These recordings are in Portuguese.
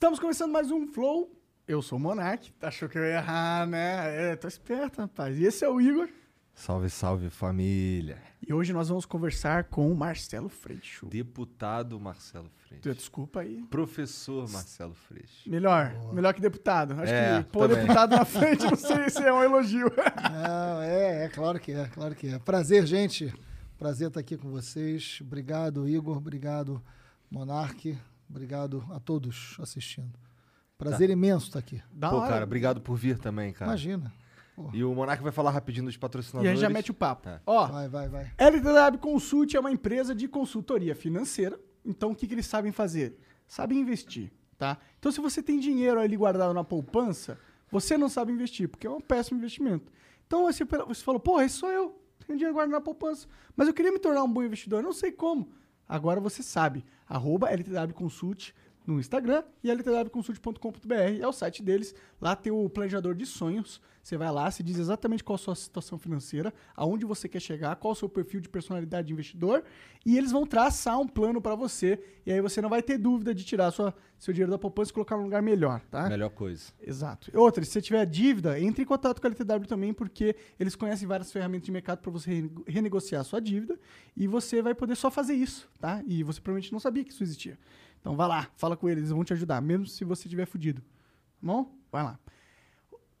Estamos começando mais um Flow. Eu sou o Monark. Achou que eu ia errar, né? É, tô esperto, rapaz. E esse é o Igor. Salve, salve família. E hoje nós vamos conversar com o Marcelo Freixo. Deputado Marcelo Freixo. Desculpa aí. Professor Marcelo Freixo. Melhor, melhor que deputado. Acho É, que pôr também. deputado na frente, não sei se é um elogio. Não, é, é claro que é, claro que é. Prazer, gente. Prazer estar aqui com vocês. Obrigado, Igor. Obrigado, Monark. Obrigado a todos assistindo. Prazer imenso estar aqui. Da Pô, hora. cara, obrigado por vir também, cara. Imagina. E o Monark vai falar rapidinho dos E patrocinadores. a gente já mete o papo. Tá. Ó, Vai, vai, vai. LTW Consult é uma empresa de consultoria financeira. Então, o que, que eles sabem fazer? Sabem investir, tá? Então, se você tem dinheiro ali guardado na poupança, você não sabe investir, porque é um péssimo investimento. Então, você, você falou, pô, esse sou eu. Tenho dinheiro guardado na poupança. Mas eu queria me tornar um bom investidor, eu não sei como. Agora você sabe. Arroba LTW Consult no Instagram e ltwconsult.com.br é o site deles. Lá tem o planejador de sonhos. Você vai lá, se diz exatamente qual a sua situação financeira, aonde você quer chegar, qual o seu perfil de personalidade de investidor, e eles vão traçar um plano para você. E aí você não vai ter dúvida de tirar sua, seu dinheiro da poupança e colocar num lugar melhor, tá? Melhor coisa. Exato. Outra, se você tiver dívida, entre em contato com a LTW também, porque eles conhecem várias ferramentas de mercado para você rene- renegociar a sua dívida e você vai poder só fazer isso, tá? E você provavelmente não sabia que isso existia. Então vai lá, fala com eles, eles vão te ajudar, mesmo se você estiver fudido. Tá bom? Vai lá.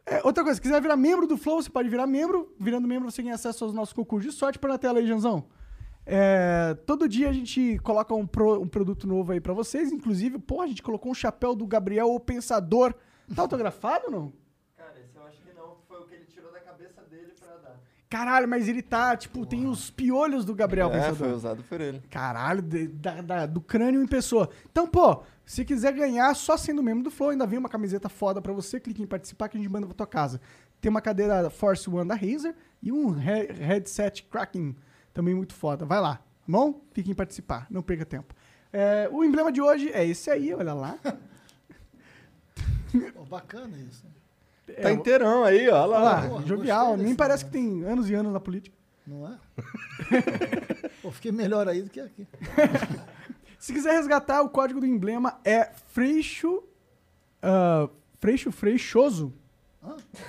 É, outra coisa, se quiser virar membro do Flow, você pode virar membro. Virando membro, você ganha acesso aos nossos concursos de sorte. Põe tela aí, Janzão. É, todo dia a gente coloca um, pro- um produto novo aí pra vocês. Inclusive, pô, a gente colocou um chapéu do Gabriel, o Pensador. Tá autografado ou não? Cara, esse eu acho que não. Foi o que ele tirou da cabeça dele pra dar. Caralho, mas ele tá, tipo, tem os piolhos do Gabriel é, Pensador. foi usado por ele. Caralho, de- da- da- do crânio em pessoa. Então, pô, se quiser ganhar só sendo membro do Flow, ainda vem uma camiseta foda pra você, clique em participar que a gente manda pra tua casa. Tem uma cadeira Force One da Razer e um he- headset Kraken, também muito foda. Vai lá, tá bom? Clique em participar, não perca tempo. É, o emblema de hoje é esse aí, olha lá. Pô, bacana isso. É, Tá inteirão aí, ó. olha lá. lá, Porra, jovial, nem parece que negócio. tem anos e anos na política. Não é? Pô, fiquei melhor aí do que aqui. Se quiser resgatar, o código do emblema é Freixo. ah, freixo Freixoso.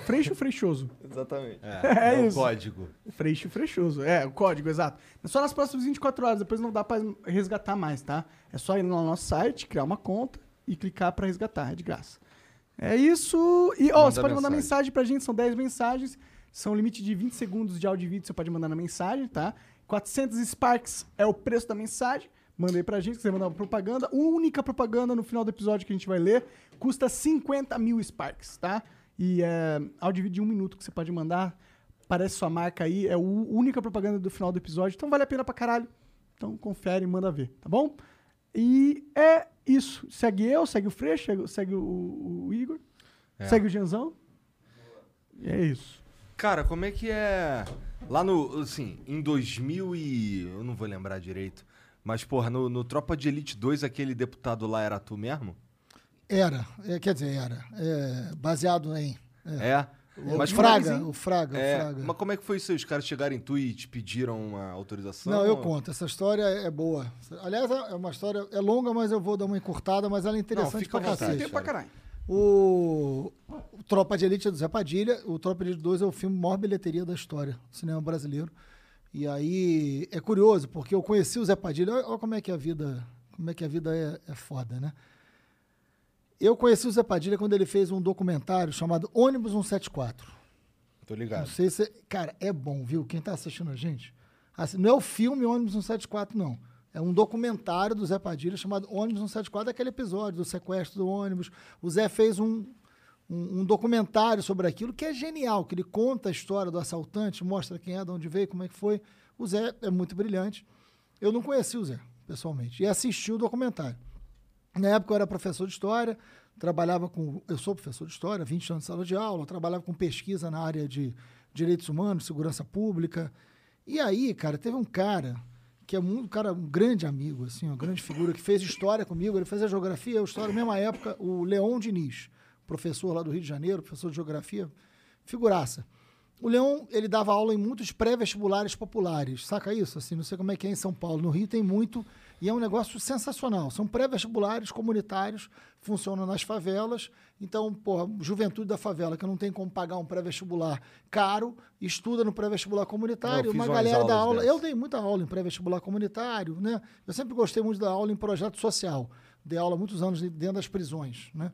Freixo Freixoso. Exatamente. É, É é o isso. código. Freixo Freixoso. É, o código, exato. É só nas próximas 24 horas, depois não dá pra resgatar mais, tá? É só ir no nosso site, criar uma conta e clicar pra resgatar, é de graça. É isso. E, ó, Manda você pode mandar mensagem. mensagem pra gente, são 10 mensagens. São limite de 20 segundos de áudio e vídeo, você pode mandar na mensagem, tá? 400 Sparks é o preço da mensagem. Manda aí pra gente, se quiser mandar uma propaganda. Única propaganda no final do episódio que a gente vai ler. Custa 50 mil Sparks, tá? E é áudio e vídeo de um minuto que você pode mandar. Parece sua marca aí. É a única propaganda do final do episódio. Então vale a pena pra caralho. Então confere e manda ver, tá bom? E é isso. Segue eu, segue o Freixo, segue, segue o, o Igor, É. segue o Genzão. E é isso. Cara, como é que é. Lá no. Assim, em 2000 e. Eu não vou lembrar direito. Mas, porra, no, no Tropa de Elite 2, aquele deputado lá era tu mesmo? Era, é, quer dizer, era. É, baseado em. É. É. Mas o é que- Fraga, o Fraga, É, o Fraga. mas como é que foi isso? Os caras chegaram em tu e te pediram uma autorização? Não, eu conto. Essa história é boa. Aliás, é uma história. É longa, mas eu vou dar uma encurtada, mas ela é interessante fica à pra vontade. cacete. Tempo pra caralho. O, o Tropa de Elite é do Zé Padilha. O Tropa de Elite 2 é o filme maior bilheteria da história do cinema brasileiro. E aí é curioso, porque eu conheci o Zé Padilha. Olha, olha como é que a vida, como é que a vida é, é foda, né? Eu conheci o Zé Padilha quando ele fez um documentário chamado Ônibus 174. Tô Não ligado. sei se. Cara, é bom, viu? Quem tá assistindo a gente. assim, não é o filme Ônibus 174, não. É um documentário do Zé Padilha chamado Ônibus 174, aquele episódio do sequestro do ônibus. O Zé fez um, um, um documentário sobre aquilo que é genial, que ele conta a história do assaltante, mostra quem é, de onde veio, como é que foi. O Zé é muito brilhante. Eu não conheci o Zé, pessoalmente, e assisti o documentário. Na época eu era professor de história, trabalhava com. Eu sou professor de história, 20 anos de sala de aula, trabalhava com pesquisa na área de direitos humanos, segurança pública. E aí, cara, teve um cara que é um cara, um grande amigo, assim, uma grande figura, que fez história comigo, ele fez a geografia, eu história mesma época, o Leon Diniz, professor lá do Rio de Janeiro, professor de geografia, figuraça. O Leon, ele dava aula em muitos pré-vestibulares populares, saca isso? Assim, não sei como é que é em São Paulo. No Rio tem muito e é um negócio sensacional. São pré-vestibulares comunitários, funcionam nas favelas. Então, pô, juventude da favela que não tem como pagar um pré-vestibular caro, estuda no pré-vestibular comunitário. fiz Uma galera da aula. dessas. Eu dei muita aula em pré-vestibular comunitário, né? Eu sempre gostei muito da aula em projeto social. Dei aula muitos anos dentro das prisões, né?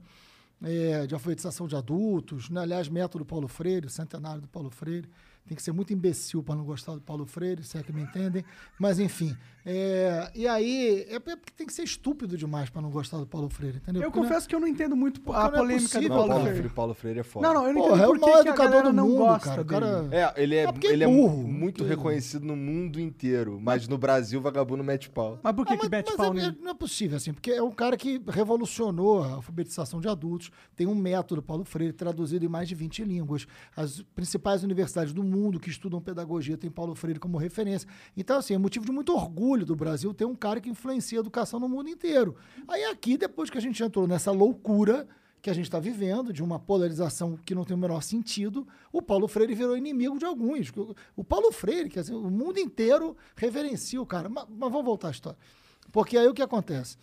É, de alfabetização de adultos, né? aliás, método Paulo Freire, centenário do Paulo Freire. Tem que ser muito imbecil para não gostar do Paulo Freire, se é que me entendem. Mas, enfim. é, e aí, é porque tem que ser estúpido demais para não gostar do Paulo Freire, entendeu? Eu Porque não é- confesso que eu não entendo muito a não é polêmica possível, do Não, Paulo Paulo Freire. Freire, Paulo Freire é foda. Não, não, eu não Porra, entendo é o por que maior que a educador galera do não mundo, gosta cara. Cara- É, ele é, É é ele é burro. muito É. reconhecido no mundo inteiro, mas no Brasil o vagabundo mete pau. Mas por que Ah, que mas- mete mas pau é- nele? é- não é possível, assim, porque é um cara que revolucionou a alfabetização de adultos, tem um método Paulo Freire traduzido em mais de 20 línguas. As principais universidades do mundo que estudam pedagogia têm Paulo Freire como referência. Então, assim, é motivo de muito orgulho do Brasil ter um cara que influencia a educação no mundo inteiro. Aí aqui, depois que a gente entrou nessa loucura que a gente está vivendo, de uma polarização que não tem o menor sentido, o Paulo Freire virou inimigo de alguns. O- Paulo Freire, quer dizer, o mundo inteiro reverencia o cara. Mas, mas vamos voltar à história. Porque aí o que acontece?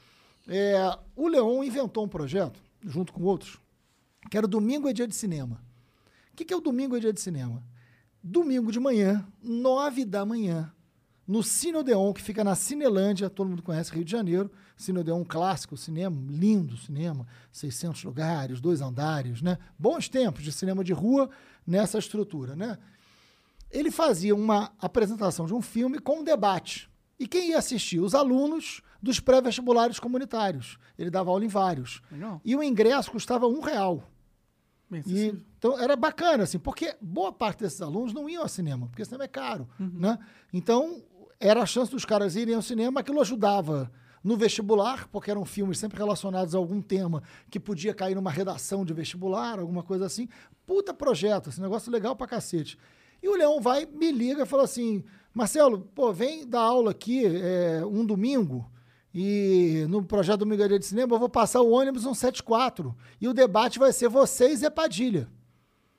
É, o Leon inventou um projeto, junto com outros, que era Domingo é Dia de Cinema. O que, que é o Domingo é Dia de Cinema? Domingo de manhã, nove da manhã, no Cine Odeon, que fica na Cinelândia, todo mundo conhece Rio de Janeiro, Cine Odeon clássico, cinema, lindo cinema, 600 lugares, dois andares, né? Bons tempos de cinema de rua nessa estrutura, né? Ele fazia uma apresentação de um filme com um debate. E quem ia assistir? Os alunos dos pré-vestibulares comunitários. Ele dava aula em vários. Legal. E o ingresso custava um real. E, acessível. então era bacana, assim, porque boa parte desses alunos não iam ao cinema, porque cinema é caro, né? Então, era a chance dos caras irem ao cinema, aquilo ajudava no vestibular, porque eram filmes sempre relacionados a algum tema que podia cair numa redação de vestibular, alguma coisa assim. Puta projeto, esse negócio legal pra cacete. E o Leão vai, me liga e fala assim, Marcelo, pô, vem dar aula aqui é, um domingo, e no projeto Domingo é Dia de Cinema eu vou passar o ônibus 174, e o debate vai ser vocês e a Padilha.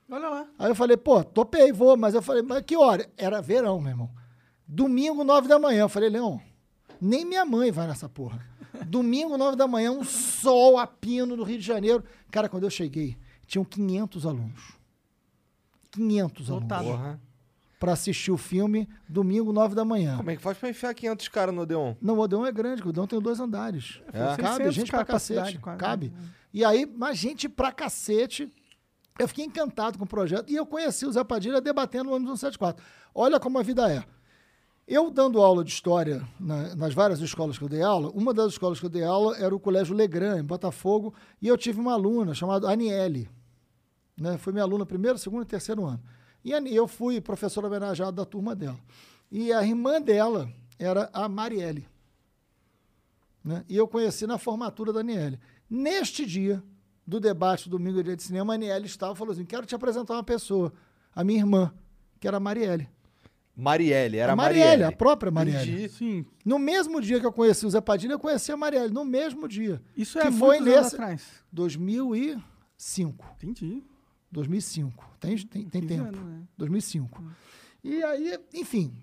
Olha lá. Aí eu falei, pô, topei, vou. Mas eu falei, mas que hora? Era verão, meu irmão. Domingo, nove da manhã. Eu falei, Leão, nem minha mãe vai nessa porra. Domingo, nove da manhã, um sol a pino no Rio de Janeiro. Cara, quando eu cheguei, tinham 500 alunos. 500 alunos. Porra. Pra assistir o filme, domingo, nove da manhã. Como é que faz pra enfiar 500 caras no Odeon? Não, o Odeon é grande, o Odeon tem dois andares. É? Cabe 600 gente pra cacete. quase. Cabe. E aí, mais gente pra cacete. Eu fiquei encantado com o projeto. E eu conheci o Zé Padilha debatendo no ônibus 174. Olha como a vida é. Eu dando aula de história na- nas várias escolas que eu dei aula, uma das escolas que eu dei aula era o Colégio Legrand, em Botafogo, e eu tive uma aluna chamada Aniele. Né? Foi minha aluna primeiro, segundo e terceiro ano. E eu fui professor homenageado da turma dela. E a irmã dela era a Marielle. Né? E eu conheci na formatura da Aniele. Neste dia do debate do Domingo é Dia de Cinema, a Aniele estava e falou assim: quero te apresentar uma pessoa, a minha irmã, que era a Marielle. Marielle, era a Marielle. Marielle, a própria Marielle. Entendi. Sim. No mesmo dia que eu conheci o Zé Padilha, eu conheci a Marielle. No mesmo dia. Isso Que é foi muitos anos nesse- atrás. 2005. Entendi. 2005. Tem, tem, tem 15 tempo. anos, né? 2005. E aí, enfim,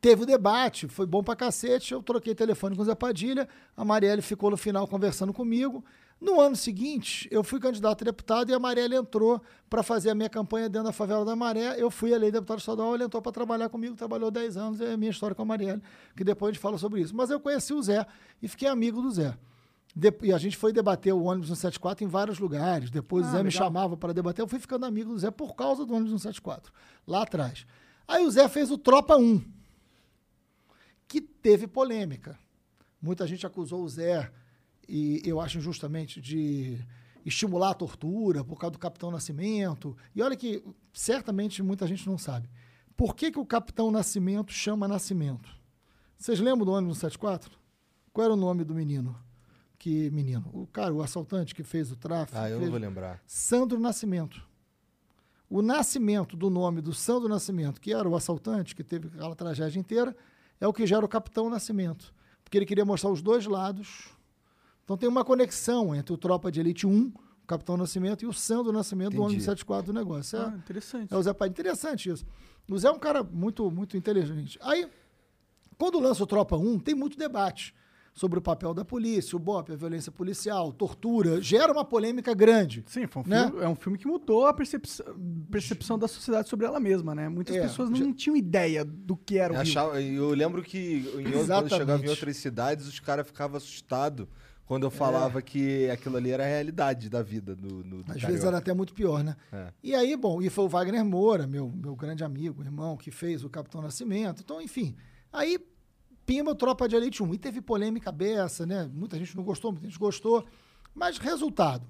teve o debate, foi bom pra cacete. Eu troquei telefone com o Zé Padilha, a Marielle ficou no final conversando comigo. No ano seguinte, eu fui candidato a deputado e a Marielle entrou para fazer a minha campanha dentro da favela da Maré. Eu fui eleito deputado estadual, ele entrou para trabalhar comigo, trabalhou 10 anos, é a minha história com a Marielle, que depois a gente fala sobre isso. Mas eu conheci o Zé e fiquei amigo do Zé. E a gente foi debater o ônibus 174 em vários lugares. Depois Ah, o Zé me legal. chamava para debater. Eu fui ficando amigo do Zé por causa do ônibus 174, lá atrás. Aí o Zé fez o Tropa 1, que teve polêmica. Muita gente acusou o Zé, e eu acho injustamente, de estimular a tortura por causa do Capitão Nascimento. E olha que certamente muita gente não sabe. Por que, que o Capitão Nascimento chama Nascimento? Vocês lembram do ônibus 174? Qual era o nome do menino? Que menino, o cara, o assaltante que fez o tráfico. Ah, eu não fez- vou lembrar. Sandro Nascimento. O nascimento do nome do Sandro Nascimento, que era o assaltante, que teve aquela tragédia inteira, é o que gera o Capitão Nascimento. Porque ele queria mostrar os dois lados. Então tem uma conexão entre o Tropa de Elite 1, o Capitão Nascimento, e o Sandro Nascimento do Entendi. ônibus 74 do negócio. É, Ah, interessante. é o Zé Pai. Interessante isso. O Zé é um cara muito, muito inteligente. Aí, quando lança o Tropa 1, tem muito debate sobre o papel da polícia, o BOP, a violência policial, tortura. Gera uma polêmica grande. Sim, foi um Né? filme- é um filme que mudou a percepção, percepção da sociedade sobre ela mesma, né? Muitas É, pessoas não já- tinham ideia do que era o Eu, achava- eu lembro que em outro- quando chegava em outras cidades, os caras ficavam assustados quando eu falava que aquilo ali era a realidade da vida do, do, do Às carioca. vezes era até muito pior, né? É. E aí, bom, e foi o Wagner Moura, meu, meu grande amigo, irmão, que fez o Capitão Nascimento. Então, enfim, aí pima o Tropa de Elite 1. E teve polêmica beça, né? Muita gente não gostou, muita gente gostou. Mas, resultado.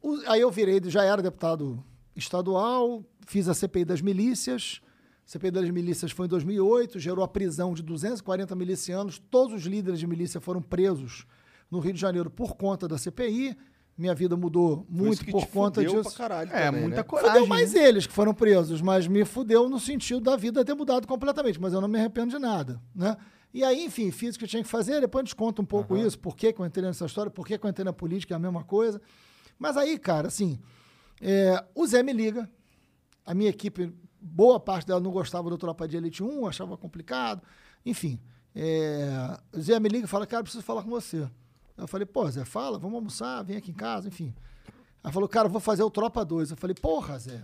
o- aí eu virei, já era deputado estadual, fiz a CPI das milícias. A CPI das milícias foi em 2008, gerou a prisão de 240 milicianos. Todos os líderes de milícia foram presos no Rio de Janeiro por conta da CPI. Minha vida mudou muito por conta disso. Pra caralho É, também, muita né? coragem. Fudeu mais né? eles que foram presos, mas me fudeu no sentido da vida ter mudado completamente, mas eu não me arrependo de nada, né? E aí, enfim, fiz o que eu tinha que fazer, depois a gente conta um pouco isso, por que, que eu entrei nessa história, por que, que eu entrei na política, é a mesma coisa. Mas aí, cara, assim, é, o Zé me liga, a minha equipe, boa parte dela não gostava do Tropa de Elite 1, achava complicado, enfim. é, o Zé me liga e fala, cara, preciso falar com você. Eu falei, pô, Zé, fala, vamos almoçar, vem aqui em casa, enfim. Aí falou, cara, eu vou fazer o Tropa 2. Eu falei, porra, Zé,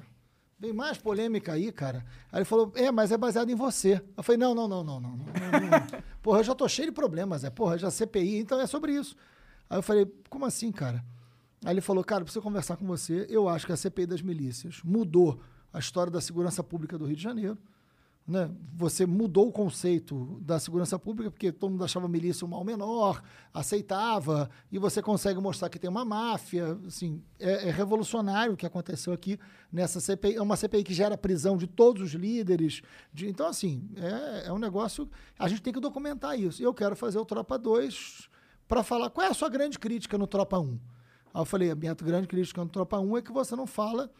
vem mais polêmica aí, cara. Aí ele falou, é, mas é baseado em você. Eu falei, não, não, não, não, não. não, não, não. porra, eu já tô cheio de problemas, Zé. Porra, já CPI, então é sobre isso. Aí eu falei, como assim, cara? Aí ele falou, cara, preciso conversar com você. Eu acho que a CPI das milícias mudou a história da segurança pública do Rio de Janeiro. Né? Você mudou o conceito da segurança pública, porque todo mundo achava a milícia um mal menor, aceitava, e você consegue mostrar que tem uma máfia. Assim, é, é revolucionário o que aconteceu aqui nessa CPI. É uma CPI que gera prisão de todos os líderes. de- então, assim, é, é um negócio. A gente tem que documentar isso. E eu quero fazer o Tropa 2 para falar qual é a sua grande crítica no Tropa 1. Aí eu falei, a minha grande crítica no Tropa 1 é que você não fala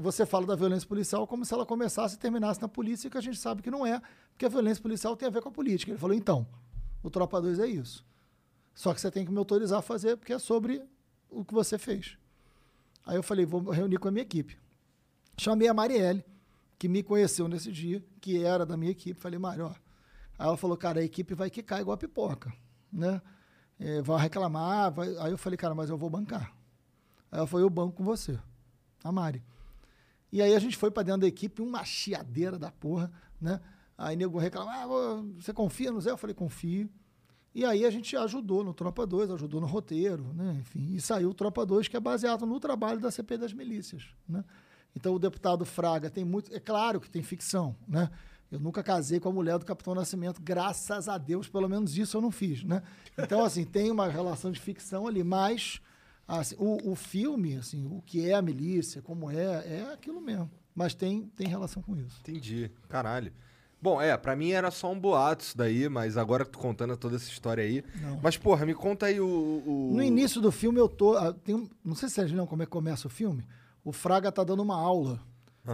você fala da violência policial como se ela começasse e terminasse na polícia, que a gente sabe que não é, porque a violência policial tem a ver com a política. Ele falou, então, o Tropa 2 é isso. Só que você tem que me autorizar a fazer, porque é sobre o que você fez. Aí eu falei, vou reunir com a minha equipe. Chamei a Marielle, que me conheceu nesse dia, que era da minha equipe. Falei, Mário, ó. Aí ela falou, cara, a equipe vai quicar igual a pipoca, né? É, vai reclamar. vai- Aí eu falei, cara, mas eu vou bancar. Aí ela falou, eu banco com você, a Mari. E aí a gente foi pra dentro da equipe, uma chiadeira da porra, né? Aí nego reclamava, ah, você confia no Zé? Eu falei, confio. E aí a gente ajudou no Tropa 2, ajudou no roteiro, né? Enfim, e saiu o Tropa 2, que é baseado no trabalho da CP das milícias, né? Então o deputado Fraga tem muito, é claro que tem ficção, né? Eu nunca casei com a mulher do Capitão Nascimento, graças a Deus, pelo menos isso eu não fiz, né? Então, assim, tem uma relação de ficção ali, mas assim, o, o filme, assim, o que é a milícia, como é, é aquilo mesmo. Mas tem, tem relação com isso. Entendi. Caralho. Bom, é, pra mim era só um boato isso daí, mas agora tu contando toda essa história aí. Não. Mas, porra, me conta aí o. o- No início do filme eu tô. ah, Tem, não sei se vocês lembram como é que começa o filme. O Fraga tá dando uma aula.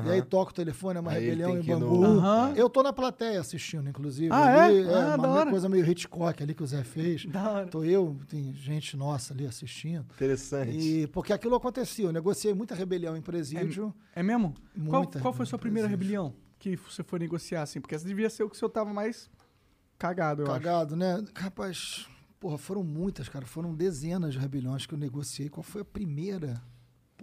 E aí toca o telefone, é uma Aí rebelião em ir no- Bangu. Aham. Eu tô na plateia assistindo, inclusive. Ah, é? Ali, Ah, uma coisa meio Hitchcock ali que o Zé fez. Da hora. Tô eu, tem gente nossa ali assistindo. Interessante. E porque aquilo acontecia, eu negociei muita rebelião em presídio. É mesmo? Qual, Muita qual foi a sua primeira presente. rebelião que você foi negociar, assim? Porque essa devia ser o que o senhor tava mais cagado, eu acho. Cagado, né? Rapaz, porra, foram muitas, cara. Foram dezenas de rebeliões que eu negociei. Qual foi a primeira?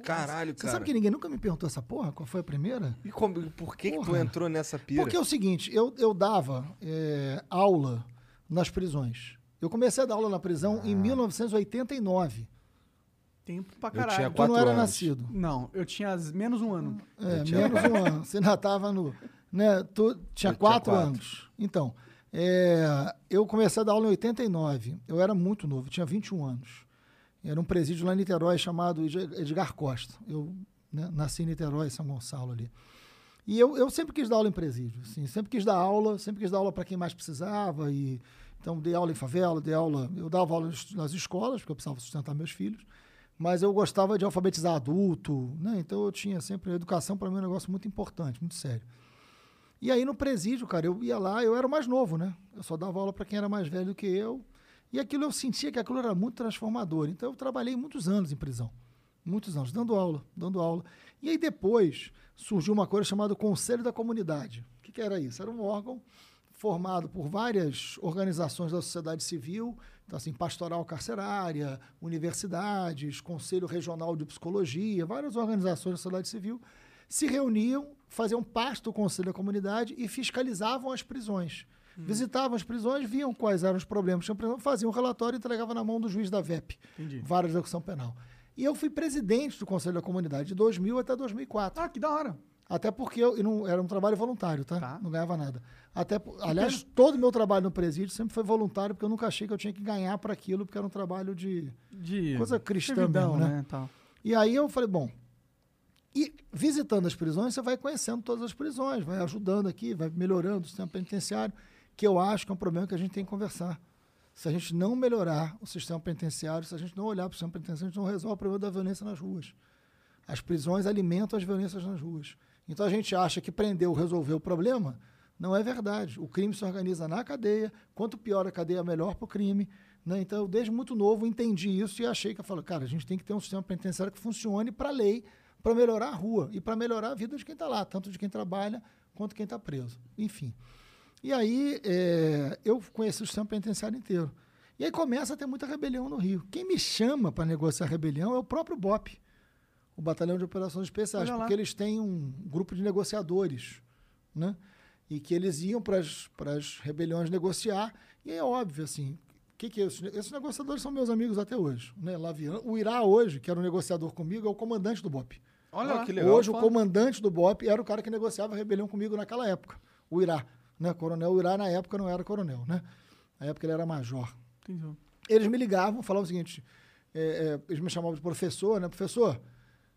Caralho, Você cara. sabe que ninguém nunca me perguntou essa porra? Qual foi a primeira? E como- por que, que tu entrou nessa pira? Porque é o seguinte, eu, eu dava é, aula nas prisões. Eu comecei a dar aula na prisão Ah. em 1989. Tempo pra Eu caralho. tinha Tu Quatro não era anos. nascido. Não, eu tinha menos um ano. É, tinha- menos um ano. Você ainda estava no. Né, tu tinha Eu tinha quatro, quatro. anos. Então, é, eu comecei a dar aula em 89. Eu era muito novo, tinha 21 anos. Era um presídio lá em Niterói chamado Ed- Edgar Costa. Eu né, nasci em Niterói, São Gonçalo ali. E eu, eu sempre quis dar aula em presídio. Assim, sempre quis dar aula, sempre quis dar aula para quem mais precisava. E Então, dei aula em favela, dei aula. Eu dava aula nas escolas, porque eu precisava sustentar meus filhos. Mas eu gostava de alfabetizar adulto, né? Então, eu tinha sempre. A educação, para mim, é um negócio muito importante, muito sério. E aí, no presídio, cara, eu ia lá, eu era o mais novo, né? Eu só dava aula para quem era mais velho do que eu. E aquilo eu sentia que aquilo era muito transformador. Então, eu trabalhei muitos anos em prisão. Muitos anos, dando aula, dando aula. E aí, depois, surgiu uma coisa chamada Conselho da Comunidade. O que, que era isso? Era um órgão formado por várias organizações da sociedade civil, então, assim, pastoral carcerária, universidades, Conselho Regional de Psicologia, várias organizações da sociedade civil se reuniam, faziam parte do Conselho da Comunidade e fiscalizavam as prisões. Visitavam as prisões, viam quais eram os problemas que tinham prisão, faziam um relatório e entregavam na mão do juiz da VEP, Entendi. Vara de Execução Penal. E eu fui presidente do Conselho da Comunidade de 2000 até 2004. Ah, que da hora. Até porque eu, não, era um trabalho voluntário, tá? Tá. Não ganhava nada. Até, aliás, todo o meu trabalho no presídio sempre foi voluntário, porque eu nunca achei que eu tinha que ganhar para aquilo, porque era um trabalho de. De Coisa cristã servidão, mesmo, né? Tal. E aí eu falei, bom. E visitando as prisões, você vai conhecendo todas as prisões, vai ajudando aqui, vai melhorando o sistema penitenciário, que eu acho que é um problema que a gente tem que conversar. Se a gente não melhorar o sistema penitenciário, se a gente não olhar para o sistema penitenciário, a gente não resolve o problema da violência nas ruas. As prisões alimentam as violências nas ruas. Então a gente acha que prendeu resolveu o problema. Não é verdade. O crime se organiza na cadeia. Quanto pior a cadeia, melhor para o crime. Né? Então, eu, desde muito novo, entendi isso e achei que eu falo, cara, a gente tem que ter um sistema penitenciário que funcione para a lei, para melhorar a rua e para melhorar a vida de quem está lá, tanto de quem trabalha quanto quem está preso. Enfim. E aí, é, eu conheci o sistema penitenciário inteiro. E aí começa a ter muita rebelião no Rio. Quem me chama para negociar rebelião é o próprio BOP, o Batalhão de Operações Especiais, porque eles têm um grupo de negociadores, né? E que eles iam para as rebeliões negociar, e é óbvio, assim, o que que é isso? Esses negociadores são meus amigos até hoje, né? Lavian, o Irá hoje, que era um negociador comigo, é o comandante do BOP. Olha lá. que legal. Hoje, o comandante do BOP era o cara que negociava a rebelião comigo naquela época, o Irá. Né? Coronel Irá, na época, não era coronel, né? Na época, ele era major. Entendi. Eles me ligavam, falavam o seguinte: é, é, eles me chamavam de professor, né? Professor,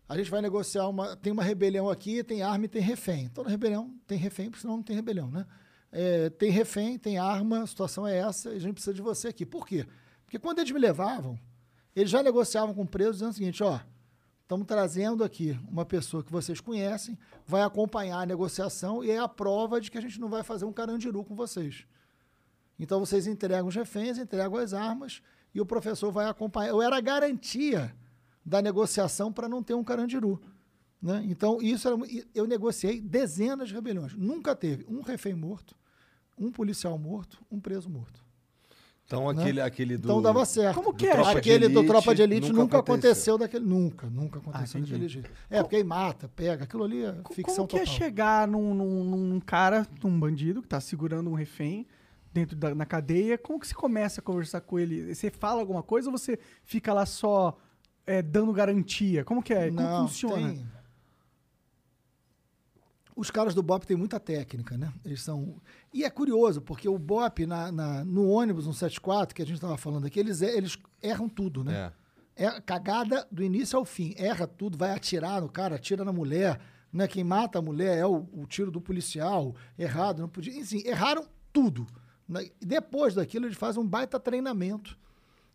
a gente vai negociar uma. Tem uma rebelião aqui, tem arma e tem refém. Toda rebelião tem refém, porque senão não tem rebelião, né? É, tem refém, tem arma, a situação é essa, e a gente precisa de você aqui. Por quê? Porque quando eles me levavam, eles já negociavam com o preso dizendo o seguinte: ó, estamos trazendo aqui uma pessoa que vocês conhecem, vai acompanhar a negociação e é a prova de que a gente não vai fazer um carandiru com vocês. Então vocês entregam os reféns, entregam as armas e o professor vai acompanhar. Eu era a garantia da negociação para não ter um carandiru. Né? Então, isso era, eu negociei dezenas de rebeliões. Nunca teve um refém morto, um policial morto, um preso morto. Então Né? aquele, aquele do. Então dava certo. Como que do é? Aquele do Elite Tropa de Elite nunca, nunca aconteceu. aconteceu. daquele. Nunca, nunca aconteceu entendi. daquele jeito. É, porque aí mata, pega. Aquilo ali é Co- ficção Como que é total. chegar num, num, num cara, num bandido que tá segurando um refém dentro da na cadeia? Como que você começa a conversar com ele? Você fala alguma coisa ou você fica lá só é, dando garantia? Como que é? Como Não, funciona? tem- Os caras do BOP têm muita técnica, né? Eles são. E é curioso, porque o BOP, na, na- no ônibus 174, que a gente estava falando aqui, eles, é- eles erram tudo, né? É. É cagada do início ao fim. Erra tudo, vai atirar no cara, atira na mulher. Né? Quem mata a mulher é o, o tiro do policial. Errado, não podia. Enfim, erraram tudo. né? E depois daquilo, eles fazem um baita treinamento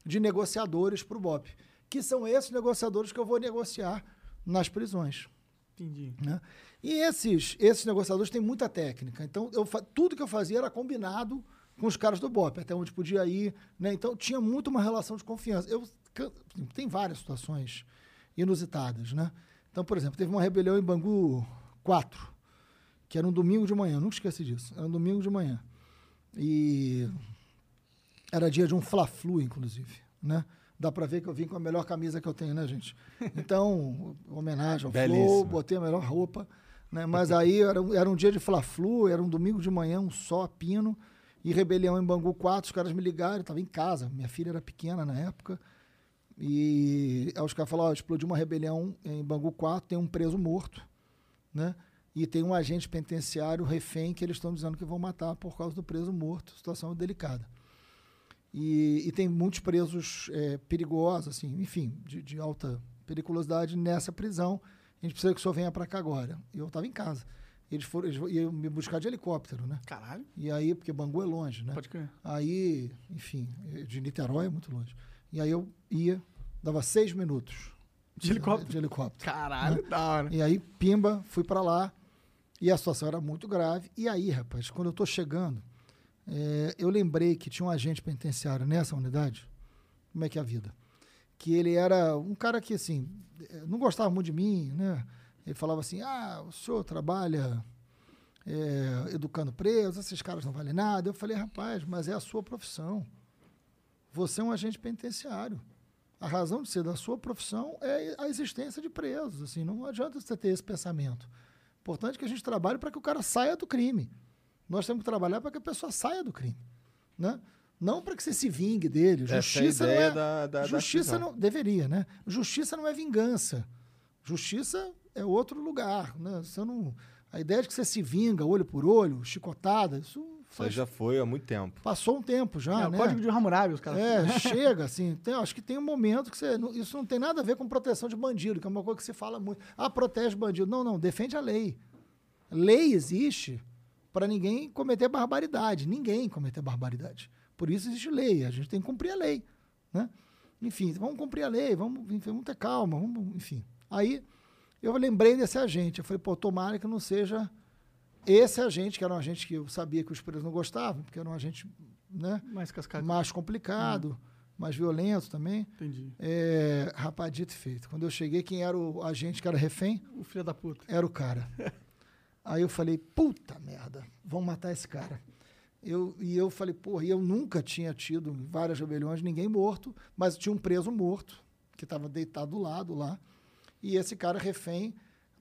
de negociadores para o BOP. Que são esses negociadores que eu vou negociar nas prisões. Entendi. Né? E esses, esses negociadores têm muita técnica. Então, eu, tudo que eu fazia era combinado com os caras do BOP, até onde podia ir. Né? Então, tinha muito uma relação de confiança. Eu, tem várias situações inusitadas. Né? Então, por exemplo, teve uma rebelião em Bangu 4, que era um domingo de manhã. Nunca esqueci disso. Era um domingo de manhã. E era dia de um Fla-Flu, inclusive. Né? Dá pra ver que eu vim com a melhor camisa que eu tenho, né, gente? Então, homenagem ao Flow, Belíssima. botei a melhor roupa. Né? Mas aí era, um- era um dia de Fla-Flu, era um domingo de manhã, um só, pino. E rebelião em Bangu 4, os caras me ligaram, eu estava em casa. Minha filha era pequena na época. E aí os caras falaram, ó, explodiu uma rebelião em Bangu 4, tem um preso morto, né? E tem um agente penitenciário refém que eles estão dizendo que vão matar por causa do preso morto. Situação delicada. E, e tem muitos presos é, perigosos, assim, enfim, de, de alta periculosidade nessa prisão. A gente precisa que o senhor venha para cá agora. E eu estava em casa. Eles foram, eles iam me buscar de helicóptero, né? Caralho, E aí, porque Bangu é longe, né? pode crer. Aí, enfim, de Niterói é muito longe. E aí eu ia, dava seis minutos. De helicóptero? De helicóptero. Caralho, da hora. E aí, pimba, fui pra lá. E a situação era muito grave. E aí, rapaz, quando eu tô chegando, é, eu lembrei que tinha um agente penitenciário nessa unidade. Como é que é a vida? Que ele era um cara que, assim, eh, não gostava muito de mim, né? Ele falava assim: ah, o senhor trabalha é, educando presos, esses caras não valem nada. Eu falei: rapaz, mas é a sua profissão. Você é um agente penitenciário. A razão de ser da sua profissão é a existência de presos. Assim, não adianta você ter esse pensamento. Importante que a gente trabalhe para que o cara saia do crime. Nós temos que trabalhar para que a pessoa saia do crime, né? Não para que você se vingue dele. Essa é a Justiça ideia não é, da- da- da justiça prisão. não deveria, né? Justiça não é vingança. Justiça é outro lugar, né? Você não, a ideia de que você se vinga olho por olho, chicotada, isso Isso faz- já foi há muito tempo. passou um tempo já, é, o né? código de Hammurabi, os caras. É, chega, assim. tem- acho que tem um momento que você. Isso não tem nada a ver com proteção de bandido, que é uma coisa que se fala muito. Ah, protege bandido. Não, não, defende a lei. Lei existe para ninguém cometer barbaridade. Ninguém cometer barbaridade. Por isso existe lei. A gente tem que cumprir a lei. Né? Enfim, vamos cumprir a lei, vamos, enfim, vamos ter calma, vamos, enfim. Aí eu lembrei desse agente. Eu falei, pô, tomara que não seja esse agente, que era um agente que eu sabia que os presos não gostavam, porque era um agente né, Mais cascado. mais complicado, mais violento também. Entendi. É, rapaz, dito e feito. Quando eu cheguei, quem era o agente que era refém? O filho da puta. Era o cara. Aí eu falei, puta merda, vamos matar esse cara. Eu, e eu falei, porra, e eu nunca tinha tido várias rebeliões ninguém morto, mas tinha um preso morto, que estava deitado do lado lá. E esse cara refém,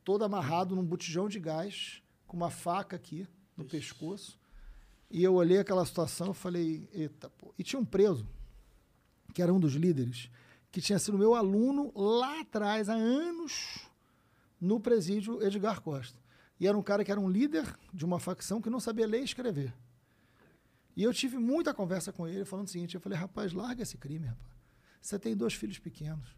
todo amarrado num botijão de gás, com uma faca aqui no pescoço. E eu olhei aquela situação e falei, eita, pô. E tinha um preso, que era um dos líderes, que tinha sido meu aluno lá atrás, há anos, no presídio Edgar Costa. E era um cara que era um líder de uma facção que não sabia ler e escrever. E eu tive muita conversa com ele, falando o seguinte: eu falei, rapaz, larga esse crime, rapaz. Você tem dois filhos pequenos.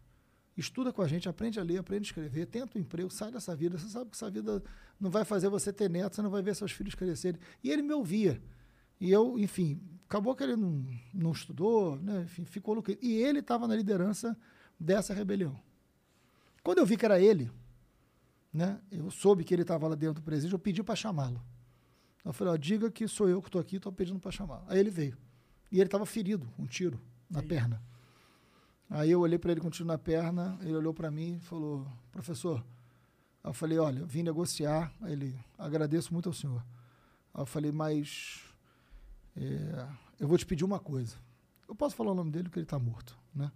Estuda com a gente, aprende a ler, aprende a escrever, tenta um emprego, sai dessa vida. Você sabe que essa vida não vai fazer você ter neto, você não vai ver seus filhos crescerem. E ele me ouvia. E eu, enfim, acabou que ele não, não estudou, né? enfim, ficou crime. E ele estava na liderança dessa rebelião. Quando eu vi que era ele, né? Eu soube que ele estava lá dentro do presídio, eu pedi para chamá-lo. Eu falei, ó, diga que sou eu que estou aqui, estou pedindo para chamar. Aí ele veio. E ele estava ferido, um tiro na perna. Aí eu olhei para ele com um tiro na perna, ele olhou para mim e falou, professor. Eu falei, olha, vim negociar. Aí ele, agradeço muito ao senhor. Aí eu falei, mas é, eu vou te pedir uma coisa. Eu posso falar o nome dele porque ele está morto, né?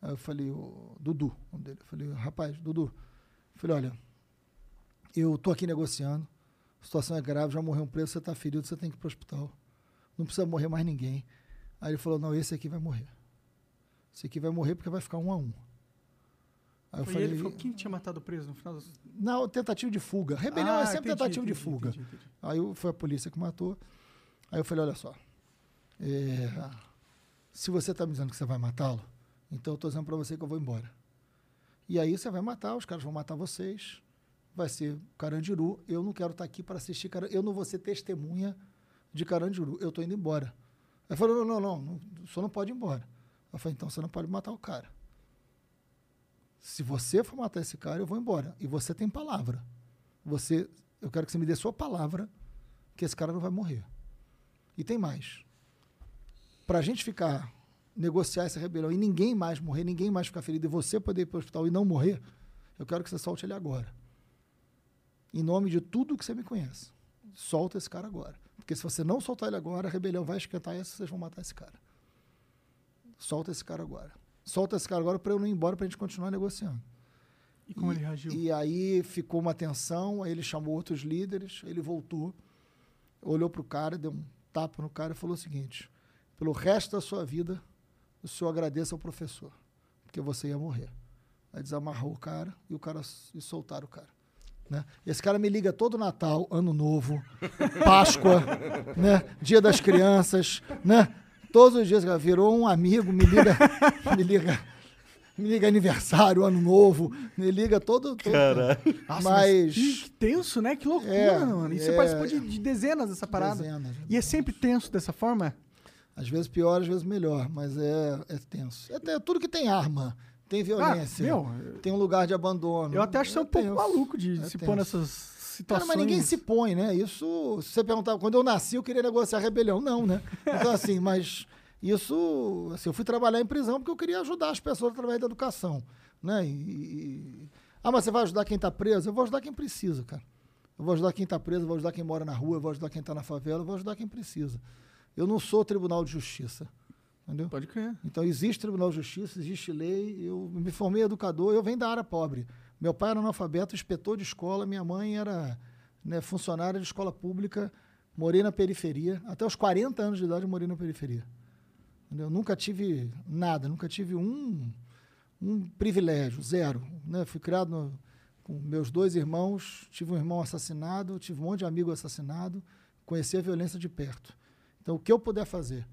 Aí eu falei, o Dudu, o nome dele. Eu falei, rapaz, Dudu. Eu falei, olha, eu tô aqui negociando, a situação é grave, já morreu um preso, você está ferido, você tem que ir para o hospital. Não precisa morrer mais ninguém. Aí ele falou, não, esse aqui vai morrer. Esse aqui vai morrer porque vai ficar um a um. Aí eu Foi falei, ele falou, quem tinha matado o preso no final das... não, tentativa de fuga. Rebelião é Ah, sempre entendi, tentativa de entendi, fuga. entendi. Aí foi a polícia que matou. Aí eu falei, olha só, é, se você está me dizendo que você vai matá-lo, então eu estou dizendo para você que eu vou embora. E aí você vai matar, os caras vão matar vocês, vai ser Carandiru. Eu não quero estar aqui para assistir Carandiru. Eu não vou ser testemunha de Carandiru. Eu estou indo embora. Aí falou, não, não, não, não, o senhor não pode ir embora. Eu falei, então você não pode matar o cara. Se você for matar esse cara, eu vou embora. E você tem palavra. Você, eu quero que você me dê sua palavra que esse cara não vai morrer. E tem mais. Para a gente ficar, negociar essa rebelião e ninguém mais morrer, ninguém mais ficar ferido e você poder ir para o hospital e não morrer, eu quero que você solte ele agora. Em nome de tudo que você me conhece. Solta esse cara agora. Porque se você não soltar ele agora, a rebelião vai esquentar e vocês vão matar esse cara. Solta esse cara agora. Solta esse cara agora para eu não ir embora para a gente continuar negociando. E como E- ele reagiu? E aí ficou uma tensão, aí ele chamou outros líderes, ele voltou, olhou para o cara, deu um tapa no cara e falou o seguinte: pelo resto da sua vida, o senhor agradeça ao professor, porque você ia morrer. Aí desamarrou o cara e o cara e soltaram o cara. Né? Esse cara me liga todo Natal, Ano Novo, Páscoa, né? Dia das Crianças, né? Todos os dias, cara, virou um amigo, me liga, me liga me liga aniversário, ano novo, me liga todo. todo Nossa, mas. que, que tenso, né? Que loucura, É, mano. E você é. participou de, de dezenas dessa parada. Dezenas, E é sempre tenso dessa forma? Às vezes pior, às vezes melhor, mas é, é tenso. É, é tudo que tem arma, tem violência, Ah, meu, tem um lugar de abandono. eu até acho que você é um pouco tenso. maluco de É se pôr nessas Cara, situações. mas ninguém se põe, né? Isso, se você perguntar, quando eu nasci eu queria negociar rebelião. Não, né? Então, assim, mas isso, assim, eu fui trabalhar em prisão porque eu queria ajudar as pessoas através da educação, né? E, e- ah, mas você vai ajudar quem tá preso? Eu vou ajudar quem precisa, cara. Eu vou ajudar quem tá preso, eu vou ajudar quem mora na rua, eu vou ajudar quem tá na favela, eu vou ajudar quem precisa. Eu não sou tribunal de justiça, entendeu? Pode crer. Então, existe Tribunal de Justiça, existe lei. Eu me formei educador, eu venho da área pobre. Meu pai era analfabeto, inspetor de escola, minha mãe era né, funcionária de escola pública, morei na periferia. Até os 40 anos de idade, morei na periferia. Entendeu? Nunca tive nada, nunca tive um, um privilégio, zero. Né? Fui criado no- com meus dois irmãos, tive um irmão assassinado, tive um monte de amigo assassinado, conheci a violência de perto. Então, o que eu puder fazer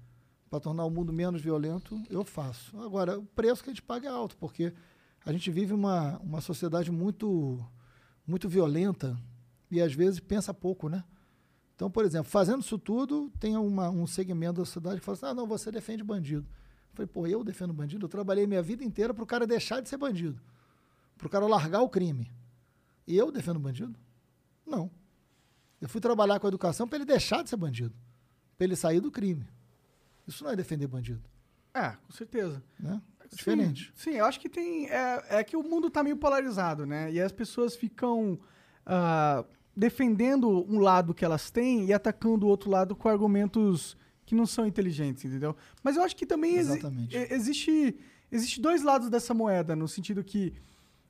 para tornar o mundo menos violento, eu faço. Agora, o preço que a gente paga é alto, porque a gente vive uma, uma sociedade muito, muito violenta e às vezes pensa pouco, né? Então, por exemplo, fazendo isso tudo, tem uma, um segmento da sociedade que fala assim: ah, não, você defende bandido. Eu falei, pô, eu defendo bandido? Eu trabalhei minha vida inteira para o cara deixar de ser bandido, para o cara largar o crime. E eu defendo bandido? Não. Eu fui trabalhar com a educação para ele deixar de ser bandido, para ele sair do crime. Isso não é defender bandido, É, com certeza. né? É Sim, diferente. Sim, eu acho que tem. É, é que o mundo tá meio polarizado, né? E as pessoas ficam ah, defendendo um lado que elas têm e atacando o outro lado com argumentos que não são inteligentes, entendeu? Mas eu acho que também exi- existe, existe dois lados dessa moeda, no sentido que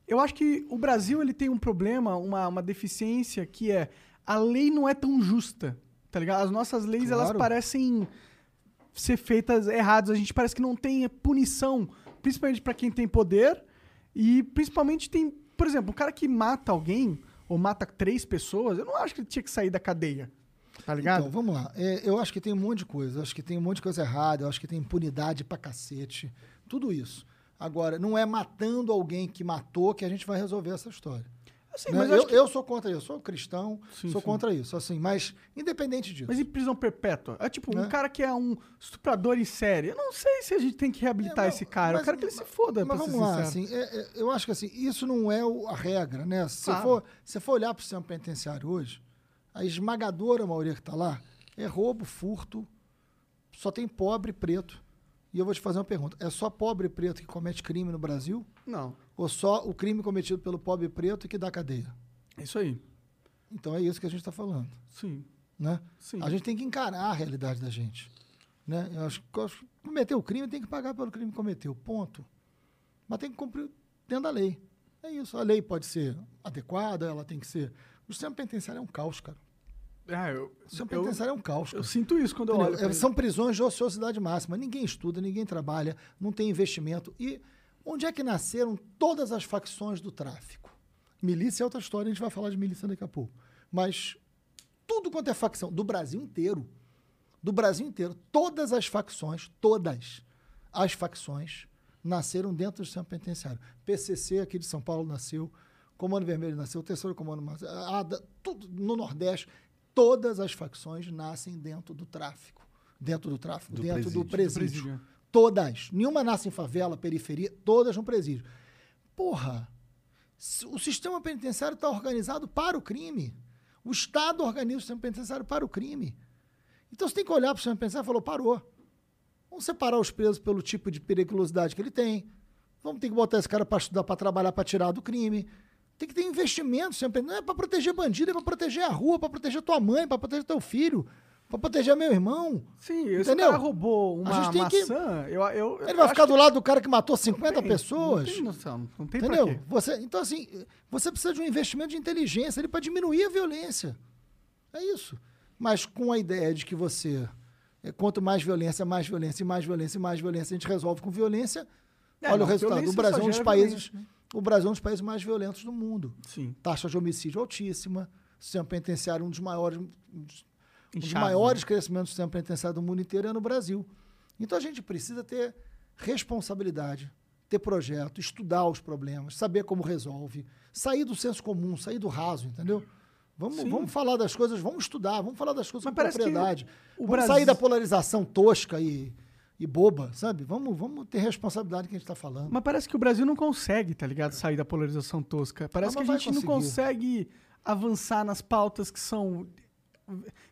eu acho que o Brasil ele tem um problema, uma, uma deficiência que é a lei não é tão justa, tá ligado? As nossas leis elas Claro. parecem ser feitas erradas. A gente parece que não tem punição, principalmente pra quem tem poder e principalmente tem, por exemplo, um cara que mata alguém ou mata três pessoas, eu não acho que ele tinha que sair da cadeia, tá ligado? Então, vamos lá. É, eu acho que tem um monte de coisa. Eu acho que tem um monte de coisa errada. Eu acho que tem impunidade pra cacete. Tudo isso. Agora, não é matando alguém que matou que a gente vai resolver essa história. Assim, né? mas eu, eu, que- eu sou contra isso. Eu sou cristão, Sim, sou sim. contra isso. Assim, mas, independente disso. Mas e prisão perpétua? É tipo, um Né? cara que é um estuprador em série. Eu não sei se a gente tem que reabilitar É, esse não, cara. eu mas- quero que ele se foda, Mas pra ser vamos lá, assim, é- é- eu acho que assim, isso não é o- a regra, né? Se você Claro. for, se você for olhar para o sistema penitenciário hoje, a esmagadora maioria que está lá é roubo, furto, só tem pobre e preto. E eu vou te fazer uma pergunta: é só pobre preto que comete crime no Brasil? Não, Ou só o crime cometido pelo pobre preto que dá cadeia? é isso aí. Então é isso que a gente está falando, Sim, né? sim. A gente tem que encarar a realidade da gente. Né? Eu acho, que- eu acho que cometeu o crime, tem que pagar pelo crime que cometeu. Ponto. Mas tem que cumprir dentro da lei. É isso. A lei pode ser adequada, ela tem que ser. O sistema penitenciário é um caos, cara. Ah, eu, O sistema eu, penitenciário é um caos. eu Cara. sinto isso quando eu Entendeu? olho. pra É. São prisões de ociosidade máxima. Ninguém estuda, ninguém trabalha, não tem investimento. E onde é que nasceram todas as facções do tráfico? Milícia é outra história, a gente vai falar de milícia daqui a pouco. Mas tudo quanto é facção, do Brasil inteiro, do Brasil inteiro, todas as facções, todas as facções nasceram dentro do sistema penitenciário. PCC aqui de São Paulo nasceu, Comando Vermelho nasceu, o Terceiro Comando ADA, tudo no Nordeste, todas as facções nascem dentro do tráfico. Dentro do tráfico, Do dentro do presídio. presídio. Do presídio, Todas. Nenhuma nasce em favela, periferia, todas no presídio. Porra, o sistema penitenciário está organizado para o crime. O Estado organiza o sistema penitenciário para o crime. Então você tem que olhar para o sistema penitenciário e falar, parou. Vamos separar os presos pelo tipo de periculosidade que ele tem. Vamos ter que botar esse cara para estudar, para trabalhar, para tirar do crime. Tem que ter investimento sempre. Não é para proteger bandido, é para proteger a rua, para proteger tua mãe, para proteger teu filho, para proteger meu irmão. Sim, esse Entendeu? cara roubou uma gente tem que- maçã, eu, eu, Ele eu vai ficar que do lado do cara que matou 50 tem, pessoas. Não tem noção, não tem Entendeu? Você, então, assim, você precisa de um investimento de inteligência ali para diminuir a violência. É isso. Mas com a ideia de que você, é, quanto mais violência, mais violência, mais violência, mais violência, a gente resolve com violência. É, olha não, o resultado. O Brasil é um dos países. violência, né? O Brasil é um dos países mais violentos do mundo. Sim. Taxa de homicídio altíssima, sistema penitenciário, um dos maiores. Um dos, um dos Inchado, maiores né? crescimentos do sistema penitenciário do mundo inteiro é no Brasil. Então a gente precisa ter responsabilidade, ter projeto, estudar os problemas, saber como resolve, sair do senso comum, sair do raso, entendeu? Vamos, Sim. vamos falar das coisas, vamos estudar, vamos falar das coisas Mas com propriedade. vamos Brasil- sair da polarização tosca e, e boba, sabe? Vamos, vamos ter responsabilidade que a gente está falando. Mas parece que o Brasil não consegue, tá ligado? Sair da polarização tosca. Parece Ah, que a gente não consegue avançar nas pautas que são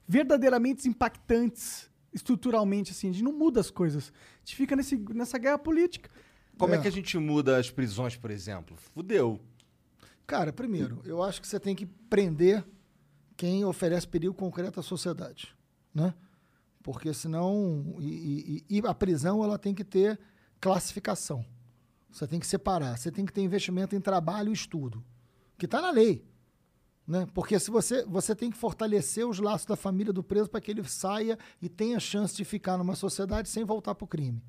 verdadeiramente impactantes estruturalmente, assim. A gente não muda as coisas. A gente fica nesse, nessa guerra política. Como é. É. que a gente muda as prisões, por exemplo? Fudeu. Cara, primeiro, eu acho que você tem que prender quem oferece perigo concreto à sociedade, né? Porque senão e, e- e a prisão ela tem que ter classificação. Você tem que separar. Você tem que ter investimento em trabalho e estudo, que está na lei, né? Porque se você você tem que fortalecer os laços da família do preso para que ele saia e tenha chance de ficar numa sociedade sem voltar para o crime.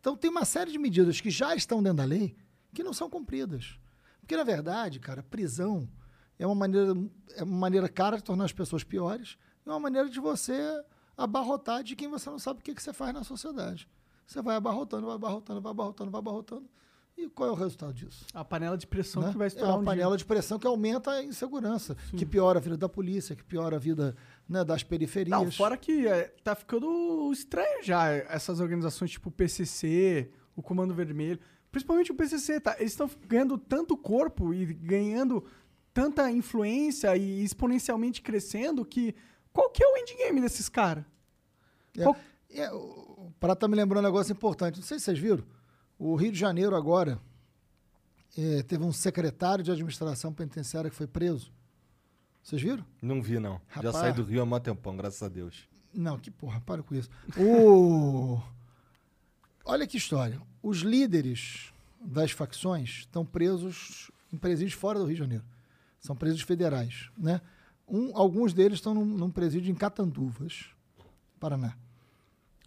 Então tem uma série de medidas que já estão dentro da lei que não são cumpridas. Porque, na verdade, cara, prisão é uma maneira, é uma maneira cara de tornar as pessoas piores e uma maneira de você abarrotar de quem você não sabe o que, que você faz na sociedade. Você vai abarrotando, vai abarrotando, vai abarrotando, vai abarrotando. E qual é o resultado disso? A panela de pressão né? que vai é estourar uma um panela dia. de pressão que aumenta a insegurança, que piora a vida da polícia, que piora a vida né, das periferias. Não, fora que é, tá ficando estranho já essas organizações tipo o PCC, o Comando Vermelho, principalmente o PCC, tá? Eles estão ganhando tanto corpo e ganhando tanta influência e exponencialmente crescendo que qual que é o endgame desses caras? É. Qual- É, o Prato tá me lembrando um negócio importante. Não sei se vocês viram. O Rio de Janeiro agora é, teve um secretário de administração penitenciária que foi preso. Vocês viram? Não vi, não. Já Rapaz. saí do Rio há mó tempão, graças a Deus. Não, que porra, para com isso. O... Olha que história. Os líderes das facções estão presos em presídios fora do Rio de Janeiro. São presídios federais, né? Um, alguns deles estão num, num presídio em Catanduvas, Paraná.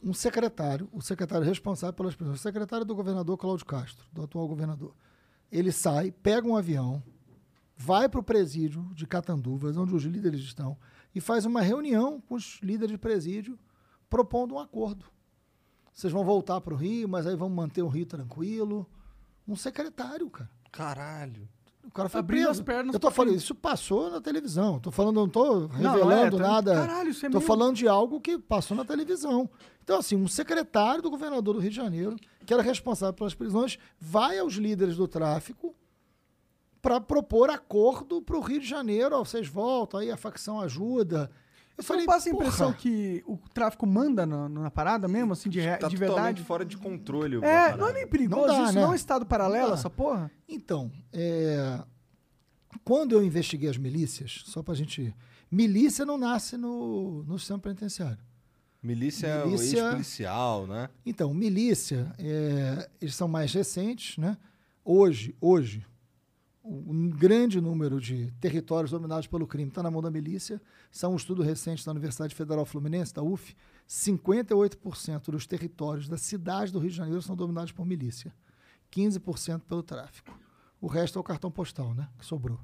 Um secretário, o secretário responsável pelas prisões, o secretário do governador Cláudio Castro, do atual governador, ele sai, pega um avião, vai para o presídio de Catanduvas, onde os líderes estão, e faz uma reunião com os líderes de presídio, propondo um acordo. Vocês vão voltar para o Rio, mas aí vamos manter o Rio tranquilo. Um secretário, cara. Caralho. O cara foi Abrindo preso. as pernas Eu tô falando, isso passou na televisão. Tô falando, não tô revelando não é, tá- nada. Caralho, isso é tô meio- falando de algo que passou na televisão. Então, assim, um secretário do governador do Rio de Janeiro, que era responsável pelas prisões, vai aos líderes do tráfico para propor acordo para o Rio de Janeiro. Ó, vocês voltam, aí a facção ajuda. Eu Você não passa a impressão que o tráfico manda na, na parada mesmo, assim, de, Tá de totalmente verdade? fora de controle. É, não é meio perigoso Não dá, isso? né? Não é um estado paralelo, essa porra? Então, é, quando eu investiguei as milícias, só pra gente. Milícia não nasce no, no sistema penitenciário. Milícia, Milícia- é o ex-policial, né? Então, milícia, é, eles são mais recentes, né? Hoje, hoje, um grande número de territórios dominados pelo crime está na mão da milícia. São um estudo recente da Universidade Federal Fluminense, da UF. 58% dos territórios da cidade do Rio de Janeiro são dominados por milícia. 15% pelo tráfico. O resto é o cartão postal, né? Que sobrou.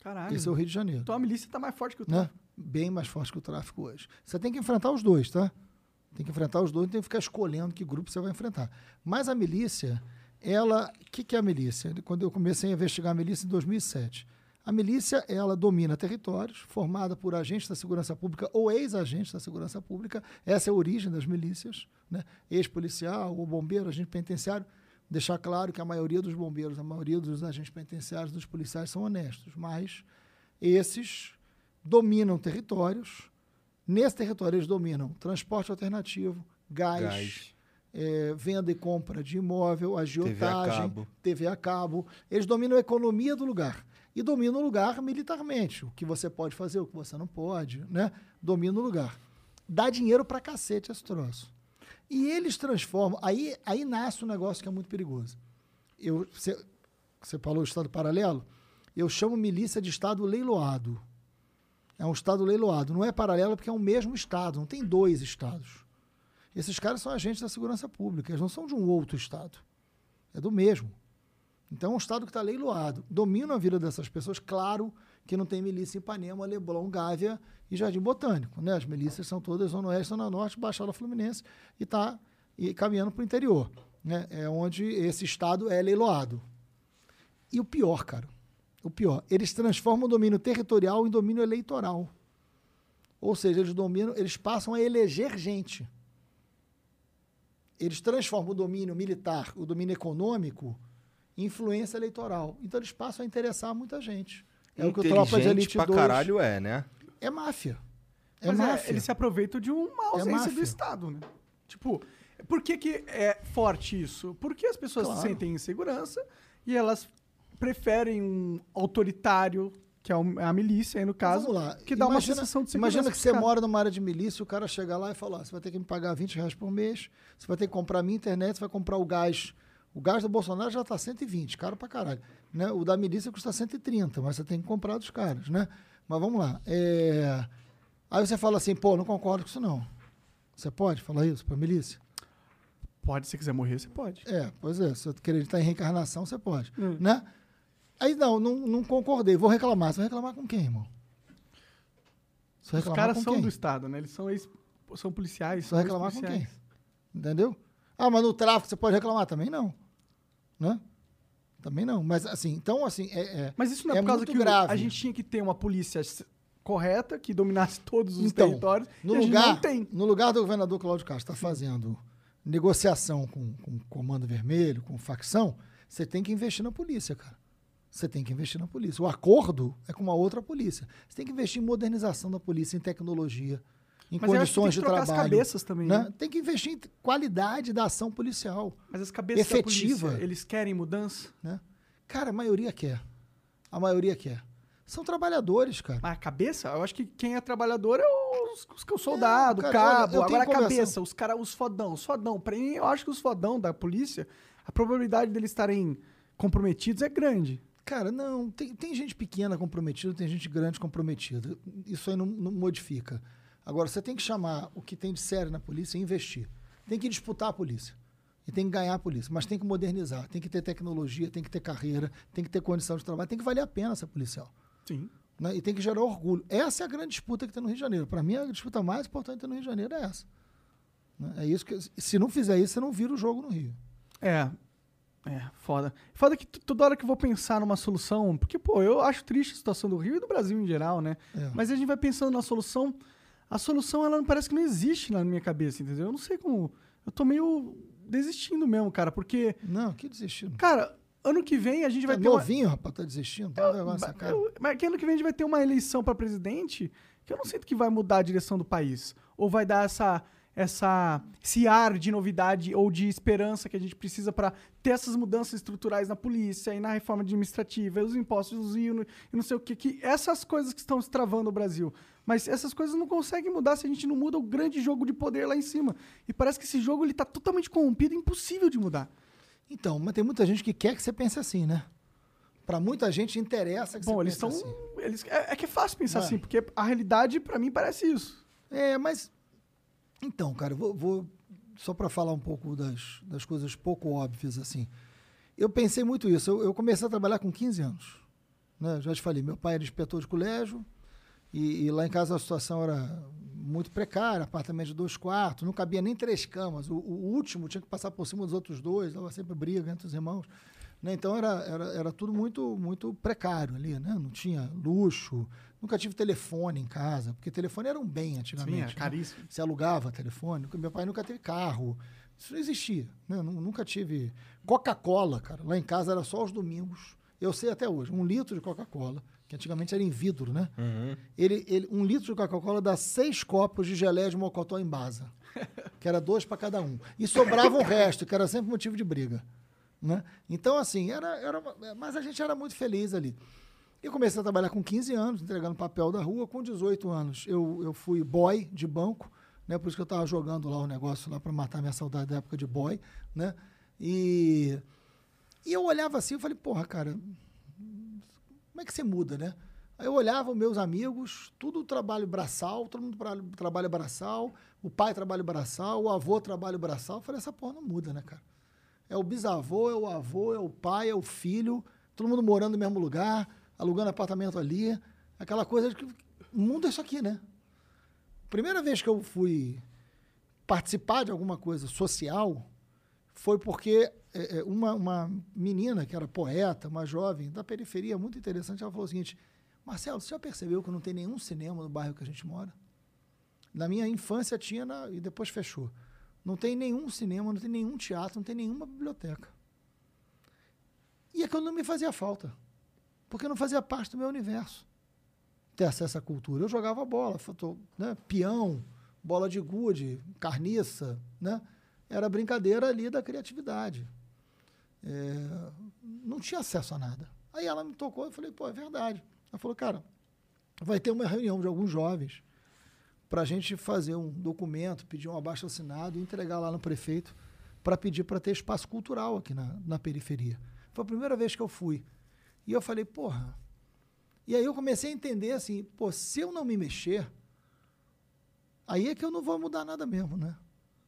Caralho. Esse é o Rio de Janeiro. Então a milícia tá mais forte que o né? tráfico. Bem mais forte que o tráfico hoje. Você tem que enfrentar os dois, tá? Tem que enfrentar os dois, não tem que ficar escolhendo que grupo você vai enfrentar. Mas a milícia, ela. O que, que é a milícia? Quando eu comecei a investigar a milícia em 2007. A milícia, ela domina territórios, formada por agentes da segurança pública ou ex-agentes da segurança pública. Essa é a origem das milícias, né? Ex-policial ou bombeiro, agente penitenciário. Deixar claro que a maioria dos bombeiros, a maioria dos agentes penitenciários, dos policiais são honestos, mas esses dominam territórios. Nesse território, eles dominam transporte alternativo, gás, Gás. Eh, venda e compra de imóvel, agiotagem, cabo. TV a cabo. Eles dominam a economia do lugar. E dominam o lugar militarmente. O que você pode fazer, o que você não pode, né? Domina o lugar. Dá dinheiro pra cacete esse troço. E eles transformam. Aí, aí nasce um negócio que é muito perigoso. Eu, você, você falou Estado paralelo? Eu chamo milícia de Estado leiloado. É um Estado leiloado. Não é paralelo porque é o mesmo Estado, não tem dois Estados. Esses caras são agentes da segurança pública, eles não são de um outro Estado. É do mesmo. Então é um Estado que está leiloado. Domina a vida dessas pessoas. Claro que não tem milícia em Ipanema, Leblon, Gávea e Jardim Botânico. Né? As milícias são todas Zona Oeste, Zona Norte, Baixada Fluminense e está caminhando para o interior. né? É onde esse Estado é leiloado. E o pior, cara, o pior, eles transformam o domínio territorial em domínio eleitoral. Ou seja, eles dominam, eles passam a eleger gente. Eles transformam o domínio militar, o domínio econômico, em influência eleitoral. Então eles passam a interessar muita gente. É o que o Tropa de Elite pra 2 caralho é, né? é máfia. É Mas é, máfia. eles se aproveitam de uma ausência máfia. do Estado, né? Tipo, por que, que é forte isso? Porque as pessoas Claro. se sentem em segurança e elas preferem um autoritário, que é um- a milícia aí no caso, Vamos lá. que dá uma Imagina- sensação de segurança. Imagina que você mora numa área de milícia o cara chega lá e fala: ó, você vai ter que me pagar 20 reais por mês, você vai ter que comprar a minha internet, você vai comprar o gás. O gás do Bolsonaro já está 120, caro pra caralho. Né? O da milícia custa 130, mas você tem que comprar dos caras, né? Mas vamos lá. é, Aí você fala assim, pô, não concordo com isso não. Você pode falar isso pra milícia? Pode, se quiser morrer, você pode. É, pois é. Se você acreditar em reencarnação, você pode. Hum. Né? Aí, não, não, não concordei. Vou reclamar. Você vai reclamar com quem, irmão? Os caras são quem? do Estado, né? Eles são, ex... são policiais. Vai reclamar com quem? Entendeu? Ah, mas no tráfico você pode reclamar? Também não. Né? Também não. Mas, assim, então, assim, é... é- Mas isso não é, É por causa que grave. a gente tinha que ter uma polícia correta, que dominasse todos os Então, territórios, no a gente lugar, não tem. no lugar do governador Cláudio Castro estar fazendo negociação com, com o Comando Vermelho, com facção, você tem que investir na polícia, cara. Você tem que investir na polícia. O acordo é com uma outra polícia. Você tem que investir em modernização da polícia, em tecnologia, em Mas condições que de trabalho. as cabeças também, né? né? Tem que investir em qualidade da ação policial. Mas as cabeças Efetiva. polícia, eles querem mudança? Né? Cara, a maioria quer. A maioria quer. São trabalhadores, cara. Mas a cabeça, eu acho que quem é trabalhador é os, os, o soldado, É, cara, cabo. Agora a conversa- cabeça, os caras, os fodão, os fodão. Pra mim, eu acho que os fodão da polícia, a probabilidade deles estarem comprometidos é grande. Cara, não, tem, tem gente pequena comprometida, tem gente grande comprometida. Isso aí não, não modifica. Agora, você tem que chamar o que tem de sério na polícia e investir. Tem que disputar a polícia. E tem que ganhar a polícia. Mas tem que modernizar, tem que ter tecnologia, tem que ter carreira, tem que ter condição de trabalho, tem que valer a pena ser policial. Sim. né? E tem que gerar orgulho. Essa é a grande disputa que tem no Rio de Janeiro. Para mim, a disputa mais importante no Rio de Janeiro é essa. né? É isso que. Se não fizer isso, você não vira o jogo no Rio. É. É, foda. Foda que toda hora que eu vou pensar numa solução, porque, pô, eu acho triste a situação do Rio e do Brasil em geral, né? É. Mas a gente vai pensando na solução, a solução, ela parece que não existe na minha cabeça, entendeu? Eu não sei como. Eu tô meio desistindo mesmo, cara, porque, Não, que desistindo. cara, ano que vem a gente vai Tá ter uma. novinho, rapaz, tá desistindo. Tá um negócio nessa cara. Eu- mas que ano que vem a gente vai ter uma eleição para presidente que eu não sinto que vai mudar a direção do país. Ou vai dar essa, essa, esse ar de novidade ou de esperança que a gente precisa para ter essas mudanças estruturais na polícia e na reforma administrativa, e os impostos e, o- e não sei o que, que. Essas coisas que estão se travando no Brasil. Mas essas coisas não conseguem mudar se a gente não muda o grande jogo de poder lá em cima. E parece que esse jogo ele tá totalmente corrompido, impossível de mudar. Então, mas tem muita gente que quer que você pense assim, né? Pra muita gente interessa que Bom, você eles pense estão. assim. Eles, é, é que é fácil pensar é? assim, porque a realidade, para mim, parece isso. É, mas. Então, cara, eu vou, vou- só para falar um pouco das, das coisas pouco óbvias, assim. Eu pensei muito isso. Eu, eu comecei a trabalhar com 15 anos. Né? Já te falei, meu pai era inspetor de colégio, e, e lá em casa a situação era muito precária, apartamento de dois quartos, não cabia nem três camas. O, o último tinha que passar por cima dos outros dois, dava sempre briga entre os irmãos. Né? Então era, era, era tudo muito, muito precário ali, né? Não tinha luxo, nunca tive telefone em casa, porque telefone era um bem antigamente. Sim, é né? caríssimo. Você alugava telefone. Meu pai nunca teve carro. Isso não existia. Né? Nu- Nunca tive. Coca-Cola, cara. Lá em casa era só aos domingos. Eu sei até hoje. Um litro de Coca-Cola, que antigamente era em vidro, né? Ele, ele, um litro de Coca-Cola dá seis copos de geleia de mocotó em basa. Que era dois para cada um. E sobrava o resto, que era sempre motivo de briga. Né? Então, assim, era, era. Mas a gente era muito feliz ali. Eu comecei a trabalhar com 15 anos, entregando papel da rua. Com 18 anos, eu, eu fui boy de banco, né? Por isso que eu estava jogando lá o negócio lá para matar minha saudade da época de boy, né? E, e eu olhava assim e falei, porra, cara, como é que você muda, né? Aí eu olhava os meus amigos, tudo trabalho braçal, todo mundo tra- trabalha braçal, o pai trabalha braçal, o avô trabalha braçal. Eu falei, essa porra não muda, né, cara? É o bisavô, é o avô, é o pai, é o filho, todo mundo morando no mesmo lugar, alugando apartamento ali. Aquela coisa de que o mundo é isso aqui, né? Primeira vez que eu fui participar de alguma coisa social foi porque é, é, uma, uma menina que era poeta, uma jovem da periferia, muito interessante, ela falou o seguinte: Marcelo, você já percebeu que não tem nenhum cinema no bairro que a gente mora? Na minha infância tinha na- e depois fechou. Não tem nenhum cinema, não tem nenhum teatro, não tem nenhuma biblioteca. E aquilo não me fazia falta, porque não fazia parte do meu universo ter acesso à cultura. Eu jogava bola, foto, né, peão, bola de gude, carniça, né? Era brincadeira ali da criatividade. É, não tinha acesso a nada. Aí ela me tocou e eu falei, pô, é verdade. Ela falou, cara, vai ter uma reunião de alguns jovens para a gente fazer um documento, pedir um abaixo assinado e entregar lá no prefeito para pedir para ter espaço cultural aqui na, na periferia. Foi a primeira vez que eu fui. E eu falei, porra. E aí eu comecei a entender assim, pô, se eu não me mexer, aí é que eu não vou mudar nada mesmo, né?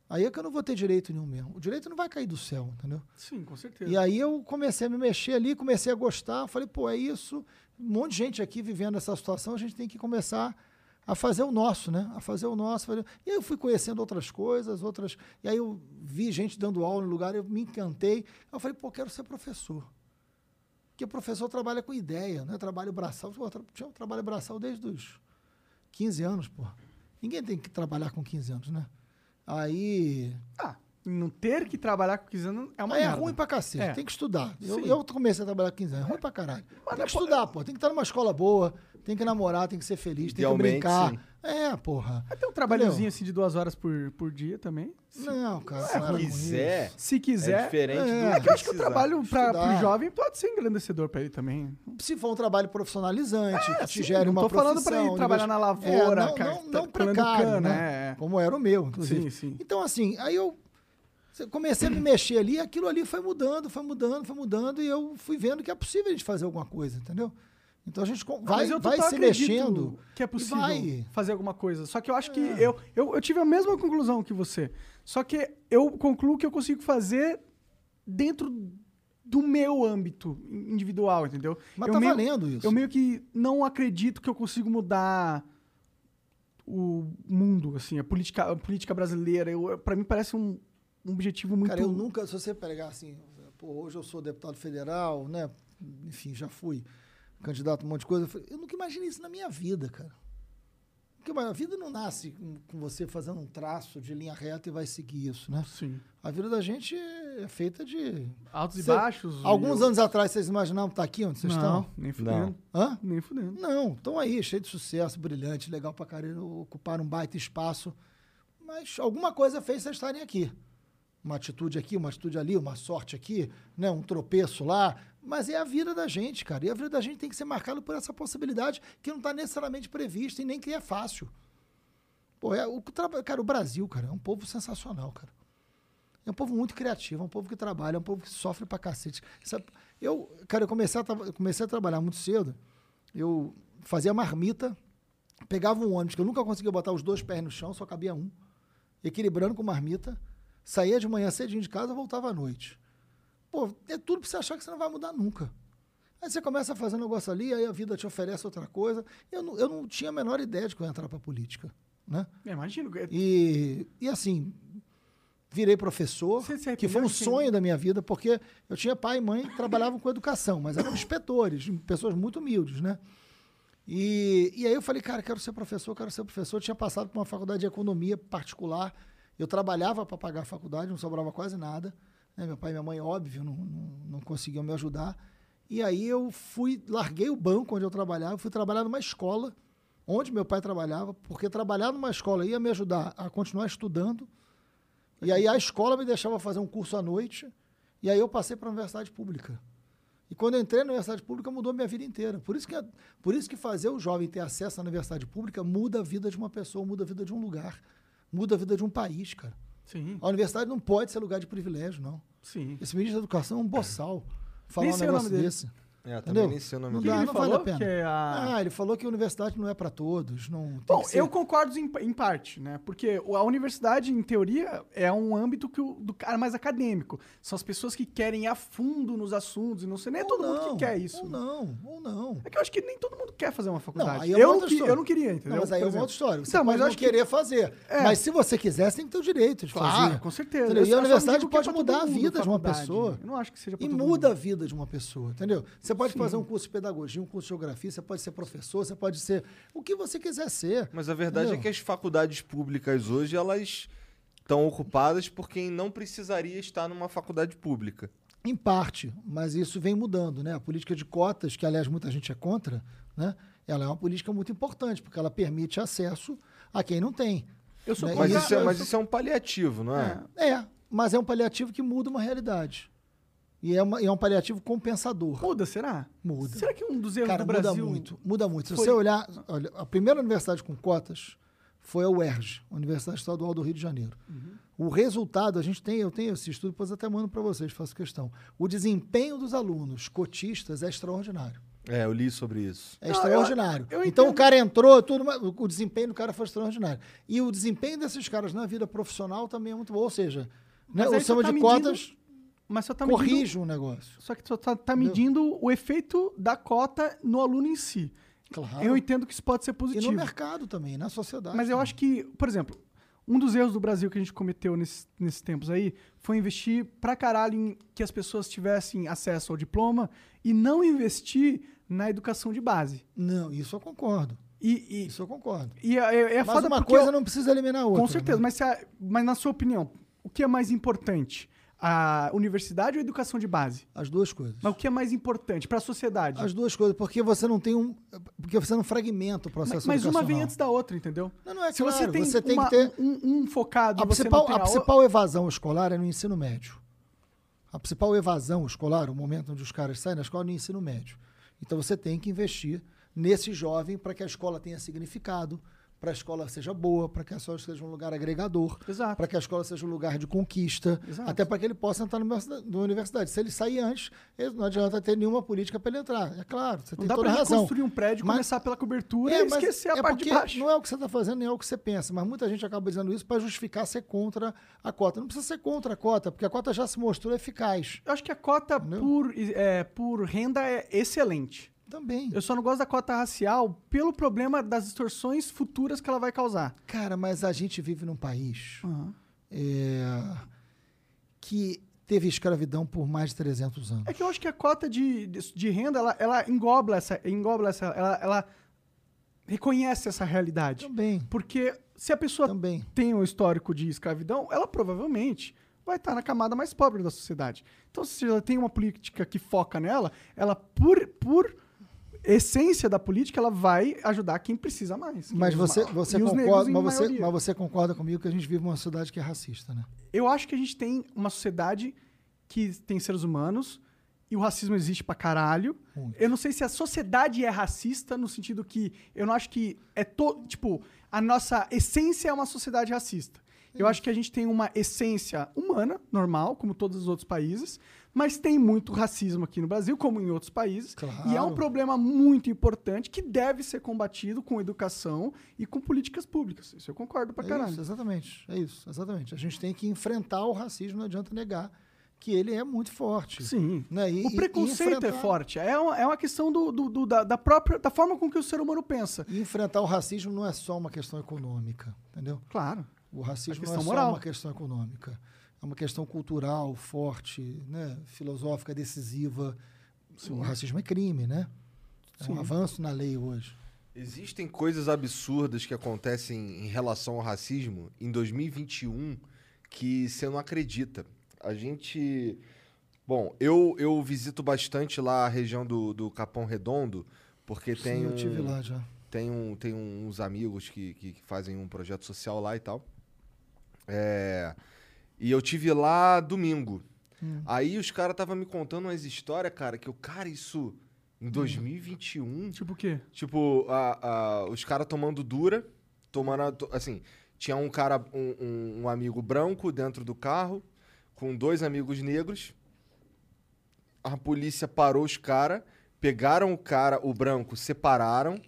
Aí é que eu não vou ter direito nenhum mesmo. O direito não vai cair do céu, entendeu? Sim, com certeza. E aí eu comecei a me mexer ali, comecei a gostar, falei, pô, é isso. Um monte de gente aqui vivendo essa situação, a gente tem que começar a fazer o nosso, né? A fazer o nosso. fazer- E aí eu fui conhecendo outras coisas, outras. E aí eu vi gente dando aula no lugar, eu me encantei. Eu falei, pô, quero ser professor. Porque professor trabalha com ideia, né? Trabalho braçal. Pô, um trabalho braçal desde os 15 anos, pô. Ninguém tem que trabalhar com 15 anos, né? Aí Ah, não ter que trabalhar com 15 anos é uma Mas é merda. ruim pra cacete, É. tem que estudar. Eu, eu comecei a trabalhar com 15 anos, é ruim pra caralho. Tem que estudar, pô. Tem que estar numa escola boa, tem que namorar, tem que ser feliz, tem que brincar. sim. É, porra. Ter um trabalhozinho assim de duas horas por, por dia também. Não, cara. Se para com quiser, Se é quiser. diferente É, do Eu acho que o precisar. trabalho para o jovem pode ser engrandecedor para ele também. Se for um trabalho profissionalizante, que te gere não uma tô falando profissão... pra ele trabalhar na lavoura, é, não, cara, não, tá não colando precário, cana, né? é, é. Como era o meu, inclusive. Sim, sim. Então, assim, aí eu comecei a me mexer ali, aquilo ali foi mudando, foi mudando, foi mudando, e eu fui vendo que é possível a gente fazer alguma coisa, entendeu? Então a gente co- vai, vai se mexendo. que é possível vai. fazer alguma coisa. Só que eu acho que É. eu, eu, eu tive a mesma conclusão que você. Só que eu concluo que eu consigo fazer dentro do meu âmbito individual, entendeu? Mas eu tá meio, valendo isso. Eu meio que não acredito que eu consigo mudar o mundo, assim, a política, a política brasileira. Para mim parece um, um objetivo muito Cara, eu nunca, se você pegar assim, pô, hoje eu sou deputado federal, né? Enfim, já fui candidato a um monte de coisa. Eu nunca imaginei isso na minha vida, cara. Porque a vida não nasce com, você fazendo um traço de linha reta e vai seguir isso, né? Sim. A vida da gente é feita de. Altos e baixos. Alguns eu- anos atrás vocês imaginavam estar aqui onde vocês não, estão? nem fudendo. Hã? Nem fudendo. Não, estão aí, cheio de sucesso, brilhante, legal pra caralho, ocuparam um baita espaço. Mas alguma coisa fez vocês estarem aqui. Uma atitude aqui, uma atitude ali, uma sorte aqui, né? um tropeço lá. Mas é a vida da gente, cara. E a vida da gente tem que ser marcada por essa possibilidade que não está necessariamente prevista e nem que é fácil. Pô, é, o, cara, o Brasil, cara, é um povo sensacional, cara. É um povo muito criativo, é um povo que trabalha, é um povo que sofre pra cacete. Sabe, eu, cara, eu comecei a, comecei a trabalhar muito cedo. Eu fazia marmita, pegava um ônibus, que eu nunca conseguia botar os dois pés no chão, só cabia um, equilibrando com marmita, saía de manhã cedinho de casa, voltava à noite. Pô, é tudo pra você achar que você não vai mudar nunca. Aí você começa a fazer um negócio ali, aí a vida te oferece outra coisa. Eu não, eu não tinha a menor ideia de que eu ia entrar pra política, né? É, imagino. é- E, e assim, virei professor, que foi um quem? sonho da minha vida, porque eu tinha pai e mãe que trabalhavam com educação, mas eram inspetores, pessoas muito humildes, né? E, e aí eu falei, cara, quero ser professor, quero ser professor. Eu tinha passado por uma faculdade de economia particular, eu trabalhava para pagar a faculdade, não sobrava quase nada. né? Meu pai e minha mãe, óbvio, não, não, não conseguiam me ajudar. E aí eu fui, larguei o banco onde eu trabalhava, fui trabalhar numa escola onde meu pai trabalhava, porque trabalhar numa escola ia me ajudar a continuar estudando. E aí a escola me deixava fazer um curso à noite, e aí eu passei para a universidade pública. E quando entrei na universidade pública, mudou minha vida inteira. Por isso que, por isso que fazer o jovem ter acesso à universidade pública muda a vida de uma pessoa, muda a vida de um lugar, muda a vida de um país, cara. Sim, A universidade não pode ser lugar de privilégio, não. sim. Esse ministro da Educação é um boçal falar Nem um negócio desse. É, também Entendeu? nem sei o nome Não que dá, ele não falou vale a pena. que é a... Ah, ele falou que a universidade não é para todos. Não tem Bom, que ser- eu concordo em, em parte, né? Porque a universidade, em teoria, é um âmbito que o, do cara mais acadêmico. São as pessoas que querem ir a fundo nos assuntos e não sei nem é Ou todo mundo não, que quer isso. Ou não, ou não. É que eu acho que nem todo mundo quer fazer uma faculdade. aí é uma eu, não que- eu não queria, entendeu? Não, mas aí é uma outra história. Você Então, mas eu não acho que- querer fazer. É. Mas se você quiser, você tem que ter o direito de Claro, fazer. com certeza. Entendeu? Eu E a não universidade que é pode mudar a mundo vida de uma pessoa. Eu não acho que seja E muda mundo. a vida de uma pessoa, entendeu? Você pode fazer um curso de pedagogia, um curso de geografia, você pode ser professor, você pode ser o que você quiser ser. Mas a verdade Entendeu? é que as faculdades públicas hoje, elas estão ocupadas por quem não precisaria estar numa faculdade pública. Em parte, mas isso vem mudando, né? A política de cotas, que aliás muita gente é contra, né? Ela é uma política muito importante, porque ela permite acesso a quem não tem. Eu sou Mas Mas, isso é, mas sou- isso é um paliativo, não é? É, mas é um paliativo que muda uma realidade. E é, uma- e é um paliativo compensador. Muda, será? Muda. Será que um dos erros Cara, do Brasil... muda muito. Muda muito. Se foi- você olhar, olha, a primeira universidade com cotas foi a UERJ, Universidade Estadual do Rio de Janeiro. O resultado, a gente tem, eu tenho esse estudo, depois até mando para vocês, faço questão. O desempenho dos alunos cotistas é extraordinário. É, eu li sobre isso. É Não, extraordinário. eu- eu então o cara entrou, tudo, mas o desempenho do cara foi extraordinário. E o desempenho desses caras na vida profissional também é muito bom. Ou seja, né, o você tá de medindo- cotas Mas só tá medindo... corrige um negócio. Só que só tá, tá medindo o efeito da cota no aluno em si. Claro. Eu entendo que isso pode ser E positivo. no mercado também, na sociedade. Mas eu também. acho que, por exemplo, um dos erros do Brasil que a gente cometeu nesses, nesses tempos aí foi investir pra caralho em que as pessoas tivessem acesso ao diploma e não investir na educação de base. Não, isso eu concordo. E, e, Isso eu concordo. e é, é Mas uma coisa eu- não precisa eliminar a outra. Com certeza, né? mas, a- mas na sua opinião, o que é mais importante? A universidade ou a educação de base? As duas coisas. Mas o que é mais importante para a sociedade? As duas coisas, porque você não tem um. Porque você não fragmenta o Mas, processo mas uma educacional. vem antes da outra, entendeu? Não, não é Se claro, você tem, você tem uma- que ter. um, um focado A principal, a a o- principal evasão escolar é no ensino médio. A principal evasão escolar, o momento onde os caras saem da escola, é no ensino médio. Então você tem que investir nesse jovem para que a escola tenha significado, para a escola seja boa, para que a escola seja um lugar agregador, para que a escola seja um lugar de conquista, Exato. até para que ele possa entrar na universidade-. Se ele sair antes, ele- não adianta ter nenhuma política para ele entrar. É claro, você Não tem dá toda a razão. construir um prédio, Mas- começar pela cobertura É, e esquecer a é parte de baixo. Não é o que você está fazendo, nem é o que você pensa. Mas muita gente acaba dizendo isso para justificar ser contra a cota. Não precisa ser contra a cota, porque a cota já se mostrou eficaz. Eu acho que a cota Entendeu? por, é, por renda é excelente. Também. Eu só não gosto da cota racial pelo problema das distorções futuras que ela vai causar. Cara, mas a gente vive num país Uhum. é, que teve escravidão por mais de 300 anos. É que eu acho que a cota de, de, de renda, ela, ela engloba essa, engloba essa ela, ela reconhece essa realidade. Também, Porque se a pessoa também. tem um histórico de escravidão, ela provavelmente vai estar na camada mais pobre da sociedade. Então, se ela tem uma política que foca nela, ela, por, por essência da política, ela vai ajudar quem precisa mais. que Mas você, você concorda, mas você, mas você concorda comigo que a gente vive numa sociedade que é racista, né? Eu acho que a gente tem uma sociedade que tem seres humanos e o racismo existe pra caralho. Muito. Eu não sei se a sociedade é racista no sentido que eu não acho que é todo, tipo, a nossa essência é uma sociedade racista. Eu acho que a gente tem uma essência humana, normal, como todos os outros países, mas tem muito racismo aqui no Brasil, como em outros países. Claro. E é um problema muito importante que deve ser combatido com educação e com políticas públicas. Isso eu concordo pra É caralho. isso, exatamente. É isso, exatamente. A gente tem que enfrentar o racismo, não adianta negar que ele é muito forte. Sim. Né? E- O preconceito é enfrentar- forte. É uma, é uma questão do, do- do- da, da própria da forma com que o ser humano pensa. E enfrentar o racismo não é só uma questão econômica, entendeu? Claro. O racismo não é só moral. uma questão econômica. É uma questão cultural, forte, né? filosófica, decisiva. O racismo é crime, né? É um Sim. avanço na lei hoje. Existem coisas absurdas que acontecem em relação ao racismo em 2021 que você não acredita. A gente. Bom, eu, eu visito bastante lá a região do, do Capão Redondo, porque tem. Sim, eu um- tive lá já. Tem, um, tem uns amigos que, que, que fazem um projeto social lá e tal. É, e eu tive lá domingo. Hum. Aí os caras estavam me contando umas histórias, cara, que eu, cara, isso em 2021. Tipo o quê? Tipo, a, a- os caras tomando dura, tomando. Assim, tinha um cara, um, um- um amigo branco dentro do carro, com dois amigos negros. A polícia parou os caras, pegaram o cara, o branco, separaram.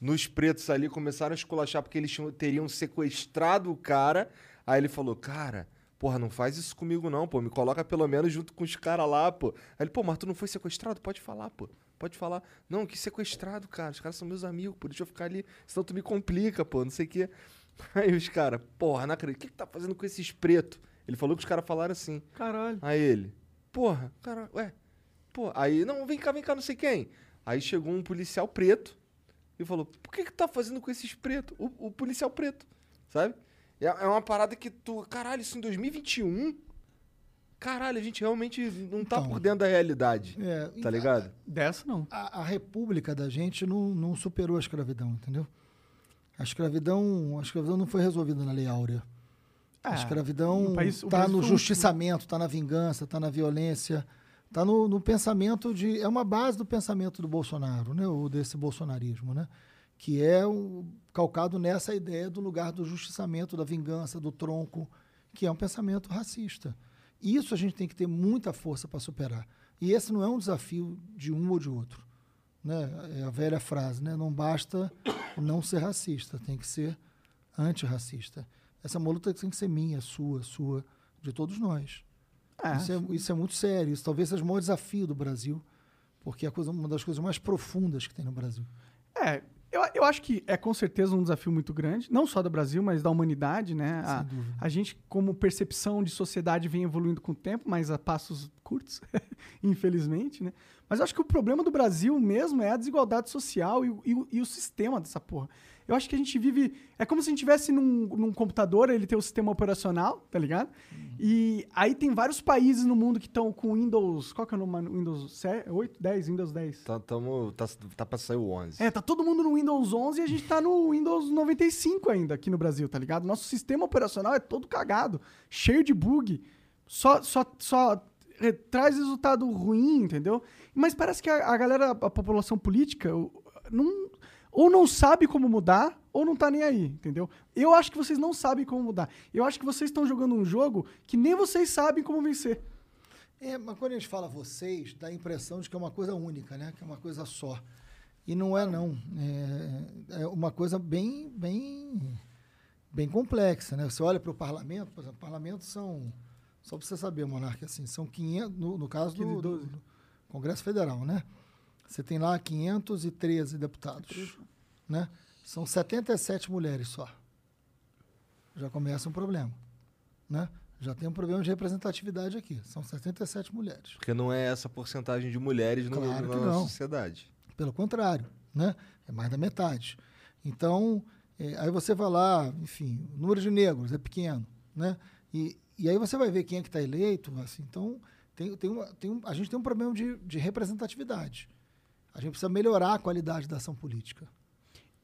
Nos pretos ali começaram a esculachar porque eles tinham- teriam sequestrado o cara. Aí ele falou, cara, porra, não faz isso comigo não, pô. Me coloca pelo menos junto com os caras lá, pô. Aí ele, pô, mas tu não foi sequestrado? Pode falar, pô. Pode falar. Não, que sequestrado, cara. Os caras são meus amigos, pô. Deixa eu ficar ali. Senão tu me complica, pô. Não sei o quê. Aí os caras, porra, não acredito. O que, que tá fazendo com esses pretos? Ele falou que os caras falaram assim. Caralho. Aí ele, porra, cara, ué, pô, aí, não, vem cá, vem cá, não sei quem. Aí chegou um policial preto e falou, por que que tá fazendo com esses pretos? O, o policial preto, sabe? É, é uma parada que tu, caralho, isso em 2021? Caralho, a gente realmente não tá Então. por dentro da realidade, É, tá ligado? Dessa não. a, a república da gente não, não superou a escravidão, entendeu? A escravidão, a escravidão não foi resolvida na Lei Áurea. A Ah, escravidão o país- o está no justiçamento, está na vingança, está na violência, está no, no pensamento de. É uma base do pensamento do Bolsonaro, né? Ou desse bolsonarismo, né? Que é o, calcado nessa ideia do lugar do justiçamento, da vingança, do tronco, que é um pensamento racista. Isso a gente tem que ter muita força para superar. E esse não é um desafio de um ou de outro. Né? É a velha frase, né? Não basta não ser racista, tem que ser antirracista. Essa é uma luta que tem que ser minha, sua, sua, de todos nós. É. Isso, é, isso é muito sério. Isso talvez seja o maior desafio do Brasil, porque é coisa, uma das coisas mais profundas que tem no Brasil. É, eu, eu acho que é com certeza um desafio muito grande, não só do Brasil, mas da humanidade, né? A, a gente, como percepção de sociedade, vem evoluindo com o tempo, mas a passos curtos, infelizmente, né? Mas eu acho que o problema do Brasil mesmo é a desigualdade social e, e e o sistema dessa porra. Eu acho que a gente vive. É como se a gente tivesse num, num computador, ele tem o sistema operacional, tá ligado? E aí tem vários países no mundo que estão com Windows. Qual que é o nome? Windows 7, 8, 10, Windows 10. Tá, tamo, tá, tá pra sair o 11. É, tá todo mundo no Windows 11 e a gente tá no Windows 95 ainda aqui no Brasil, tá ligado? Nosso sistema operacional é todo cagado, cheio de bug, só, só, só eh, traz resultado ruim, entendeu? Mas parece que a, a galera, a população política, não, ou não sabe como mudar, ou não tá nem aí, entendeu? Eu acho que vocês não sabem como mudar. Eu acho que vocês estão jogando um jogo que nem vocês sabem como vencer. É, mas quando a gente fala vocês, dá a impressão de que é uma coisa única, né? Que é uma coisa só. E não é, não. É, é uma coisa bem, bem, bem complexa, né? Você olha para o parlamento, por exemplo, o parlamento são, só para você saber, Monarca, assim, são 500, no, no caso do, 512. do Congresso Federal, né? Você tem lá 513 deputados, né? São 77 mulheres só. Já começa um problema, né? Já tem um problema de representatividade aqui. São 77 mulheres. Porque não é essa porcentagem de mulheres no, Claro na nossa sociedade. Pelo contrário, né? É mais da metade. Então, é, aí você vai lá, enfim, o número de negros é pequeno, né? E, e aí você vai ver quem é que está eleito, assim. Então, tem, tem uma, tem um, a gente tem um problema de, de representatividade. A gente precisa melhorar a qualidade da ação política.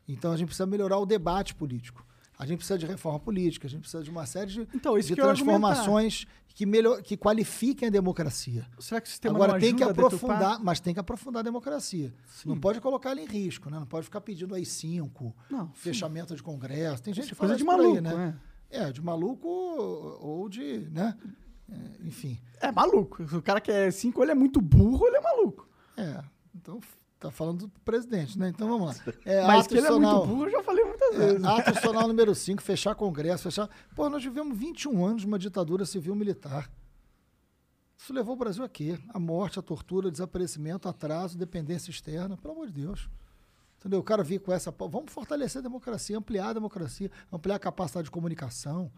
Então, a gente precisa melhorar o debate político. A gente precisa de reforma política, a gente precisa de uma série de, Então, de que transformações que, melhor, que qualifiquem a democracia. Será que o sistema Agora tem que aprofundar, mas tem que aprofundar a democracia. Não pode colocar ela em risco, né? Não pode ficar pedindo aí cinco, Não, sim. fechamento de congresso. Tem gente que é coisa de por aí, maluco, né? né? É, de maluco ou de, né? É, enfim. É maluco. O cara quer cinco, ele é muito burro, ele é maluco. É, então tá falando do presidente, né? Então vamos lá. É, Mas ato que ele é muito burro, eu já falei muitas É, vezes. ato institucional número 5, fechar congresso, fechar... Pô, nós vivemos 21 anos de uma ditadura civil-militar. Isso levou o Brasil a quê? A morte, a tortura, desaparecimento, atraso, dependência externa. Pelo amor de Deus. Entendeu? O cara vir com essa... Vamos fortalecer a democracia, ampliar a democracia, ampliar a capacidade de comunicação,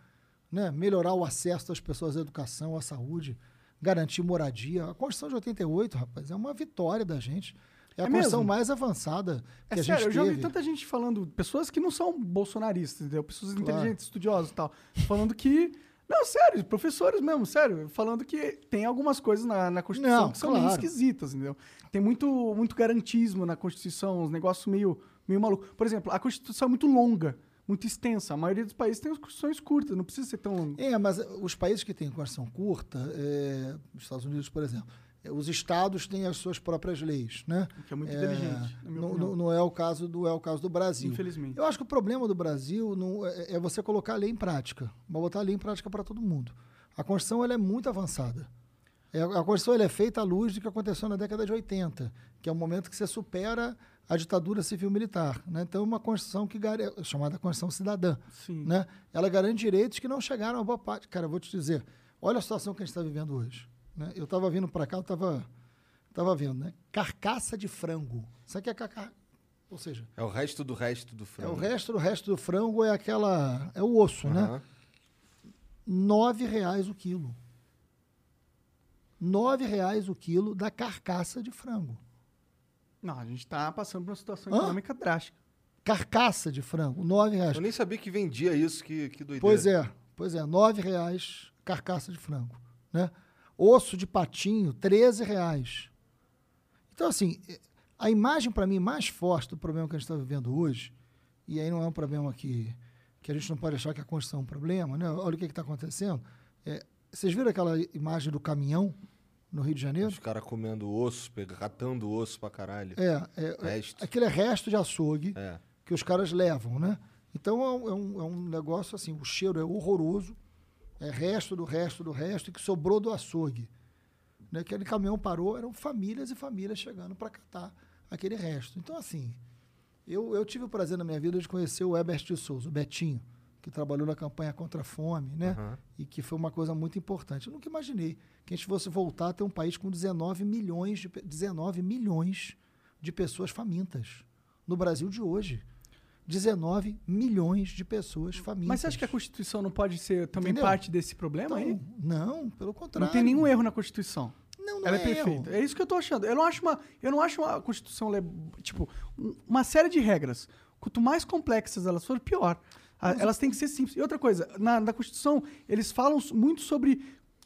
né? melhorar o acesso das pessoas à educação, à saúde, garantir moradia. A Constituição de 88, rapaz, é uma vitória da gente. É a É Constituição mesmo? mais avançada que É a sério, gente eu já ouvi teve. tanta gente falando, pessoas que não são bolsonaristas, entendeu? Pessoas Claro. inteligentes, estudiosas e tal, falando que. Não, sério, professores mesmo, sério, falando que tem algumas coisas na, na Constituição Não, que são meio claro. esquisitas, entendeu? Tem muito, muito garantismo na Constituição, uns negócios meio, meio maluco. Por exemplo, a Constituição é muito longa, muito extensa. A maioria dos países tem as constituições curtas, não precisa ser tão. É, mas os países que têm Constituição curta, é, os Estados Unidos, por exemplo, eh, os estados têm as suas próprias leis, né? Que é muito É, inteligente, não, não- não é o caso do é o caso do Brasil. Infelizmente. Eu acho que o problema do Brasil não, é, é você colocar a lei em prática, mas botar a lei em prática para todo mundo. A Constituição ela é muito avançada. É, a Constituição ela é feita à luz do que aconteceu na década de 80, que é o momento que você supera a ditadura civil-militar. Né? Então, é uma Constituição que gar- é chamada Constituição Cidadã. Sim. Né? Ela garante direitos que não chegaram a boa parte. Cara, eu vou te dizer, olha a situação que a gente está vivendo hoje. né? Eu estava vindo para cá, eu estava tava vendo, né? Carcaça de frango. Sabe o que é carcaça? Ou seja, É o resto do resto do é frango. o resto do resto do frango é aquela. É o osso, né? Aham. nove reais o quilo. Nove reais o quilo da carcaça de frango. Não, a gente tá passando por uma situação Hã? econômica drástica. Carcaça de frango, nove reais. Eu nem sabia que vendia isso, que, que doideira. Pois é, pois é, nove reais carcaça de frango, né? Osso de patinho, 13 reais. Então, assim, a imagem para mim mais forte do problema que a gente está vivendo hoje, e aí não é um problema que, que a gente não pode achar que a Constituição é um problema, né? Olha o que está acontecendo. É, vocês viram aquela imagem do caminhão no Rio de Janeiro? Os caras comendo osso, catando osso pra caralho. É, é, é, Resto. aquilo é resto de açougue É. que os caras levam, né? Então é um, é um- é um negócio assim, o cheiro é horroroso, é resto do resto do resto que sobrou do açougue. Né? Aquele caminhão parou, eram famílias e famílias chegando para catar aquele resto. Então, assim, eu, eu tive o prazer na minha vida de conhecer o Herbert de Souza, o Betinho, que trabalhou na campanha contra a fome, né? Aham. E que foi uma coisa muito importante. Eu nunca imaginei que a gente fosse voltar a ter um país com 19 milhões de, pe- 19 milhões de pessoas famintas no Brasil de hoje. 19 milhões de pessoas famintas. Mas você acha que a Constituição não pode ser também Entendeu? parte desse problema aí? Então, não, pelo contrário. Não tem nenhum erro na Constituição. Não, não Ela é, é perfeita. erro. É isso que eu tô achando. Eu não acho uma, eu não acho uma Constituição, le- tipo, um- uma série de regras. Quanto mais complexas elas forem, pior. A- elas têm que ser simples. E outra coisa, na, na Constituição, eles falam muito sobre.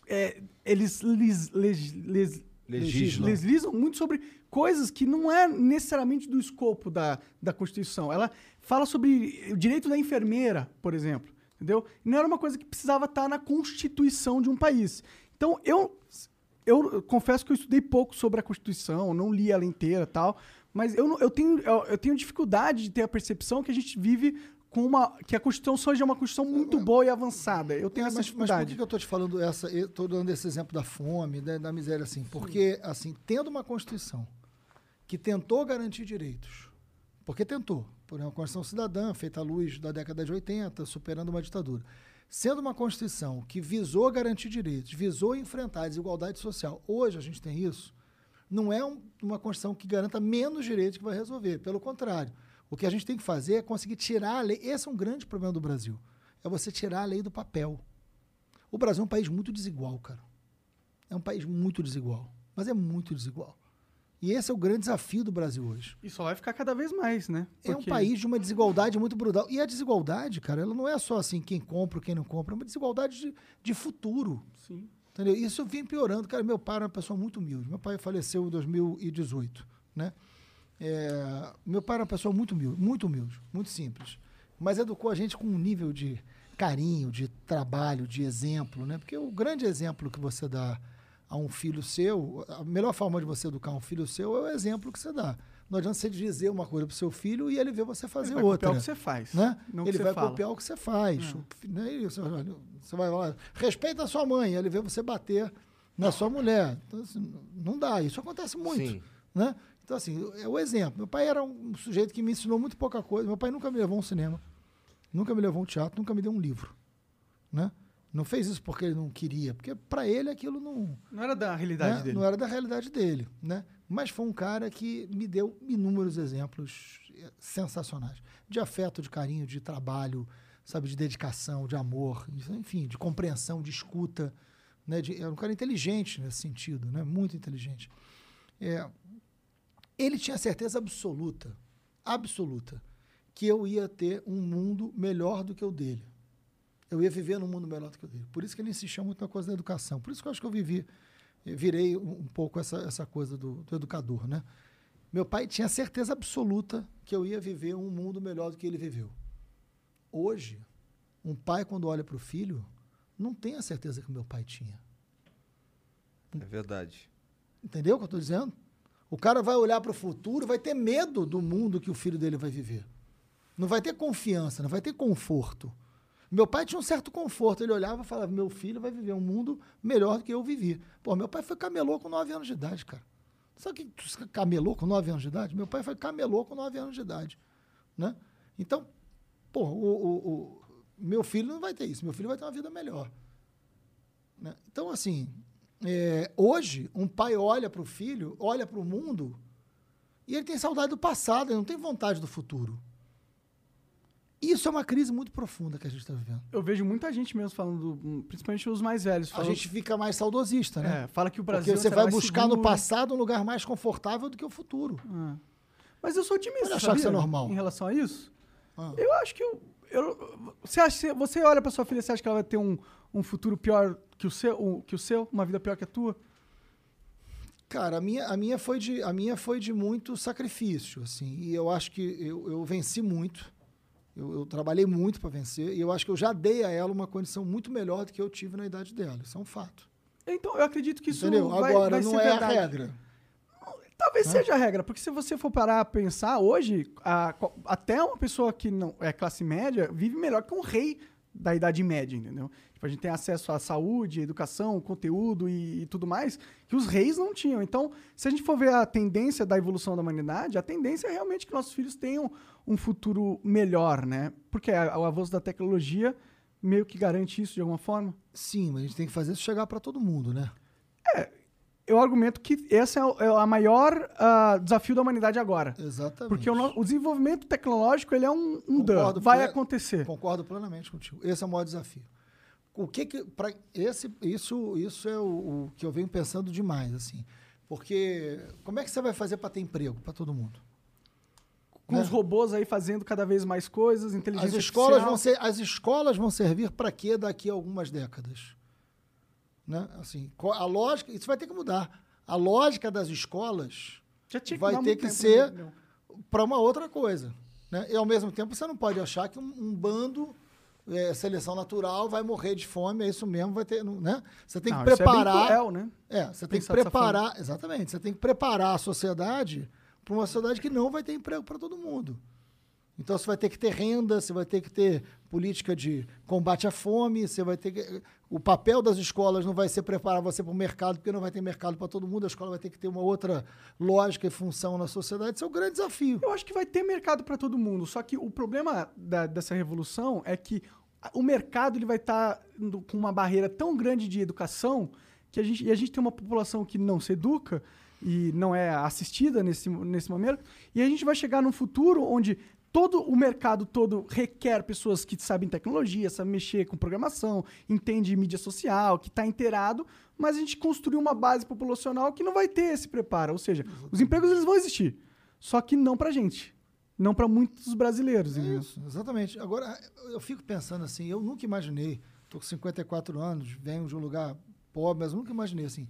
é, eles lis- les- Legislam. legislam muito sobre coisas que não é necessariamente do escopo da, da Constituição. Ela fala sobre o direito da enfermeira, por exemplo. Entendeu? Não era uma coisa que precisava estar na Constituição de um país. Então, eu, eu confesso que eu estudei pouco sobre a Constituição, não li ela inteira e tal, mas eu, eu, tenho, eu, eu tenho dificuldade de ter a percepção que a gente vive com uma. que a Constituição seja uma Constituição muito boa e avançada. Eu tenho É, essa mas, mas por dificuldade. que eu estou te falando essa, eu tô dando esse exemplo da fome, da, da miséria assim? Porque, assim, tendo uma Constituição que tentou garantir direitos, porque tentou, por exemplo, a Constituição Cidadã, feita à luz da década de 80, superando uma ditadura. Sendo uma Constituição que visou garantir direitos, visou enfrentar a desigualdade social, hoje a gente tem isso, não é um- uma Constituição que garanta menos direitos que vai resolver. Pelo contrário, o que a gente tem que fazer é conseguir tirar a lei. Esse é um grande problema do Brasil. É você tirar a lei do papel. O Brasil é um país muito desigual, cara. É um país muito desigual. Mas é muito desigual. E esse é o grande desafio do Brasil hoje. E só vai ficar cada vez mais, né? É um Porque- país de uma desigualdade muito brutal. E a desigualdade, cara, ela não é só assim quem compra ou quem não compra, é uma desigualdade de, de futuro. Sim. Entendeu? Isso vem piorando. Cara, meu pai era uma pessoa muito humilde. Meu pai faleceu em 2018, né? É, meu pai era uma pessoa muito humilde, muito humilde, muito simples. Mas educou a gente com um nível de carinho, de trabalho, de exemplo, né? Porque o grande exemplo que você dá a um filho seu, a melhor forma de você educar um filho seu é o exemplo que você dá. Não adianta você dizer uma coisa pro seu filho e ele ver você fazer vai outra copiar o que você faz. né? Não o que ele você vai fala. copiar o que você faz. O fi- né? Você vai falar, respeita a sua mãe, ele vê você bater na sua mulher. Então, assim, não dá, isso acontece muito. Sim. Né? Então, assim, é o exemplo. Meu pai era um sujeito que me ensinou muito pouca coisa. Meu pai nunca me levou a um cinema, nunca me levou a um teatro, nunca me deu um livro. Né? Não fez isso porque ele não queria, porque para ele aquilo não, Não era da realidade né? dele. Não era da realidade dele, né? Mas foi um cara que me deu inúmeros exemplos sensacionais de afeto, de carinho, de trabalho, sabe, de dedicação, de amor, enfim, de compreensão, de escuta, né? De, era um cara inteligente nesse sentido, né? Muito inteligente. É, ele tinha certeza absoluta, absoluta, que eu ia ter um mundo melhor do que o dele. Eu ia viver num mundo melhor do que o dele. Por isso que ele insistia muito na coisa da educação. Por isso que eu acho que eu vivi, eu virei um, pouco essa, essa coisa do, do educador, né? Meu pai tinha certeza absoluta que eu ia viver um mundo melhor do que ele viveu. Hoje, um pai, quando olha para o filho, não tem a certeza que o meu pai tinha. É verdade. Entendeu o que eu estou dizendo? O cara vai olhar para o futuro, vai ter medo do mundo que o filho dele vai viver. Não vai ter confiança, não vai ter conforto. Meu pai tinha um certo conforto. Ele olhava e falava: meu filho vai viver um mundo melhor do que eu vivi. Pô, meu pai foi camelô com 9 anos de idade, cara. Sabe que camelô com 9 anos de idade? Meu pai foi camelô com 9 anos de idade. Né? Então, pô, o, o- o- meu filho não vai ter isso. Meu filho vai ter uma vida melhor. né? Então, assim, é, hoje, um pai olha para o filho, olha para o mundo e ele tem saudade do passado, ele não tem vontade do futuro. Isso é uma crise muito profunda que a gente está vivendo. Eu vejo muita gente mesmo falando, do- principalmente os mais velhos. A falando- gente fica mais saudosista, né? é, fala que o Brasil Porque você será vai buscar no seguro. passado um lugar mais confortável do que o futuro. Ah. Mas eu sou otimista, achar que isso é normal. Em relação a isso. Ah. Eu acho que eu, eu- você acha, você olha pra sua filha, você acha que ela vai ter um, um futuro pior que o seu, um- que o seu, uma vida pior que a tua? Cara, a minha, a minha, foi, de, a minha foi de muito sacrifício, assim. E eu acho que eu, eu venci muito. Eu, eu trabalhei muito para vencer. E eu acho que eu já dei a ela uma condição muito melhor do que eu tive na idade dela. Isso é um fato. Então, eu acredito que isso Entendeu? vai, Agora, vai não é verdade. a regra. Talvez seja a regra, porque se você for parar a pensar hoje, a- até uma pessoa que não é classe média vive melhor que um rei da Idade Média, entendeu? Tipo, a gente tem acesso à saúde, educação, conteúdo e, e tudo mais que os reis não tinham. Então, se a gente for ver a tendência da evolução da humanidade, a tendência é realmente que nossos filhos tenham um futuro melhor, né? Porque a- o avanço da tecnologia meio que garante isso de alguma forma. Sim, mas a gente tem que fazer isso chegar para todo mundo, né? Eu argumento que esse é o, é a maior ah, desafio da humanidade agora. Exatamente. Porque o, no- o desenvolvimento tecnológico ele é um, um dano. Concordo Vai acontecer. Concordo plenamente contigo. Esse é o maior desafio. O que que pra, esse isso isso é o, o que eu venho pensando demais assim. Porque como é que você vai fazer para ter emprego para todo mundo? Com né? os robôs aí fazendo cada vez mais coisas, As inteligência escolas artificial. vão ser as escolas vão servir para quê daqui a algumas décadas? Né? Assim, a lógica, isso vai ter que mudar. A lógica das escolas vai ter que ser né? para uma outra coisa. Né? E ao mesmo tempo você não pode achar que um, um bando é, seleção natural vai morrer de fome, é isso mesmo, vai ter, né? Você tem Não, que é preparar, cruel, né? é, você tem que preparar, exatamente, você tem que preparar a sociedade para uma sociedade que não vai ter emprego para todo mundo. Então você vai ter que ter renda, você vai ter que ter política de combate à fome, você vai ter que o papel das escolas não vai ser preparar você para o mercado, porque não vai ter mercado para todo mundo, a escola vai ter que ter uma outra lógica e função na sociedade, isso é um grande desafio. Eu acho que vai ter mercado para todo mundo. Só que o problema da- dessa revolução é que o mercado ele vai estar com uma barreira tão grande de educação que a gente, e a gente tem uma população que não se educa e não é assistida nesse, nesse momento. E a gente vai chegar num futuro onde todo o mercado todo requer pessoas que sabem tecnologia, sabem mexer com programação, entende mídia social, que está inteirado, mas a gente construiu uma base populacional que não vai ter esse preparo. Ou seja, os empregos eles vão existir, só que não pra gente. Não pra muitos brasileiros. É isso, exatamente. Agora, eu fico pensando assim, eu nunca imaginei, estou com 54 anos, venho de um lugar pobre, mas nunca imaginei assim,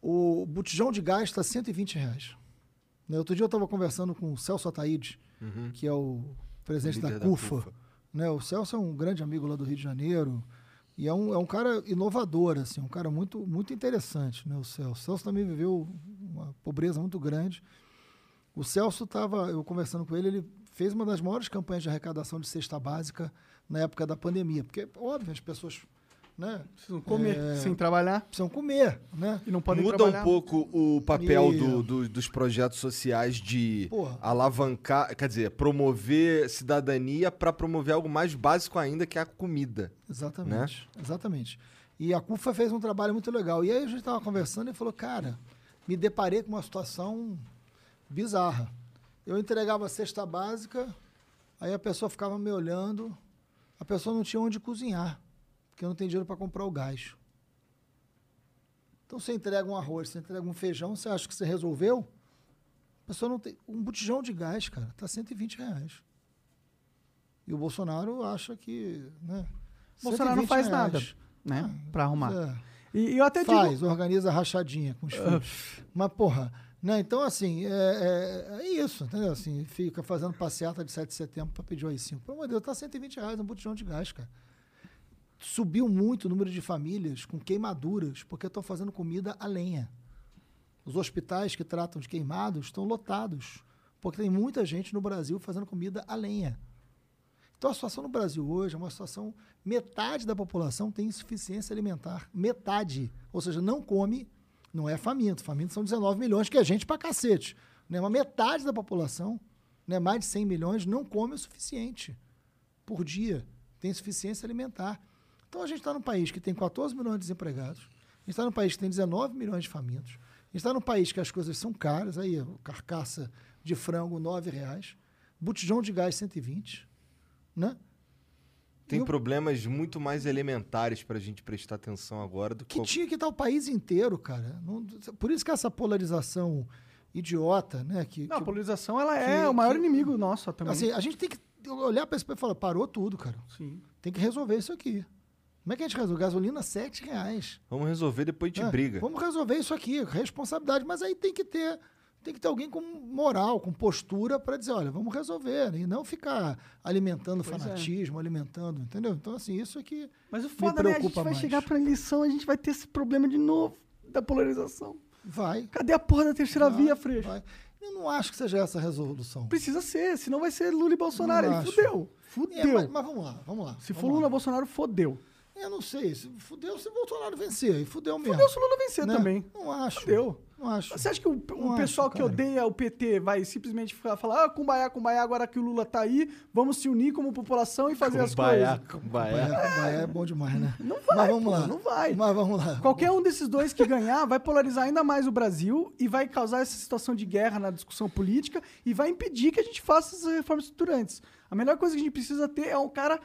o botijão de gás está 120 reais. Né, Outro dia eu estava conversando com o Celso Ataíde, que é o presidente da da CUFA. CUFA. Né, o Celso é um grande amigo lá do Rio de Janeiro e é um, é um cara inovador, assim, um cara muito, muito interessante, né, o Celso. O Celso também viveu uma pobreza muito grande. O Celso estava, eu conversando com ele, ele fez uma das maiores campanhas de arrecadação de cesta básica na época da pandemia, porque, óbvio, as pessoas né, Precisam comer É. sem trabalhar precisam comer, né? e não podem Muda trabalhar. um pouco o papel E- do- do- dos projetos sociais de Porra. alavancar, quer dizer, promover cidadania para promover algo mais básico ainda, que é a comida. Exatamente, exatamente. E a CUFA fez um trabalho muito legal. E aí a gente estava conversando e falou, cara, me deparei com uma situação bizarra. Eu entregava a cesta básica, aí a pessoa ficava me olhando, a pessoa não tinha onde cozinhar, porque não tem dinheiro para comprar o gás. Então você entrega um arroz, você entrega um feijão, você acha que você resolveu? A pessoa não tem. Um botijão de gás, cara, tá 120 reais. E o Bolsonaro acha que. Né, Bolsonaro não 120 faz reais. nada, né? Pra arrumar. É. E, eu até Faz, digo... organiza rachadinha com os filhos. Mas, porra, né? Então, assim, é, é- é isso, entendeu? Assim, fica fazendo passeata de 7 de setembro para pedir o AI-5. Pelo amor de Deus, tá 120 reais um botijão de gás, cara. Subiu muito o número de famílias com queimaduras, porque estão fazendo comida a lenha. Os hospitais que tratam de queimados estão lotados, porque tem muita gente no Brasil fazendo comida a lenha. Então a situação no Brasil hoje é uma situação. Metade da população tem insuficiência alimentar. Metade. Ou seja, não come, não é faminto. Faminto são 19 milhões, que é gente pra cacete. Né? Uma metade da população, né? mais de 100 milhões, não come o suficiente por dia. Tem insuficiência alimentar. Então a gente está num país que tem 14 milhões de desempregados. A gente está num país que tem 19 milhões de famintos. A gente está num país que as coisas são caras. Aí, carcaça de frango, 9 reais. Botijão de gás, 120. Né? Tem o- problemas muito mais elementares pra gente prestar atenção agora do que. Que qual- tinha que estar o país inteiro, cara. Não- por isso que essa polarização idiota, né? Que, Não, a que- polarização ela é que- o maior que- inimigo nosso também. assim, a gente tem que olhar para isso e falar, parou tudo, cara. Sim. Tem que resolver isso aqui. Como é que a gente resolve? Gasolina, 7 reais. Vamos resolver depois de É, briga. Vamos resolver isso aqui, responsabilidade. Mas aí tem que ter, tem que ter alguém com moral, com postura para dizer, olha, vamos resolver. né? E não ficar alimentando Pois é. fanatismo, alimentando, entendeu? Então, assim, isso aqui. Mas o foda, né? A gente preocupa vai mais. chegar pra eleição, a gente vai ter esse problema de novo da polarização. Vai. Cadê a porra da terceira vai, via, Freixo? vai. Eu não acho que seja essa a resolução. Precisa ser, senão vai ser Lula e Bolsonaro. Aí acho. fudeu. É, Fudeu. mas, mas vamos lá, vamos lá. Se vamos for lá. Lula Bolsonaro, fodeu. Eu não sei. Se fudeu se o Bolsonaro vencer. E fudeu mesmo. Fudeu se o Lula vencer né? também. Não acho. Fudeu. Não acho. Você acha que o, o pessoal acho, que odeia o PT vai simplesmente ficar- falar, ah, cumbaiá, cumbaiá, agora que o Lula tá aí, vamos se unir como população e fazer as Cumbaiá, coisas? cumbaiá. Bahia, Bahia é bom demais, né? Não vai, Mas vamos pô, lá. não vai. Mas vamos lá. Qualquer um desses dois que ganhar vai polarizar ainda mais o Brasil e vai causar essa situação de guerra na discussão política e vai impedir que a gente faça essas reformas estruturantes. A melhor coisa que a gente precisa ter é um cara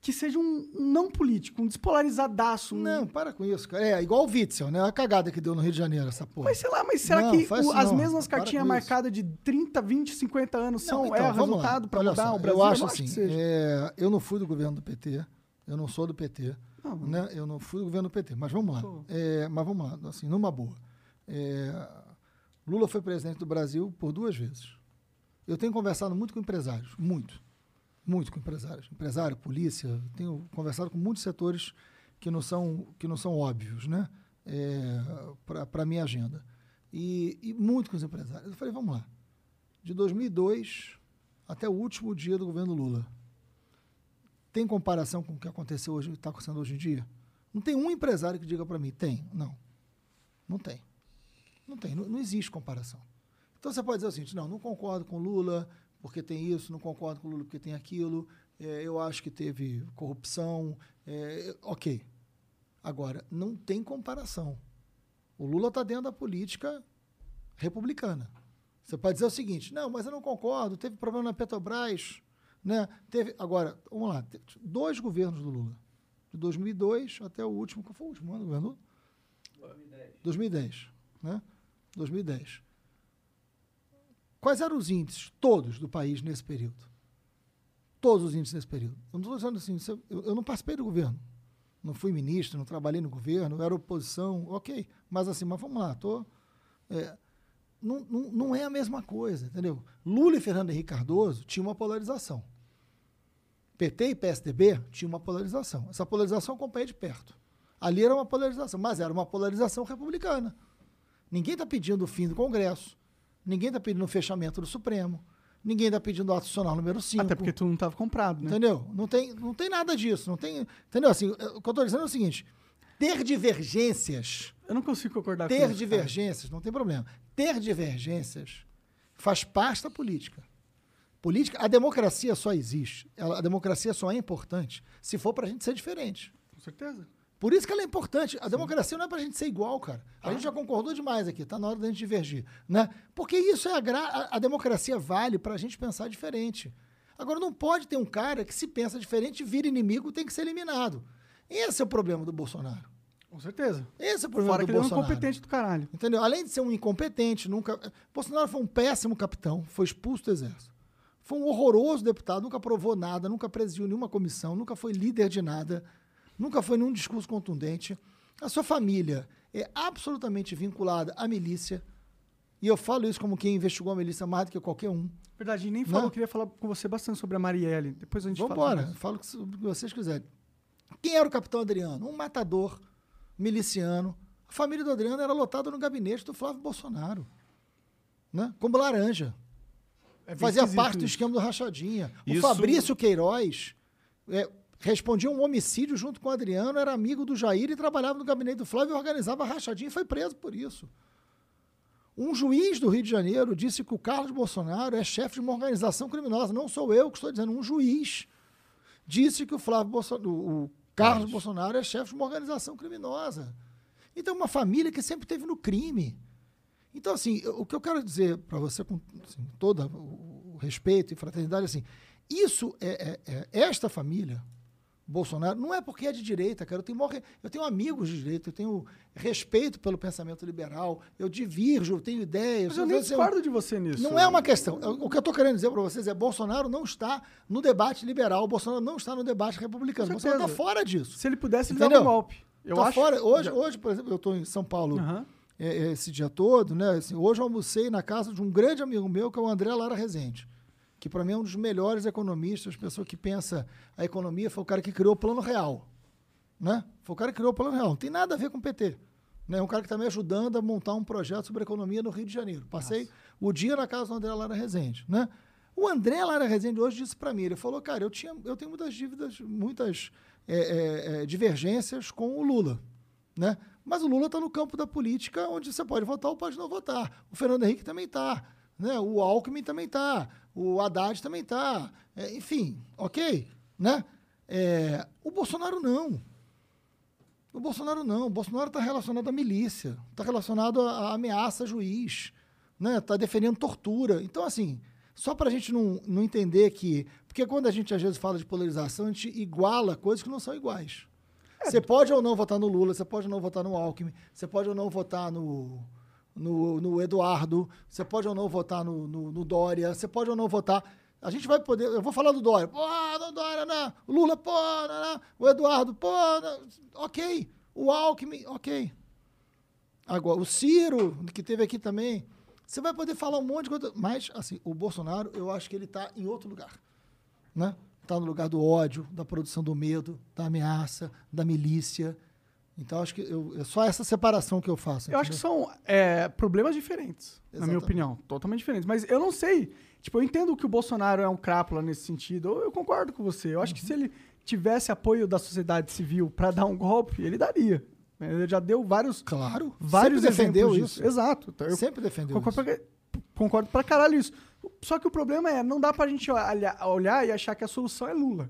que seja um não político, um despolarizadaço. um- Não, para com isso, cara. É igual o Witzel, né? A cagada que deu no Rio de Janeiro, essa porra. Mas sei lá, mas será Não, que o- as mesmas cartinhas marcadas de 30, 20, 50 anos Não, são então, é o vamos lá. resultado para mudar só, o Brasil? Eu acho não assim, é, eu não fui do governo do PT, eu não sou do PT, Não, né? Eu não fui do governo do PT, mas vamos lá. É, mas vamos lá, assim, numa boa. É, Lula foi presidente do Brasil por duas vezes. Eu tenho conversado muito com empresários, muito, muito com empresários, empresário, polícia. Tenho conversado com muitos setores que não são que não são óbvios, né? para a minha agenda e, e muito com os empresários. Eu falei, vamos lá. De 2002 até o último dia do governo Lula, tem comparação com o que aconteceu hoje, está acontecendo hoje em dia? Não tem um empresário que diga para mim, tem, não. Não tem. Não tem, não, não existe comparação. Então você pode dizer o seguinte, não, não concordo com Lula porque tem isso, não concordo com Lula porque tem aquilo, é, eu acho que teve corrupção, é, ok. Agora, não tem comparação. O Lula está dentro da política republicana. Você pode dizer o seguinte, não, mas eu não concordo, teve problema na Petrobras, né? Teve, agora, vamos lá, dois governos do Lula, de 2002 até o último, qual foi o último ano do governo Lula? 2010, né? 2010. Quais eram os índices todos do país nesse período? Todos os índices nesse período. Eu não estou dizendo assim, se eu, não participei do governo. Não fui ministro, não trabalhei no governo, era oposição, ok. Mas assim, mas vamos lá, tô, é, não, não, não é a mesma coisa, entendeu? Lula e Fernando Henrique Cardoso tinham uma polarização. PT e PSDB tinham uma polarização. Essa polarização eu acompanhei de perto. Ali era uma polarização, mas era uma polarização republicana. Ninguém está pedindo o fim do Congresso. Ninguém está pedindo o fechamento do Supremo. Ninguém está pedindo o ato adicional número 5. Até porque tu não tava comprado, né? Entendeu? Não tem, não tem nada disso. Não tem, entendeu? Assim, o que eu estou dizendo é o seguinte: ter divergências, Eu não consigo concordar com ter isso. cara. divergências, não tem problema. Ter divergências faz parte da política. Política, a democracia só existe, a democracia só é importante se for para a gente ser diferente. Com certeza. Por isso que ela é importante. A democracia não é pra gente ser igual, cara. A gente já concordou demais aqui, tá na hora da gente divergir, né? Porque isso é a gra... a, a democracia vale pra gente pensar diferente. Agora não pode ter um cara que se pensa diferente, vira inimigo, tem que ser eliminado. Esse é o problema do Bolsonaro. Com certeza. Esse é o problema Fora do que ele é um Bolsonaro. incompetente do caralho. Entendeu? Além de ser um incompetente, nunca. Bolsonaro foi um péssimo capitão, foi expulso do exército. Foi um horroroso deputado, nunca aprovou nada, nunca presidiu nenhuma comissão, nunca foi líder de nada, nunca foi nenhum discurso contundente. A sua família é absolutamente vinculada à milícia. E eu falo isso como quem investigou a milícia mais do que qualquer um. Verdade, nem Né? falou, eu queria falar com você bastante sobre a Marielle. Depois a gente Vamos fala. isso. falo o que- o vocês quiserem. Quem era o capitão Adriano? Um matador miliciano. A família do Adriano era lotada no gabinete do Flávio Bolsonaro. Né? Como laranja. É Fazia parte do esquema do Rachadinha. O Isso- Fabrício Queiroz é, respondia um homicídio junto com o Adriano, era amigo do Jair e trabalhava no gabinete do Flávio e organizava rachadinha e foi preso por isso. Um juiz do Rio de Janeiro disse que o Carlos Bolsonaro é chefe de uma organização criminosa. Não sou eu que estou dizendo, um juiz disse que o Flávio Bolsonaro, o Carlos Carlos. Bolsonaro é chefe de uma organização criminosa. Então, uma família que sempre teve no crime. Então, assim, o que eu quero dizer para você, com assim, todo o o respeito e fraternidade, assim, isso é, é- é- esta família, Bolsonaro, não é porque é de direita, cara. Eu tenho, maior eu tenho amigos de direita, eu tenho respeito pelo pensamento liberal, eu divirjo, eu tenho ideias. Mas eu nem discordo de você nisso. não é uma questão. O que eu estou querendo dizer para vocês é Bolsonaro não está no debate liberal, Bolsonaro não está no debate republicano. Bolsonaro está fora disso. Se ele pudesse, ele dava um golpe. Eu Tá acho. fora. Hoje, hoje, por exemplo, eu estou em São Paulo é, esse dia todo, né? Assim, hoje eu almocei na casa de um grande amigo meu, que é o André Lara Rezende, que para mim é um dos melhores economistas, pessoa que pensa a economia, foi o cara que criou o Plano Real, né? Foi o cara que criou o Plano Real. Não tem nada a ver com o PT. Né? É um cara que está me ajudando a montar um projeto sobre economia no Rio de Janeiro. Passei o dia na casa do André Lara Rezende, né? O André Lara Rezende hoje disse para mim, ele falou, cara, eu, tinha, eu tenho muitas dívidas, muitas é, é, é, divergências com o Lula, né? Mas o Lula está no campo da política, onde você pode votar ou pode não votar. O Fernando Henrique também está, né? O Alckmin também está, o Haddad também está, enfim, ok, né? É, o Bolsonaro não. O Bolsonaro não. O Bolsonaro está relacionado à milícia, está relacionado à, ameaça a juiz, né? Está defendendo tortura. Então, assim, só para a gente não, não entender que. Porque quando a gente às vezes fala de polarização, a gente iguala coisas que não são iguais. Você pode ou não votar no Lula, você pode ou não votar no Alckmin, você pode ou não votar no, no, no Eduardo, você pode ou não votar no, no, no Dória, você pode ou não votar. A gente vai poder. Eu vou falar do Dória. Pô, não, Dória, não. O Lula, pô, não, não. O Eduardo, pô, não. ok. O Alckmin, ok. Agora, o Ciro, que teve aqui também. Você vai poder falar um monte de coisa. Mas, assim, o Bolsonaro, eu acho que ele está em outro lugar. Né? Está no lugar do ódio, da produção do medo, da ameaça, da milícia. Então, acho que eu, é só essa separação que eu faço. Eu acho que são é, problemas diferentes, na minha Exatamente. opinião. Totalmente diferentes. Mas eu não sei. Tipo, eu entendo que o Bolsonaro é um crápula nesse sentido. Eu, eu concordo com você. Eu acho Uhum. que se ele tivesse apoio da sociedade civil pra dar um golpe, ele daria. Ele já deu vários, Claro. vários sempre defendeu isso. disso. Exato. Então, eu sempre defendeu concordo isso. pra, concordo pra caralho isso. Só que o problema é, não dá pra gente olhar, olhar e achar que a solução é Lula.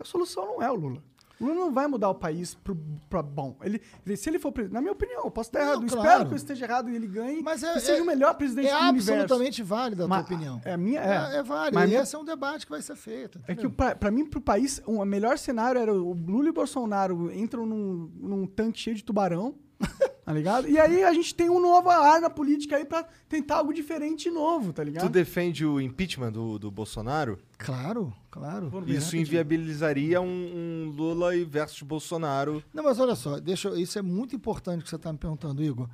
A solução não é o Lula. O Lula não vai mudar o país pro, pra bom. Ele, ele- se ele for presidente, na minha opinião, eu posso estar Não, errado. Eu claro. Espero que eu esteja errado e ele ganhe. Mas é- e seja é- o melhor presidente É do universo. absolutamente válida a tua Mas opinião. É a minha, é. É, é válido. Mas e minha- esse é um debate que vai ser feito. É que entendeu? pra, pra mim, pro país, o melhor cenário era o Lula e o Bolsonaro entram num, num tanque cheio de tubarão, tá ligado? E aí a gente tem uma nova arma política aí pra tentar algo diferente e novo, tá ligado? Tu defende o impeachment do, do Bolsonaro? Claro, claro. Isso inviabilizaria um, um Lula versus Bolsonaro. Não, mas olha só, deixa, isso é muito importante que você está me perguntando, Igor.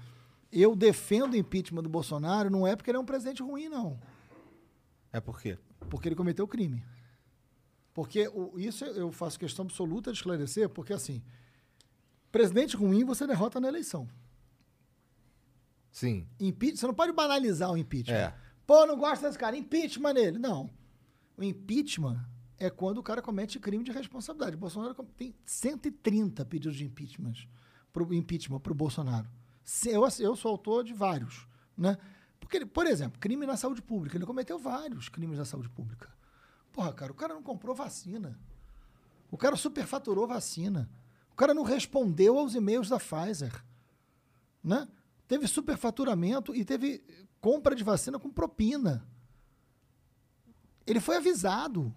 Eu defendo o impeachment do Bolsonaro, não é porque ele é um presidente ruim, não. É por quê? Porque ele cometeu crime. Porque o- isso eu faço questão absoluta de esclarecer, porque assim, presidente ruim você derrota na eleição. Sim. Impeach, você não pode banalizar o impeachment. É. Pô, não gosta desse cara, impeachment nele. Não. O impeachment é quando o cara comete crime de responsabilidade. O Bolsonaro tem 130 pedidos de impeachment pro impeachment para o Bolsonaro. Eu, eu sou autor de vários. Né? Porque, ele- por exemplo, crime na saúde pública. Ele cometeu vários crimes na saúde pública. Porra, cara, o cara não comprou vacina. O cara superfaturou vacina. O cara não respondeu aos e-mails da Pfizer. Né? Teve superfaturamento e teve compra de vacina com propina. Ele foi avisado.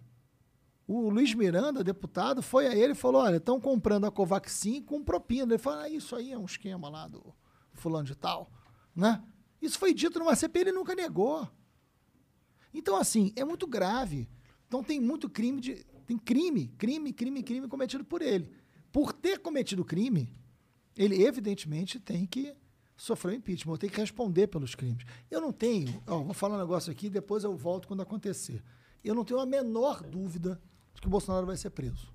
O Luiz Miranda, deputado, foi a ele e falou: olha, estão comprando a Covaxin com propina. Ele falou: ah, isso aí é um esquema lá do fulano de tal. Né? Isso foi dito numa CPI, ele nunca negou. Então, assim, é muito grave. Então tem muito crime de. Tem crime, crime, crime, crime cometido por ele. Por ter cometido crime, ele evidentemente tem que sofrer o impeachment, tem que responder pelos crimes. Eu não tenho, ó, vou falar um negócio aqui, depois eu volto quando acontecer. Eu não tenho a menor dúvida que o Bolsonaro vai ser preso.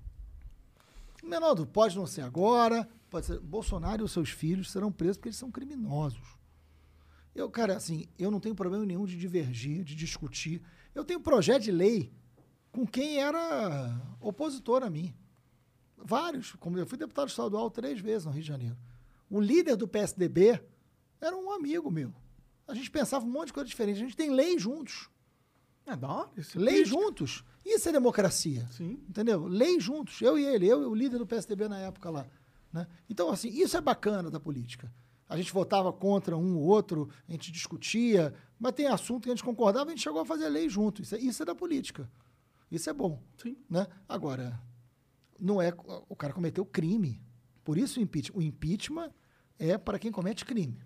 Menor pode não ser agora, pode ser. Bolsonaro e os seus filhos serão presos porque eles são criminosos. Eu, cara, assim, eu não tenho problema nenhum de divergir, de discutir. Eu tenho projeto de lei com quem era opositor a mim. Vários. Como eu fui deputado estadual três vezes no Rio de Janeiro. O líder do PSDB era um amigo meu. A gente pensava um monte de coisa diferente. A gente tem lei juntos. É da hora. Lei juntos. Isso é democracia. Sim. Entendeu? Lei juntos. Eu e ele. Eu e o líder do PSDB na época lá. né? Então, assim, isso é bacana da política. A gente votava contra um ou outro, a gente discutia, mas tem assunto que a gente concordava, a gente chegou a fazer lei junto. Isso é, isso é da política. Isso é bom. Sim. Né? Agora, não é. O cara cometeu crime. Por isso o impeachment. O impeachment é para quem comete crime.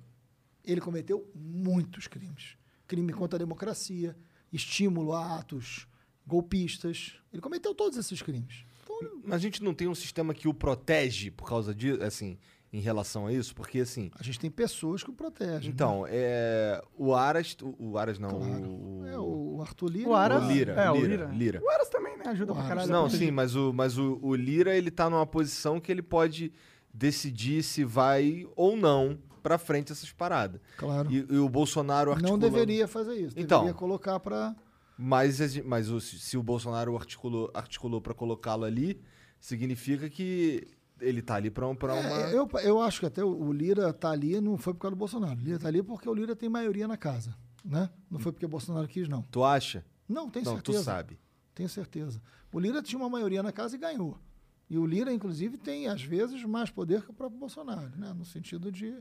Ele cometeu muitos crimes. Crime contra a democracia, estímulo a atos golpistas. Ele cometeu todos esses crimes. Então, Mas a gente não tem um sistema que o protege por causa disso, assim, em relação a isso? Porque, assim, a gente tem pessoas que o protegem. né? então, é, o Aras, o, o Aras não, Claro. o, É, o Arthur Lira. O Aras- o Lira, É, o Lira, Lira. Lira. O Aras também, né? Ajuda O pra Aras. caralho. a Não, sim, mas o, mas o, o Lira, ele tá numa posição que ele pode decidir se vai ou não pra frente essas paradas. Claro. E, e o Bolsonaro Não articulou... deveria fazer isso. Então. Deveria colocar para. Mas, mas o- se o Bolsonaro articulou, articulou para colocá-lo ali, significa que ele tá ali pra, um- pra uma... É, eu, eu acho que até o, Lira tá ali não foi por causa do Bolsonaro. O Lira tá ali porque o Lira tem maioria na casa. Né? Não foi porque o Bolsonaro quis, não. Tu acha? Não, tenho não, certeza. tu sabe. Tenho certeza. O Lira tinha uma maioria na casa e ganhou. E o Lira, inclusive, tem, às vezes, mais poder que o próprio Bolsonaro, né? No sentido de,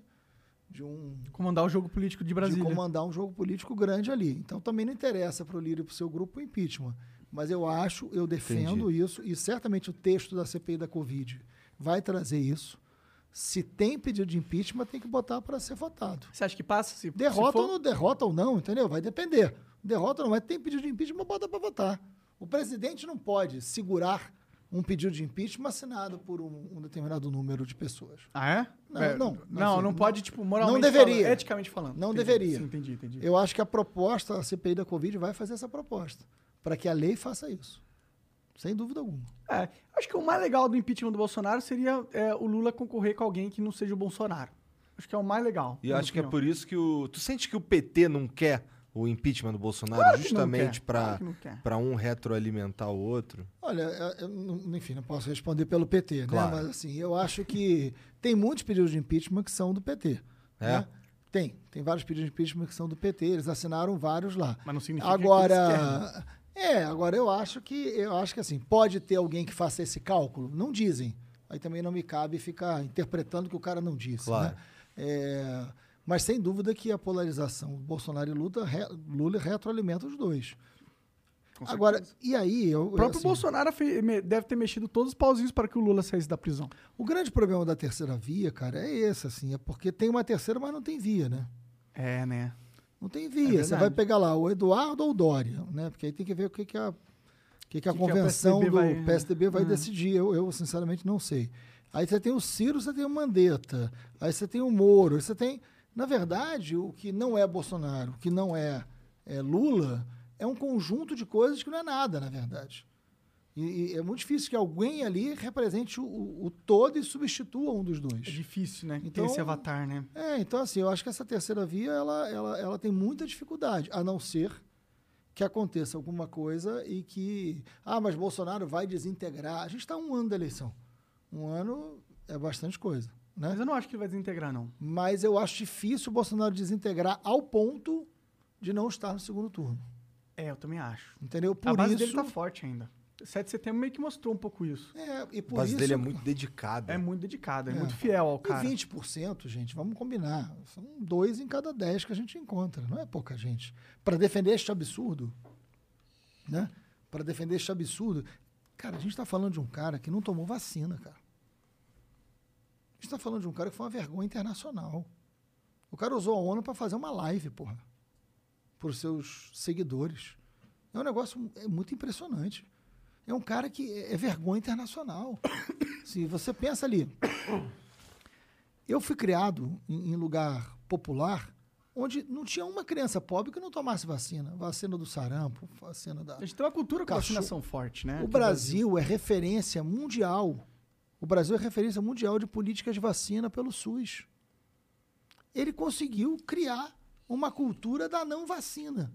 de um Comandar o jogo político de de Brasília. comandar um jogo político grande ali. Então também não interessa para o Lira e para o seu grupo o impeachment. Mas eu acho, eu defendo isso, e certamente o texto da CPI da Covid vai trazer isso. Se tem pedido de impeachment, tem que botar para ser votado. Você acha que passa? Se, Derrota, se for... ou não derrota ou não, entendeu? Vai depender. Derrota ou não, mas tem pedido de impeachment, bota para votar. O presidente não pode segurar um pedido de impeachment assinado por um, um determinado número de pessoas. Ah, é? Não, É, não, Não, assim, não pode, tipo, moralmente não deveria. falando, eticamente falando. Não Entendi. deveria. Sim, entendi, entendi. Eu acho que a proposta, a CPI da Covid vai fazer essa proposta, para que a lei faça isso. Sem dúvida alguma. É, acho que o mais legal do impeachment do Bolsonaro seria é, o Lula concorrer com alguém que não seja o Bolsonaro. Acho que é o mais legal. E acho que é opinião. por isso que o... Tu sente que o PT não quer o impeachment do Bolsonaro Claro que justamente pra claro que um retroalimentar o outro? Olha, eu- eu não- enfim, não posso responder pelo PT, Claro. né? Mas assim, eu acho que tem muitos pedidos de impeachment que são do PT. É? né? Tem, tem vários pedidos de impeachment que são do PT, eles assinaram vários lá. Mas não significa que Agora, é, agora eu acho que eu acho que assim, pode ter alguém que faça esse cálculo, não dizem. Aí também não me cabe ficar interpretando o que o cara não disse, Claro. né? É, mas sem dúvida que a polarização Bolsonaro e Lula, re- Lula retroalimenta os dois. Agora, e aí, eu, O próprio assim, Bolsonaro deve ter mexido todos os pauzinhos para que o Lula saísse da prisão. O grande problema da terceira via, cara, é esse, assim, é porque tem uma terceira, mas não tem via, né? É, né? Não tem É via. verdade. Você vai pegar lá o Eduardo ou o Dória, né? Porque aí tem que ver o que, que a, o que, que a Que convenção PSDB do vai- PSDB vai Uhum. decidir. Eu, eu, sinceramente, não sei. Aí você tem o Ciro, você tem o Mandetta, aí você tem o Moro, aí você tem. Na verdade, o que não é Bolsonaro, o que não é, é Lula, é um conjunto de coisas que não é nada, na verdade. E, e é muito difícil que alguém ali represente o, o- todo e substitua um dos dois. É difícil, né? Então- Ter esse avatar, né? É, então assim, eu acho que essa terceira via, ela, ela, ela tem muita dificuldade, a não ser que aconteça alguma coisa e que, ah, mas Bolsonaro vai desintegrar. A gente está um ano da eleição. Um ano é bastante coisa, né? Mas eu não acho que ele vai desintegrar, não. Mas eu acho difícil o Bolsonaro desintegrar ao ponto de não estar no segundo turno, É, eu também acho. entendeu? Por a base isso, dele tá forte ainda. 7 de setembro meio que mostrou um pouco isso. é, e A por base isso dele é muito dedicada. É muito dedicado, é, É. muito fiel ao E cara. 20%, gente, vamos combinar. São dois em cada dez que a gente encontra. Não é pouca gente. Para defender este absurdo, né? Para defender este absurdo. Cara, a gente está falando de um cara que não tomou vacina, cara. A gente está falando de um cara que foi uma vergonha internacional. O cara usou a ONU para fazer uma live, porra. Para os seus seguidores. É um negócio é muito impressionante. É um cara que é é vergonha internacional. Se você pensa ali, eu fui criado em, em lugar popular onde não tinha uma criança pobre que não tomasse vacina. Vacina do sarampo, vacina da. A gente tem uma cultura com vacinação forte, né? O no Brasil é referência mundial. O Brasil é referência mundial de políticas de vacina pelo SUS. Ele conseguiu criar uma cultura da não vacina.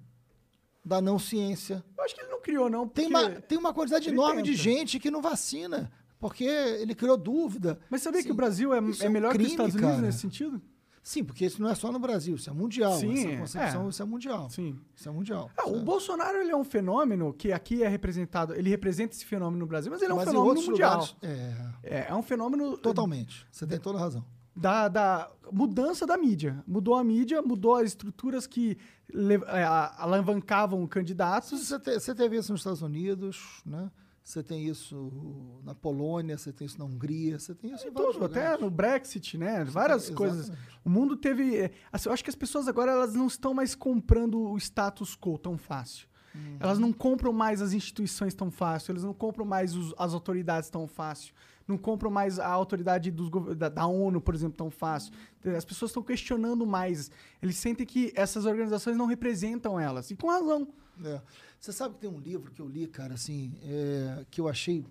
da não ciência. Eu acho que ele não criou, não. Tem uma, tem uma quantidade enorme de tenta. gente que não vacina, porque ele criou dúvida. Mas sabia que Sim. o Brasil é, é é um melhor que crime, os Estados Unidos cara. nesse sentido? Sim, porque isso não é só no Brasil, isso é mundial. Sim, essa concepção, é. isso é mundial. Sim. Isso é mundial. Ah, o é- Bolsonaro ele é um fenômeno que aqui é representado. Ele representa esse fenômeno no Brasil, mas ele é um Mas em fenômeno mundial. lugares. É, É, é um fenômeno totalmente. Você tem toda a razão. da, da mudança da mídia. Mudou a mídia, mudou as estruturas que le- é, alavancavam candidatos. Você, te- você teve isso nos Estados Unidos, né? Você tem isso na Polônia, você tem isso na Hungria, você tem isso em vários Tudo, até no Brexit, né? Várias tem- coisas. O mundo teve. é, assim, eu acho que as pessoas agora elas não estão mais comprando o status quo tão fácil. Uhum. Elas não compram mais as instituições tão fácil, eles não compram mais os- as autoridades tão fácil, não compram mais a autoridade dos, da, da ONU, por exemplo, tão fácil. As pessoas estão questionando mais. Eles sentem que essas organizações não representam elas. E com razão. É. Você sabe que tem um livro que eu li, cara, assim, é, que eu achei.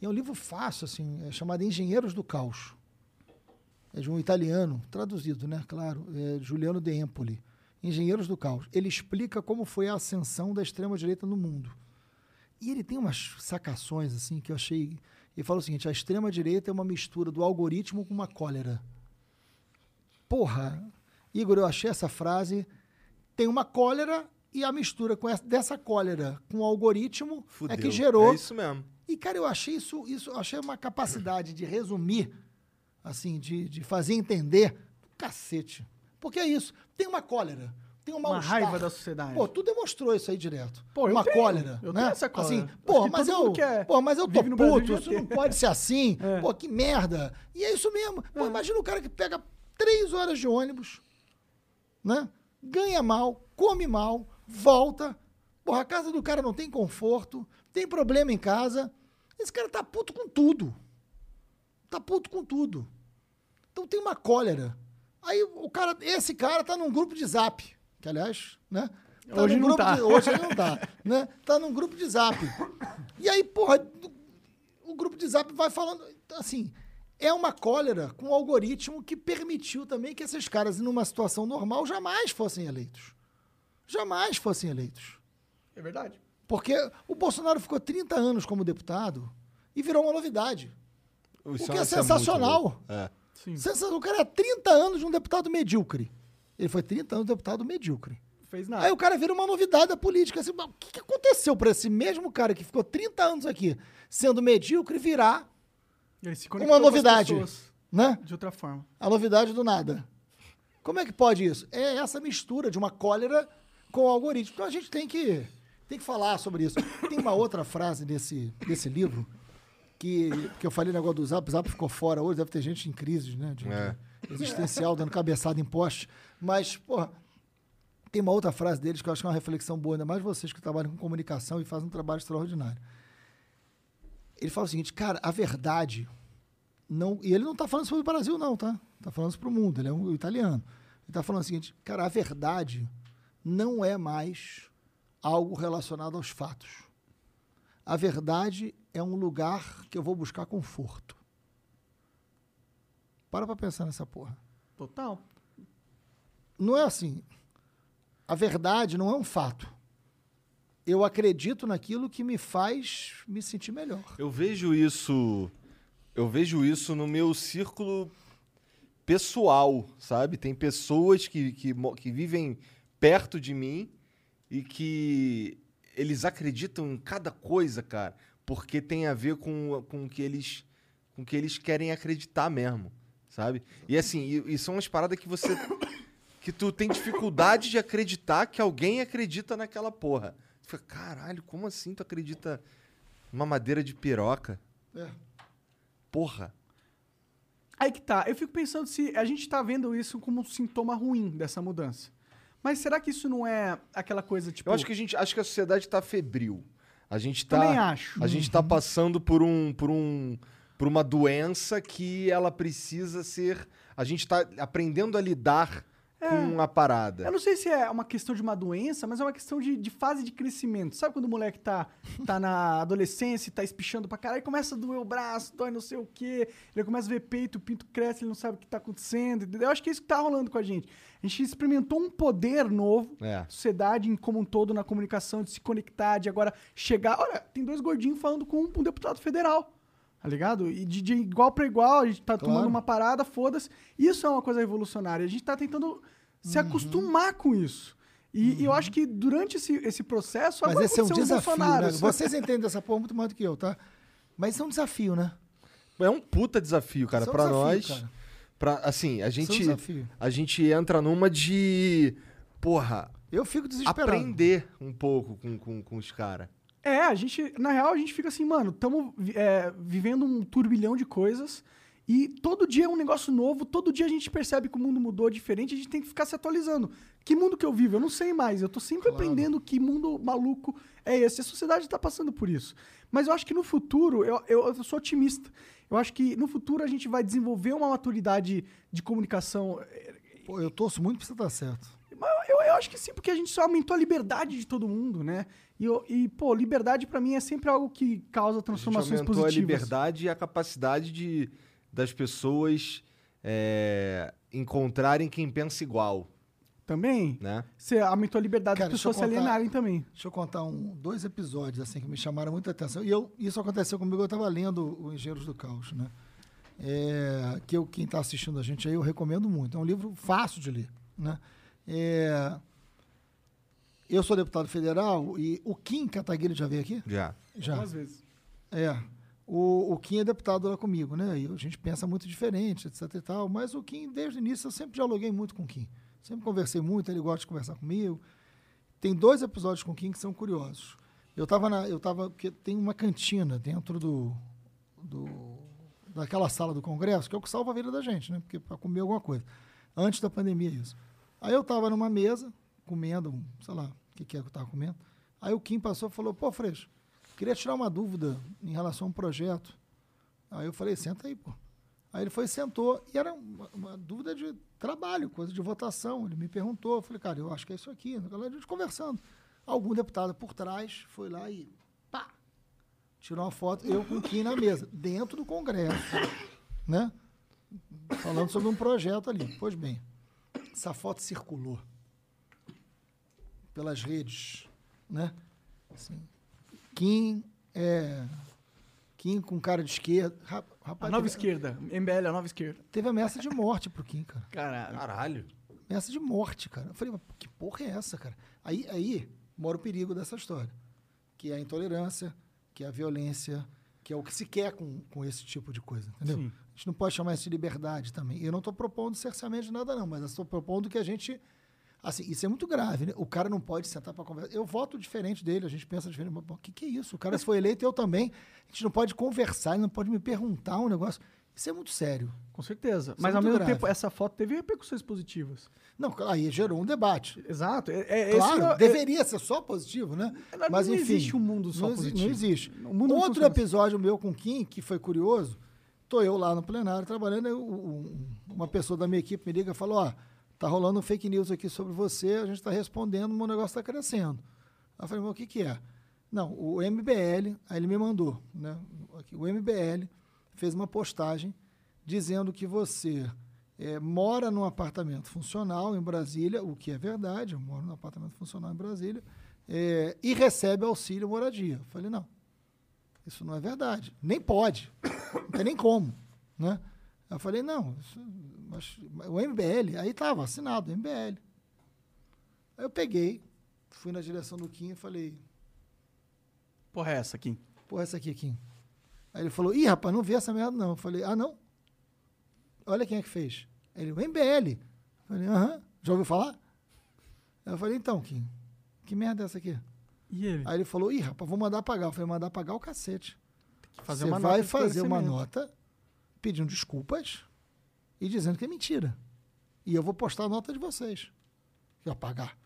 É um livro fácil, assim, é chamado Engenheiros do Caos. É de um italiano, traduzido, né? Claro, é Juliano De Empoli. Engenheiros do Caos. Ele explica como foi a ascensão da extrema-direita no mundo. E ele tem umas sacações, assim, que eu achei. Ele fala o seguinte: a extrema-direita é uma mistura do algoritmo com uma cólera. Porra, Igor, eu achei essa frase. Tem uma cólera e a mistura com essa, dessa cólera com o algoritmo Fudeu. é que gerou. É isso mesmo. E, cara, eu achei isso, isso achei uma capacidade de resumir, assim, de, de fazer entender. Cacete. Porque é isso. Tem uma cólera. Tem uma Uma raiva da sociedade. Pô, tu demonstrou isso aí direto. Pô, eu uma tenho. cólera. Eu né? tenho essa cólera. Assim, pô, mas eu, é- pô, mas eu tô Brasil puto, devia isso ter. não pode ser assim. É. Pô, que merda. E é isso mesmo. Pô, imagina o cara que pega três horas de ônibus, né? Ganha mal, come mal, volta. Porra, a casa do cara não tem conforto, tem problema em casa. Esse cara tá puto com tudo. Tá puto com tudo. Então tem uma cólera. Aí o cara, esse cara tá num grupo de zap, que aliás, né? Tá Hoje não tá. de- hoje ele não tá, né? Tá num grupo de zap. E aí, porra, o grupo de zap vai falando, assim, é uma cólera com o algoritmo que permitiu também que esses caras, numa situação normal, jamais fossem eleitos. Jamais fossem eleitos. É verdade. Porque o Bolsonaro ficou 30 anos como deputado e virou uma novidade. Isso o que é muito sensacional. É. Sim. O cara é 30 anos de um deputado medíocre. Ele foi 30 anos de deputado medíocre. Fez nada. Aí o cara vira uma novidade da política. Assim, o que, que aconteceu para esse mesmo cara que ficou 30 anos aqui sendo medíocre virar Ele se uma novidade? Né? De outra forma. A novidade do nada. Como é que pode isso? É essa mistura de uma cólera com o algoritmo. Então a gente tem que, tem que falar sobre isso. Tem uma outra frase desse, desse livro que, que eu falei negócio do Zap, o Zap ficou fora hoje, deve ter gente em crise, né? De, É. existencial, dando cabeçada em poste. Mas, porra, tem uma outra frase deles que eu acho que é uma reflexão boa, ainda mais vocês que trabalham com comunicação e fazem um trabalho extraordinário. Ele fala o seguinte, cara, a verdade não. E ele não está falando sobre o Brasil, não, tá? Está falando para o mundo, ele é um italiano. Ele está falando o seguinte, cara, a verdade não é mais algo relacionado aos fatos. A verdade é um lugar que eu vou buscar conforto. Para pra pensar nessa porra. Total. Não é assim. A verdade não é um fato. Eu acredito naquilo que me faz me sentir melhor. Eu vejo isso. Eu vejo isso no meu círculo pessoal, sabe? Tem pessoas que, que, mo- que vivem perto de mim e que eles acreditam em cada coisa, cara, porque tem a ver com, com o que eles com o que eles querem acreditar mesmo, sabe? E assim, e, e são umas paradas que você que tu tem dificuldade de acreditar que alguém acredita naquela porra. Tu fica, caralho, como assim tu acredita numa madeira de piroca? É. Porra. Aí que tá. Eu fico pensando se a gente tá vendo isso como um sintoma ruim dessa mudança. Mas será que isso não é aquela coisa tipo. Eu acho que a gente, acho que a sociedade tá febril. A gente tá Também acho. A gente tá passando por um por um por uma doença que ela precisa ser, a gente tá aprendendo a lidar com a parada. Eu não sei se é uma questão de uma doença, mas é uma questão de, de fase de crescimento. Sabe quando o moleque tá, tá na adolescência e tá espichando pra caralho, começa a doer o braço, dói não sei o quê, ele começa a ver peito, o pinto cresce, ele não sabe o que tá acontecendo, entendeu? Eu acho que é isso que tá rolando com a gente. A gente experimentou um poder novo, É. sociedade em como um todo na comunicação, de se conectar, de agora chegar. Olha, tem dois gordinhos falando com um deputado federal. Tá ligado? E de, de igual pra igual, a gente tá Claro. tomando uma parada, foda-se. Isso é uma coisa revolucionária. A gente tá tentando se Uhum. acostumar com isso. E, e eu acho que durante esse, esse processo. Mas agora esse é um desafio, Bolsonaro, né? Vocês entendem dessa porra muito mais do que eu, tá? Mas isso é um desafio, né? É um puta desafio, cara, é um pra desafio, nós. cara. Pra, assim, a é um gente, desafio. a gente entra numa de. Porra, Eu fico desesperado. aprender um pouco com, com, com os caras. É, a gente, na real, a gente fica assim, mano, estamos vivendo um turbilhão de coisas e todo dia é um negócio novo, todo dia a gente percebe que o mundo mudou diferente, a gente tem que ficar se atualizando. Que mundo que eu vivo? Eu não sei mais, eu tô sempre Claro. aprendendo que mundo maluco é esse. A sociedade tá passando por isso. Mas eu acho que no futuro, eu, eu, eu sou otimista. Eu acho que no futuro a gente vai desenvolver uma maturidade de comunicação. Pô, eu torço muito pra você estar certo. Mas eu, eu acho que sim, porque a gente só aumentou a liberdade de todo mundo, né? E, e pô, liberdade pra mim é sempre algo que causa A gente transformações aumentou positivas. a liberdade e a capacidade de, das pessoas é, encontrarem quem pensa igual, Também, né? você aumentou a liberdade Cara, das pessoas se contar- alienarem também. Deixa eu contar um, dois episódios assim que me chamaram muita atenção. E eu, isso aconteceu comigo, eu estava lendo o Engenheiros do Caos, né? É, que eu, quem está assistindo a gente aí, eu recomendo muito. É um livro fácil de ler, né? É, eu sou deputado federal e o Kim Kataguiri já veio aqui? Já. Já. Algumas vezes. É. O, o Kim é deputado lá comigo, né? E a gente pensa muito diferente, etc e tal. Mas o Kim, desde o início, eu sempre dialoguei muito com o Kim. Sempre conversei muito, ele gosta de conversar comigo. Tem dois episódios com o Kim que são curiosos. Eu estava na. Eu tava. Porque tem uma cantina dentro do. do daquela sala do Congresso, que é o que salva a vida da gente, né? Porque para comer alguma coisa. Antes da pandemia, isso. Aí eu estava numa mesa, comendo, sei lá, o que, que é que eu estava comendo. Aí o Kim passou e falou: pô, Freixo, queria tirar uma dúvida em relação a um projeto. Aí eu falei: senta aí, pô. Aí ele foi sentou, e era uma, uma dúvida de trabalho, coisa de votação. Ele me perguntou, eu falei, cara, eu acho que é isso aqui. A gente conversando. Algum deputado por trás foi lá e pá, tirou uma foto, eu com o Kim na mesa, dentro do Congresso, né? Falando sobre um projeto ali. Pois bem, essa foto circulou pelas redes, né? Assim, Kim, é, Kim com cara de esquerda. Ra- A Rapaz, nova teve- esquerda. MBL, a nova esquerda. Teve ameaça de morte pro Kim, cara. Caralho. Caralho. Ameaça de morte, cara. Eu falei, mas que porra é essa, cara? Aí, aí mora o perigo dessa história. Que é a intolerância, que é a violência, que é o que se quer com, com esse tipo de coisa, entendeu? Sim. A gente não pode chamar isso de liberdade também. Eu não estou propondo cerceamento de nada, não, mas eu estou propondo que a gente. Assim, isso é muito grave, né? O cara não pode sentar para conversar. Eu voto diferente dele, a gente pensa diferente. O que, que é isso? O cara foi eleito eu também. A gente não pode conversar, ele não pode me perguntar um negócio. Isso é muito sério. Com certeza. Isso Mas é ao mesmo grave. tempo, essa foto teve repercussões positivas. Não, aí gerou um debate. Exato. É, é, Claro, esse é- deveria ser só positivo, né? Não, Mas não enfim, existe um mundo só não positivo. Não existe. Não Outro funciona assim. episódio meu com o Kim, que foi curioso, tô eu lá no plenário trabalhando, o- o- uma pessoa da minha equipe me liga e falou, ó, tá rolando um fake news aqui sobre você, a gente está respondendo, o meu negócio está crescendo. Aí eu falei, mas o que que é? Não, o MBL, aí ele me mandou, né? aqui, o MBL fez uma postagem dizendo que você é, mora num apartamento funcional em Brasília, o que é verdade, eu moro num apartamento funcional em Brasília, é, e recebe auxílio moradia. Eu falei, não, isso não é verdade. Nem pode. Não tem nem como. Né? Eu falei, não, mas, o MBL, aí estava assinado, MBL. Aí eu peguei, fui na direção do Kim e falei, Porra, é essa aqui. porra, essa aqui, Kim. Aí ele falou, ih, rapaz, não vi essa merda não. Eu falei, ah, não? Olha quem é que fez. Ele, o MBL. Eu falei, aham, já ouviu falar? Eu falei, então, Kim, que merda é essa aqui? E ele? Aí ele falou, ih, rapaz, vou mandar pagar. Eu falei, mandar pagar o cacete. fazer Você vai fazer uma nota pedindo desculpas e dizendo que é mentira. E eu vou postar a nota de vocês. Que vai pagar.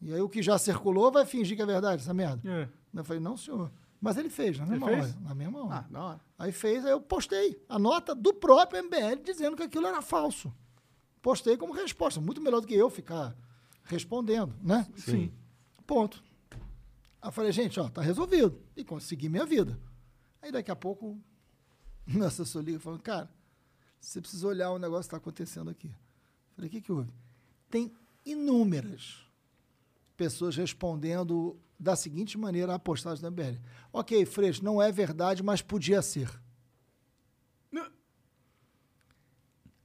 E aí o que já circulou vai fingir que é verdade essa merda. É. Eu falei, não, senhor. Mas ele fez, na Ele mesma fez? hora. Na mesma hora. Ah, da hora. Aí fez, aí eu postei a nota do próprio MBL dizendo que aquilo era falso. postei como resposta. Muito melhor do que eu ficar respondendo, né? Sim. Ponto. Aí eu falei, gente, ó, tá resolvido. E consegui minha vida. Aí daqui a pouco, meu assessor liga falando, cara, você precisa olhar o negócio que está acontecendo aqui. Eu falei, o que, que houve? Tem inúmeras pessoas respondendo da seguinte maneira a postagem da MBL. Ok, Freixo, não é verdade, mas podia ser.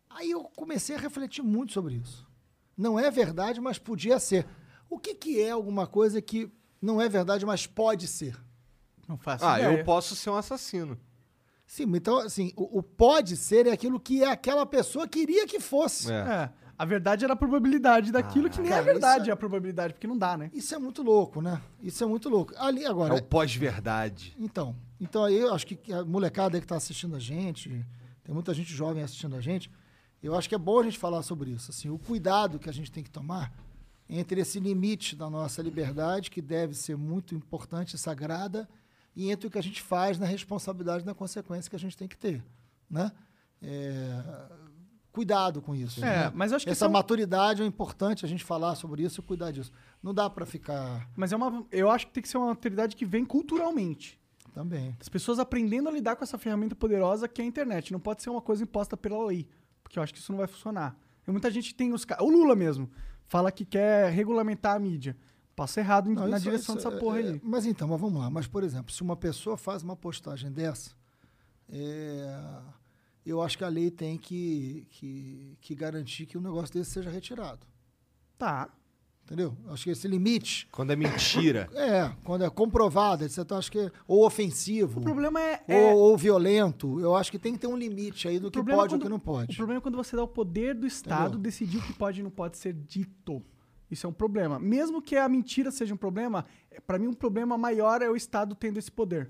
Aí eu comecei a refletir muito sobre isso. Não é verdade, mas podia ser. O que, que é alguma coisa que não é verdade, mas pode ser? Não faço Ah, ideia. eu posso ser um assassino. Sim, então, assim, o, o pode ser é aquilo que aquela pessoa queria que fosse. É. É, a verdade era a probabilidade daquilo que nem Cara, é verdade é- a probabilidade, porque não dá, né? Isso é muito louco, né? Isso é muito louco. Ali É agora. o pós-verdade. Então, então aí eu acho que a molecada aí que está assistindo a gente, tem muita gente jovem assistindo a gente, eu acho que é bom a gente falar sobre isso. Assim, o cuidado que a gente tem que tomar entre esse limite da nossa liberdade, que deve ser muito importante e sagrada, e entre o que a gente faz na responsabilidade e na consequência que a gente tem que ter. Né? É, cuidado com isso. É, né? mas acho que Essa um- maturidade é importante a gente falar sobre isso e cuidar disso. Não dá para ficar Mas é uma, eu acho que tem que ser uma autoridade que vem culturalmente. também. As pessoas aprendendo a lidar com essa ferramenta poderosa que é a internet. Não pode ser uma coisa imposta pela lei. Porque eu acho que isso não vai funcionar. Tem muita gente tem os O Lula mesmo fala que quer regulamentar a mídia. Passa errado Não, na isso- direção isso dessa é- porra é- aí. Mas então, mas vamos lá. Mas, por exemplo, se uma pessoa faz uma postagem dessa, é, eu acho que a lei tem que, que, que garantir que um negócio desse seja retirado. Tá. Entendeu? Acho que esse limite. Quando é mentira. É, quando é comprovado, etc. Acho que, ou ofensivo, O problema é. ou, é- ou violento, eu acho que tem que ter um limite aí do que é pode e o quando- que não O pode. problema é quando você dá o poder do Estado Entendeu? decidir o que pode e não pode ser dito. Isso é um problema. Mesmo que a mentira seja um problema, para mim um problema maior é o Estado tendo esse poder.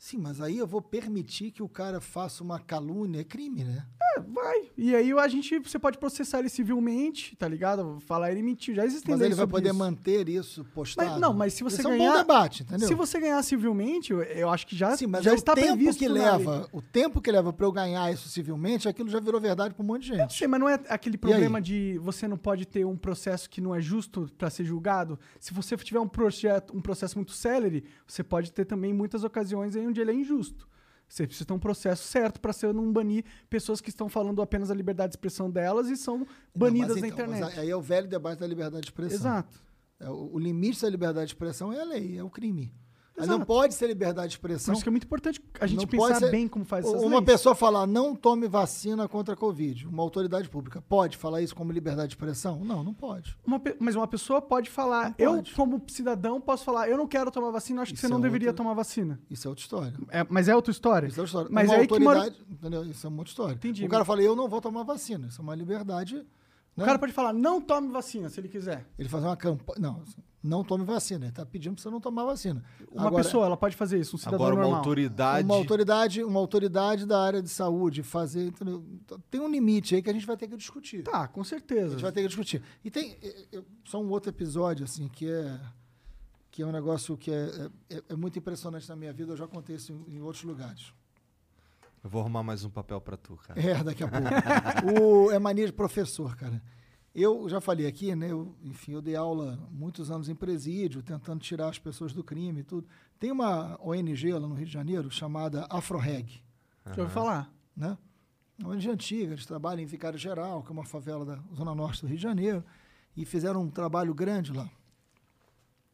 Sim, mas aí eu vou permitir que o cara faça uma calúnia, é crime, né? É, vai. E aí a gente, você pode processar ele civilmente, tá ligado? Falar ele mentiu. Já existem Mas ele vai poder isso. manter isso postado. Mas, não, mas se você Esse é um ganhar. bom debate, entendeu? Se você ganhar civilmente, eu, eu acho que já, Sim, mas já é está o tempo previsto que leva, o tempo que leva para eu ganhar isso civilmente, aquilo já virou verdade para um monte de Eu gente. sei, mas não é aquele problema de você não pode ter um processo que não é justo para ser julgado. Se você tiver um projeto, um processo muito célere, você pode ter também muitas ocasiões aí onde ele é injusto. Você precisa ter um processo certo para você não banir pessoas que estão falando apenas a liberdade de expressão delas e são Não, banidas mas da então, internet. aí é o velho debate da liberdade de expressão. Exato. É, o, o limite da liberdade de expressão é a lei, é o crime. Mas Exato. não pode ser liberdade de Por expressão. isso que é muito importante a gente Não pensar ser- bem como faz essas Uma leis. pessoa falar, não tome vacina contra a Covid, uma autoridade pública, pode falar isso como liberdade de expressão? Não, não pode. Uma pe- mas uma pessoa pode falar, Não eu pode. como cidadão posso falar, eu não quero tomar vacina, acho que Isso você não é deveria outra- tomar vacina. Isso é outra história. É, mas é outra história. Isso é outra história. Mas uma aí que mora- autoridade, entendeu? Isso é uma outra história. Entendi. O cara fala, eu não vou tomar vacina. Isso é uma liberdade. O né? cara pode falar, não tome vacina, se ele quiser. Ele fazer uma campanha. Não, não tome vacina. Ele está pedindo para você não tomar vacina. Uma Agora, pessoa, ela pode fazer isso, um cidadão Agora, uma normal. autoridade. Uma autoridade, uma autoridade da área de saúde fazer. entendeu? Tem um limite aí que a gente vai ter que discutir. Tá, com A certeza. gente vai ter que discutir. E tem só um outro episódio, assim, que é, que é um negócio que é, é, é muito impressionante na minha vida. Eu já contei isso em, em outros lugares. Eu vou arrumar mais um papel pra tu, cara. É, daqui a pouco. o, é mania de professor, cara. Eu já falei aqui, né? Eu, enfim, eu dei aula muitos anos em presídio, tentando tirar as pessoas do crime e tudo. Tem uma ONG lá no Rio de Janeiro chamada AfroReg, Deixa eu ouvir falar. né? Uma ONG antiga, eles trabalham em Vicário Geral, que é uma favela da Zona Norte do Rio de Janeiro, e fizeram um trabalho grande lá.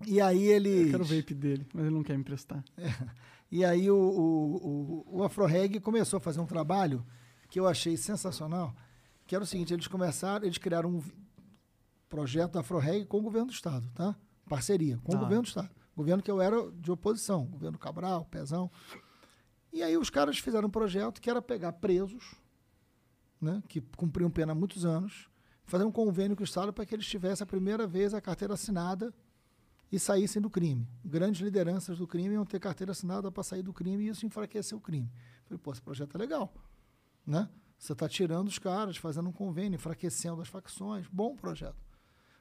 E aí eles... Eu quero o vape dele, mas ele não quer me emprestar. E aí o, o, o, o AfroReg começou a fazer um trabalho que eu achei sensacional, que era o seguinte, eles começaram, eles criaram um projeto da AfroReg com o governo do Estado, tá? Parceria com Tá. o governo do Estado. Governo que eu era de oposição, governo Cabral, Pezão. E aí os caras fizeram um projeto que era pegar presos, né, que cumpriam pena há muitos anos, fazer um convênio com o Estado para que eles tivessem a primeira vez a carteira assinada e saíssem do crime. Grandes lideranças do crime iam ter carteira assinada para sair do crime e isso enfraqueceu o crime. Falei, pô, esse projeto é legal, né? Você está tirando os caras, fazendo um convênio, enfraquecendo as facções. Bom projeto,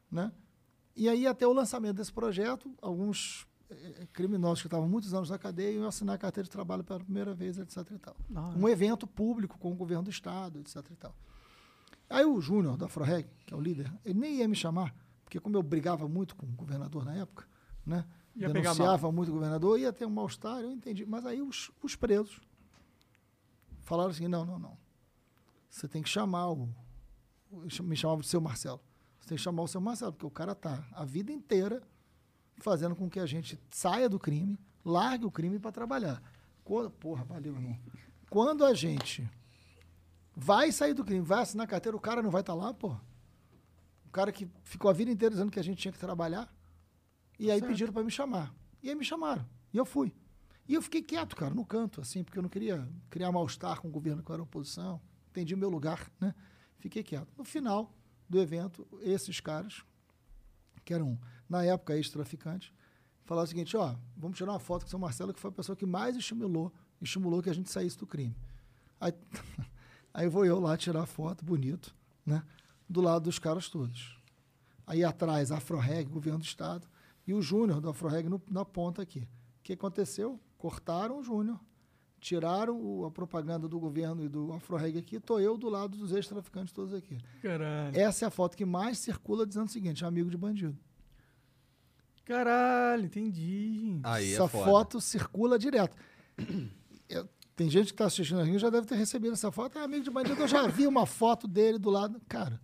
né? E aí, até o lançamento desse projeto, alguns eh, criminosos que estavam muitos anos na cadeia iam assinar a carteira de trabalho pela primeira vez, etc. E tal hora. um evento público com o governo do estado, etc. E, tal. Aí o Júnior da Afroreg, que é o líder, ele nem ia me chamar, porque como eu brigava muito com o governador na época, né? Ia denunciava muito o governador, ia ter um mal-estar, eu entendi. Mas aí os, os presos falaram assim, não, não, não. Você tem que chamar o... Me chamava de seu Marcelo. Você tem que chamar o seu Marcelo, porque o cara tá a vida inteira fazendo com que a gente saia do crime, largue o crime para trabalhar. Quando, porra, valeu, irmão. Quando a gente vai sair do crime, vai assinar carteira, o cara não vai estar lá, porra. O cara que ficou a vida inteira dizendo que a gente tinha que trabalhar. E aí pediram para me chamar. E aí me chamaram. E eu fui. E eu fiquei quieto, cara, no canto, assim, porque eu não queria criar mal-estar com o governo que eu era oposição. Entendi o meu lugar, né? Fiquei quieto. No final do evento, esses caras, que eram, na época, ex-traficantes, falaram o seguinte, ó, vamos tirar uma foto com o São Marcelo, que foi a pessoa que mais estimulou, estimulou que a gente saísse do crime. Aí, aí vou eu lá tirar a foto, bonito, né? Do lado dos caras todos. Aí atrás, Afroreg, governo do estado, e o Júnior do Afroreg na ponta aqui. O que aconteceu? Cortaram o Júnior, tiraram o- a propaganda do governo e do Afroreg aqui, tô eu do lado dos ex-traficantes todos aqui. Caralho. Essa é a foto que mais circula dizendo o seguinte, amigo de bandido. Caralho, entendi. Aí essa é foto circula direto. Eu- tem gente que está assistindo aqui já deve ter recebido essa foto. É amigo de bandido, eu já vi uma foto dele do lado. Cara,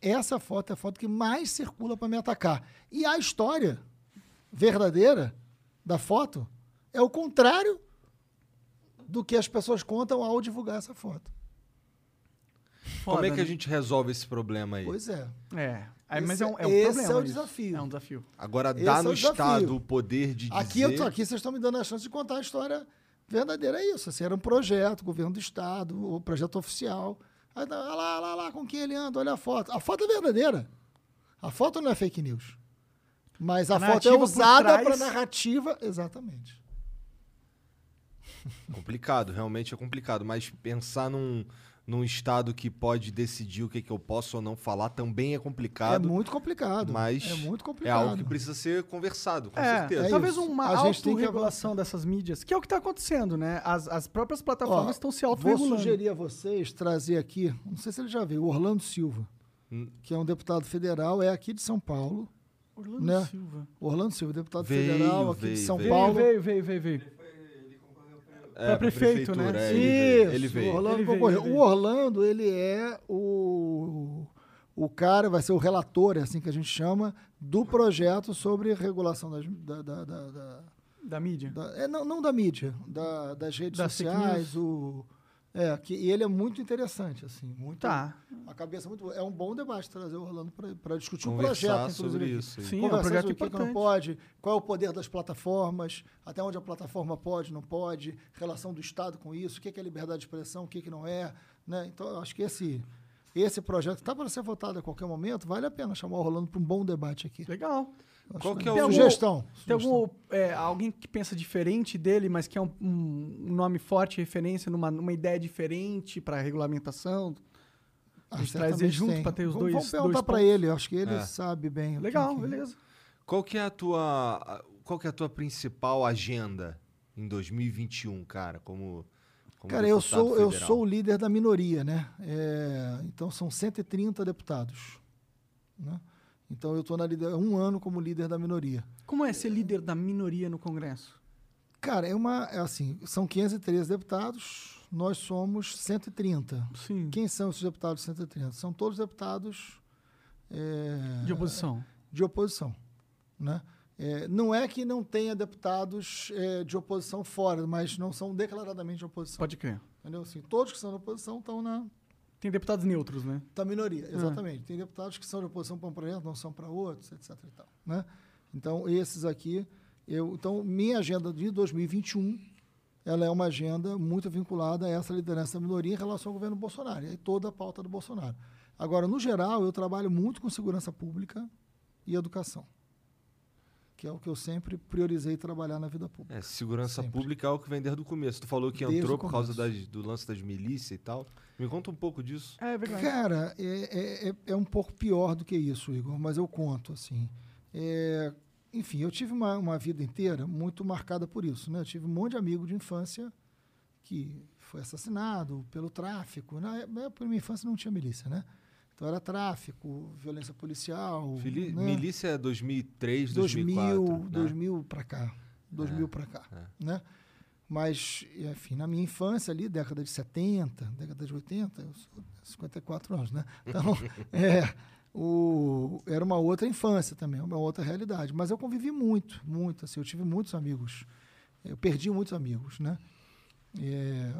essa foto é a foto que mais circula para me atacar. E a história verdadeira da foto é o contrário do que as pessoas contam ao divulgar essa foto. Como Foda, é que né? a gente resolve esse problema aí? Pois é. É. Aí, mas Esse é um, é um esse problema. é o isso. desafio. É um desafio. Agora, Esse dá é no desafio. Estado o poder de dizer... Aqui, eu tô, aqui vocês estão me dando a chance de contar a história verdadeira. É isso. Assim, era um projeto, governo do Estado, o projeto oficial. Aí, tá, olha lá, olha lá, lá com quem ele anda, olha a foto. A foto é verdadeira. A foto não é fake news. Mas a, A foto é usada trás- para narrativa. Exatamente. Complicado, realmente é complicado. Mas pensar num, num Estado que pode decidir o que, que eu posso ou não falar também é complicado. É muito complicado. mas é muito é complicado. algo que precisa ser conversado, com é, certeza. é talvez isso. uma que autorregulação dessas mídias, que é o que está acontecendo, né? As, as próprias plataformas Ó, estão se Vou autorregulando. sugerir a vocês trazer aqui, não sei se ele já viu, o Orlando Silva, Hum. que é um deputado federal, é aqui de São Paulo. Orlando né? Silva. Orlando Silva, deputado Veio, federal aqui veio, de São veio. Paulo. Veio, veio, veio, veio. É, pra prefeito, né? é, ele veio, Isso, ele veio. O Orlando Ele veio, concorreu. veio. O Orlando, ele é o, o cara, vai ser o relator, é assim que a gente chama, do projeto sobre regulação das, da, da- da- da- Da mídia. da- é, não, não da mídia, da- das redes Das sociais. O, é, que, e ele é muito interessante, assim. Muito, Tá. A cabeça é muito boa. É um bom debate trazer o Orlando para discutir o Conversar projeto, sobre isso. Sim, é um Conversar projeto sobre o que, que não pode, qual é o poder das plataformas, até onde a plataforma pode, não pode, relação do Estado com isso, o que, que é liberdade de expressão, o que, que não é. Né? Então, eu acho que esse, esse projeto está para ser votado a qualquer momento, vale a pena chamar o Rolando para um bom debate aqui. Legal. Qual que é o- Sugestão. Tem sugestão. algum é, alguém que pensa diferente dele, mas que é um, um- nome forte, referência numa, numa ideia diferente para regulamentação? Ah, gente traz ele junto pra ter os vamos, dois- Vamos perguntar para ele, eu acho que ele É. sabe bem. Legal, que- beleza. Qual que é a tua qual que é a tua principal agenda em 2021, cara, como, como Cara, eu sou, eu sou o líder da minoria, né? É, então são 130 deputados. Né? Então eu estou um ano como líder da minoria. Como é ser líder da minoria no Congresso? Cara, é uma. É assim, são 513 deputados, nós somos 130. Sim. Quem são esses deputados 130? São todos deputados é, De oposição. de oposição. Né? É, não é que não tenha deputados é, de oposição fora, mas não são declaradamente de oposição. Pode crer. Entendeu? Assim, todos que são de oposição estão na, Tem deputados neutros, né? da minoria, exatamente. Tem deputados que são de oposição para um projeto, não são para outros, etc. E tal, né? Então, esses aqui, eu, então, minha agenda de 2021, ela é uma agenda muito vinculada a essa liderança da minoria em relação ao governo Bolsonaro, e toda a pauta do Bolsonaro. Agora, no geral, eu trabalho muito com segurança pública e educação, que é o que eu sempre priorizei trabalhar na vida pública. É, segurança Sempre. pública é o que vem desde o começo. Tu falou que Desde entrou por causa das- do lance das milícias e tal. Me conta um pouco disso. É verdade. Cara, é, é, é- é um pouco pior do que isso, Igor, mas eu conto, assim. É, enfim, eu tive uma, uma vida inteira muito marcada por isso, né? Eu tive um monte de amigo de infância que foi assassinado pelo tráfico. Na, na época da minha infância não tinha milícia, né? Então era tráfico, violência policial. Fili- né? Milícia é 2003, 2000, 2004. né? 2000 para cá. 2000 para cá, né? Mas, enfim, na minha infância ali, década de 70, década de 80, eu sou 54 anos, né? Então, é, o, era uma outra infância também, uma outra realidade. Mas eu convivi muito, muito, assim, eu tive muitos amigos. Eu perdi muitos amigos, né? É,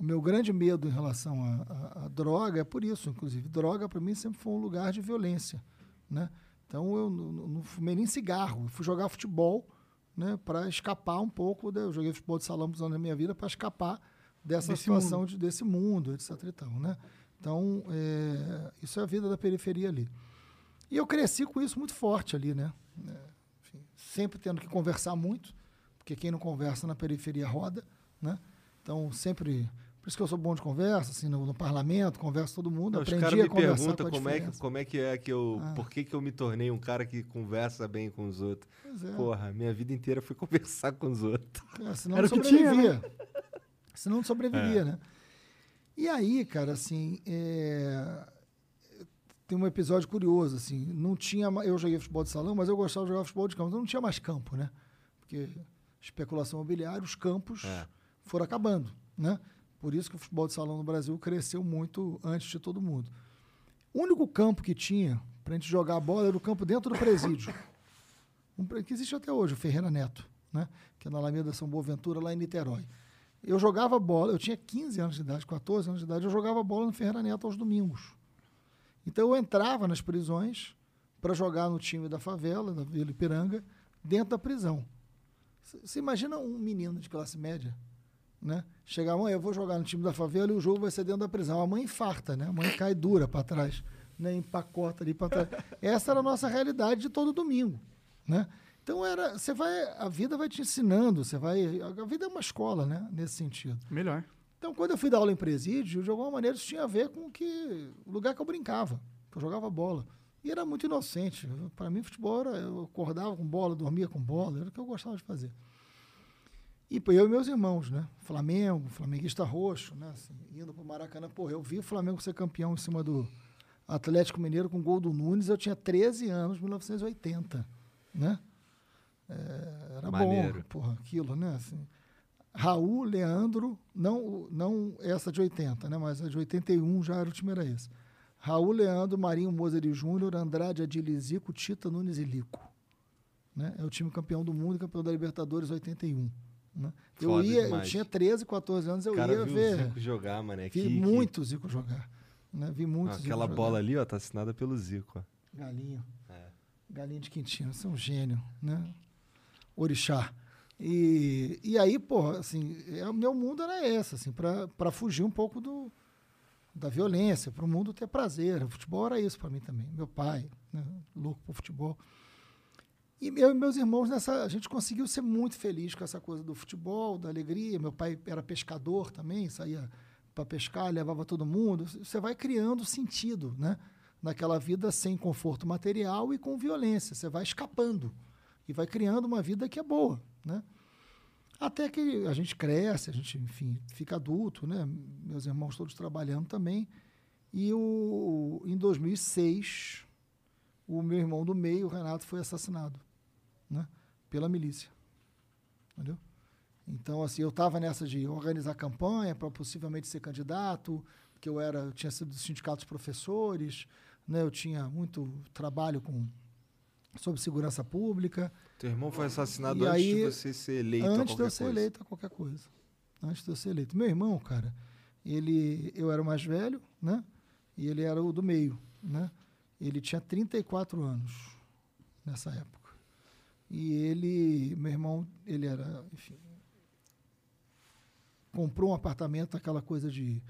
o meu grande medo em relação à- droga é por isso, inclusive. Droga, para mim, sempre foi um lugar de violência, né? Então, eu não fumei nem cigarro. Eu fui jogar futebol, né? Para escapar um pouco. da- eu joguei futebol de salão por anos da minha vida para escapar dessa Desse situação de- desse mundo, etc. E tal, né? Então, é, isso é a vida da periferia ali. E eu cresci com isso muito forte ali, né? É, enfim, sempre tendo que conversar muito, porque quem não conversa na periferia roda, né? Então, sempre... Por isso que eu sou bom de conversa, assim, no, no parlamento, converso com todo mundo, Não, os aprendi caras a me conversar perguntam com a como é, que, como é que é que eu. Ah. Por que, que eu me tornei um cara que conversa bem com os outros? É. Porra, minha vida inteira foi conversar com os outros. É, senão Era não o que tinha, sobrevivia. Senão não sobreviveria, É. né? E aí, cara, assim, é, tem um episódio curioso, assim, não tinha, eu joguei futebol de salão, mas eu gostava de jogar futebol de campo, então não tinha mais campo, né? Porque especulação imobiliária, os campos É. foram acabando, né? Por isso que o futebol de salão no Brasil cresceu muito antes de todo mundo. O único campo que tinha pra gente jogar a bola era o campo dentro do presídio. Um que existe até hoje, o Ferreira Neto, né? que é na Alameda São Boaventura, lá em Niterói. Eu jogava bola, eu tinha 15 anos de idade, 14 anos de idade, eu jogava bola no Ferreira Neto aos domingos. Então eu entrava nas prisões para jogar no time da favela, da Vila Ipiranga, dentro da prisão. Você imagina um menino de classe média, né? Chegar, mãe, eu vou jogar no time da favela e o jogo vai ser dentro da prisão. A mãe infarta, né? A mãe cai dura para trás, né? Empacota ali para trás. Essa era a nossa realidade de todo domingo, né? Então era, você vai, a vida vai te ensinando, você vai, a vida é uma escola, né? Nesse sentido. Melhor. Então, quando eu fui dar aula em presídio, de alguma maneira isso tinha a ver com que o lugar que eu brincava, que eu jogava bola. E era muito inocente. Para mim, futebol era, eu acordava com bola, dormia com bola, era o que eu gostava de fazer. E pô, eu e meus irmãos, né? Flamengo, flamenguista roxo, né? Assim, indo pro Maracanã. Porra, eu vi o Flamengo ser campeão em cima do Atlético Mineiro com gol do Nunes. Eu tinha 13 anos, 1980, né? É, era Maneiro. bom, porra, aquilo, né? Assim, Raul, Leandro, não, não essa de 80, né? Mas a de 81 já era o time era esse. Raul, Leandro, Marinho, Moser e Júnior, Andrade, Adili, Zico, Tita, Nunes e Lico. Né? É o time campeão do mundo e campeão da Libertadores 81. Né? Eu Foda ia, eu demais. tinha 13, 14 anos, eu cara ia ver. o Zico jogar, mano. Vi Que, que- muito Zico jogar. Né? Vi muito Zico Aquela jogar. bola ali, ó, tá assinada pelo Zico. ó. Galinho. É. Galinho de Quintino, você é um gênio, né? Orixá. E, e aí, porra, assim, é, o meu mundo era esse, assim, para fugir um pouco do, da violência, para o mundo ter prazer. O futebol era isso para mim também. Meu pai, né, louco por futebol. E eu e meus irmãos, nessa, a gente conseguiu ser muito feliz com essa coisa do futebol, da alegria. Meu pai era pescador também, saía para pescar, levava todo mundo. Você vai criando sentido, né? Naquela vida sem conforto material e com violência. Você vai escapando e vai criando uma vida que é boa, né? Até que a gente cresce, a gente, enfim, fica adulto, né? Meus irmãos todos trabalhando também. E o, em 2006, o meu irmão do meio, o Renato, foi assassinado, né? Pela milícia. Entendeu? Então, assim, eu estava nessa de organizar campanha para possivelmente ser candidato, que eu era, eu tinha sido do sindicato dos professores, né? Eu tinha muito trabalho com sobre segurança pública. Teu irmão foi assassinado E antes aí, de você ser eleito antes de eu ser coisa. eleito a qualquer coisa. Antes de eu ser eleito. Meu irmão, cara, ele, eu era o mais velho, né? E ele era o do meio, né? Ele tinha 34 anos nessa época. E ele, meu irmão, ele era, enfim, comprou um apartamento, aquela coisa de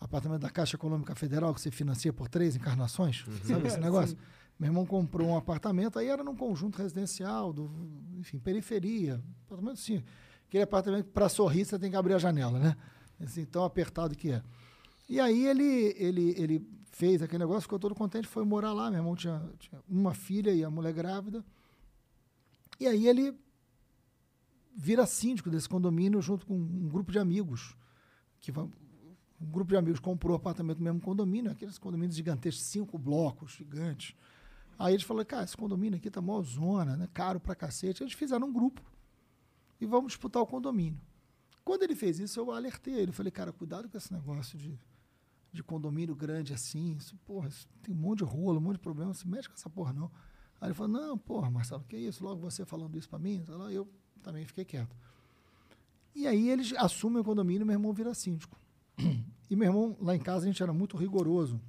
apartamento da Caixa Econômica Federal que você financia por três encarnações, sabe esse negócio? Meu irmão comprou um apartamento, aí era num conjunto residencial, do, enfim, periferia, apartamento assim, aquele apartamento para sorrir você tem que abrir a janela, né? Assim, tão apertado que é. E aí ele, ele, ele fez aquele negócio, ficou todo contente, foi morar lá. Meu irmão tinha, tinha uma filha e a mulher grávida. E aí ele vira síndico desse condomínio junto com um grupo de amigos que um grupo de amigos comprou apartamento no mesmo condomínio, aqueles condomínios gigantescos, cinco blocos gigantes. Aí eles falaram, cara, esse condomínio aqui tá mó zona, né? Caro pra cacete. Eles fizeram um grupo e vamos disputar o condomínio. Quando ele fez isso, eu alertei ele. Falei, cara, cuidado com esse negócio de, de condomínio grande assim. Isso, porra, isso tem um monte de rolo, um monte de problema. Não se mexe com essa porra, não. Aí ele falou, não, porra, Marcelo, que isso? Logo você falando isso pra mim? Eu também fiquei quieto. E aí eles assumem o condomínio e meu irmão vira síndico. E meu irmão, lá em casa, a gente era muito rigoroso.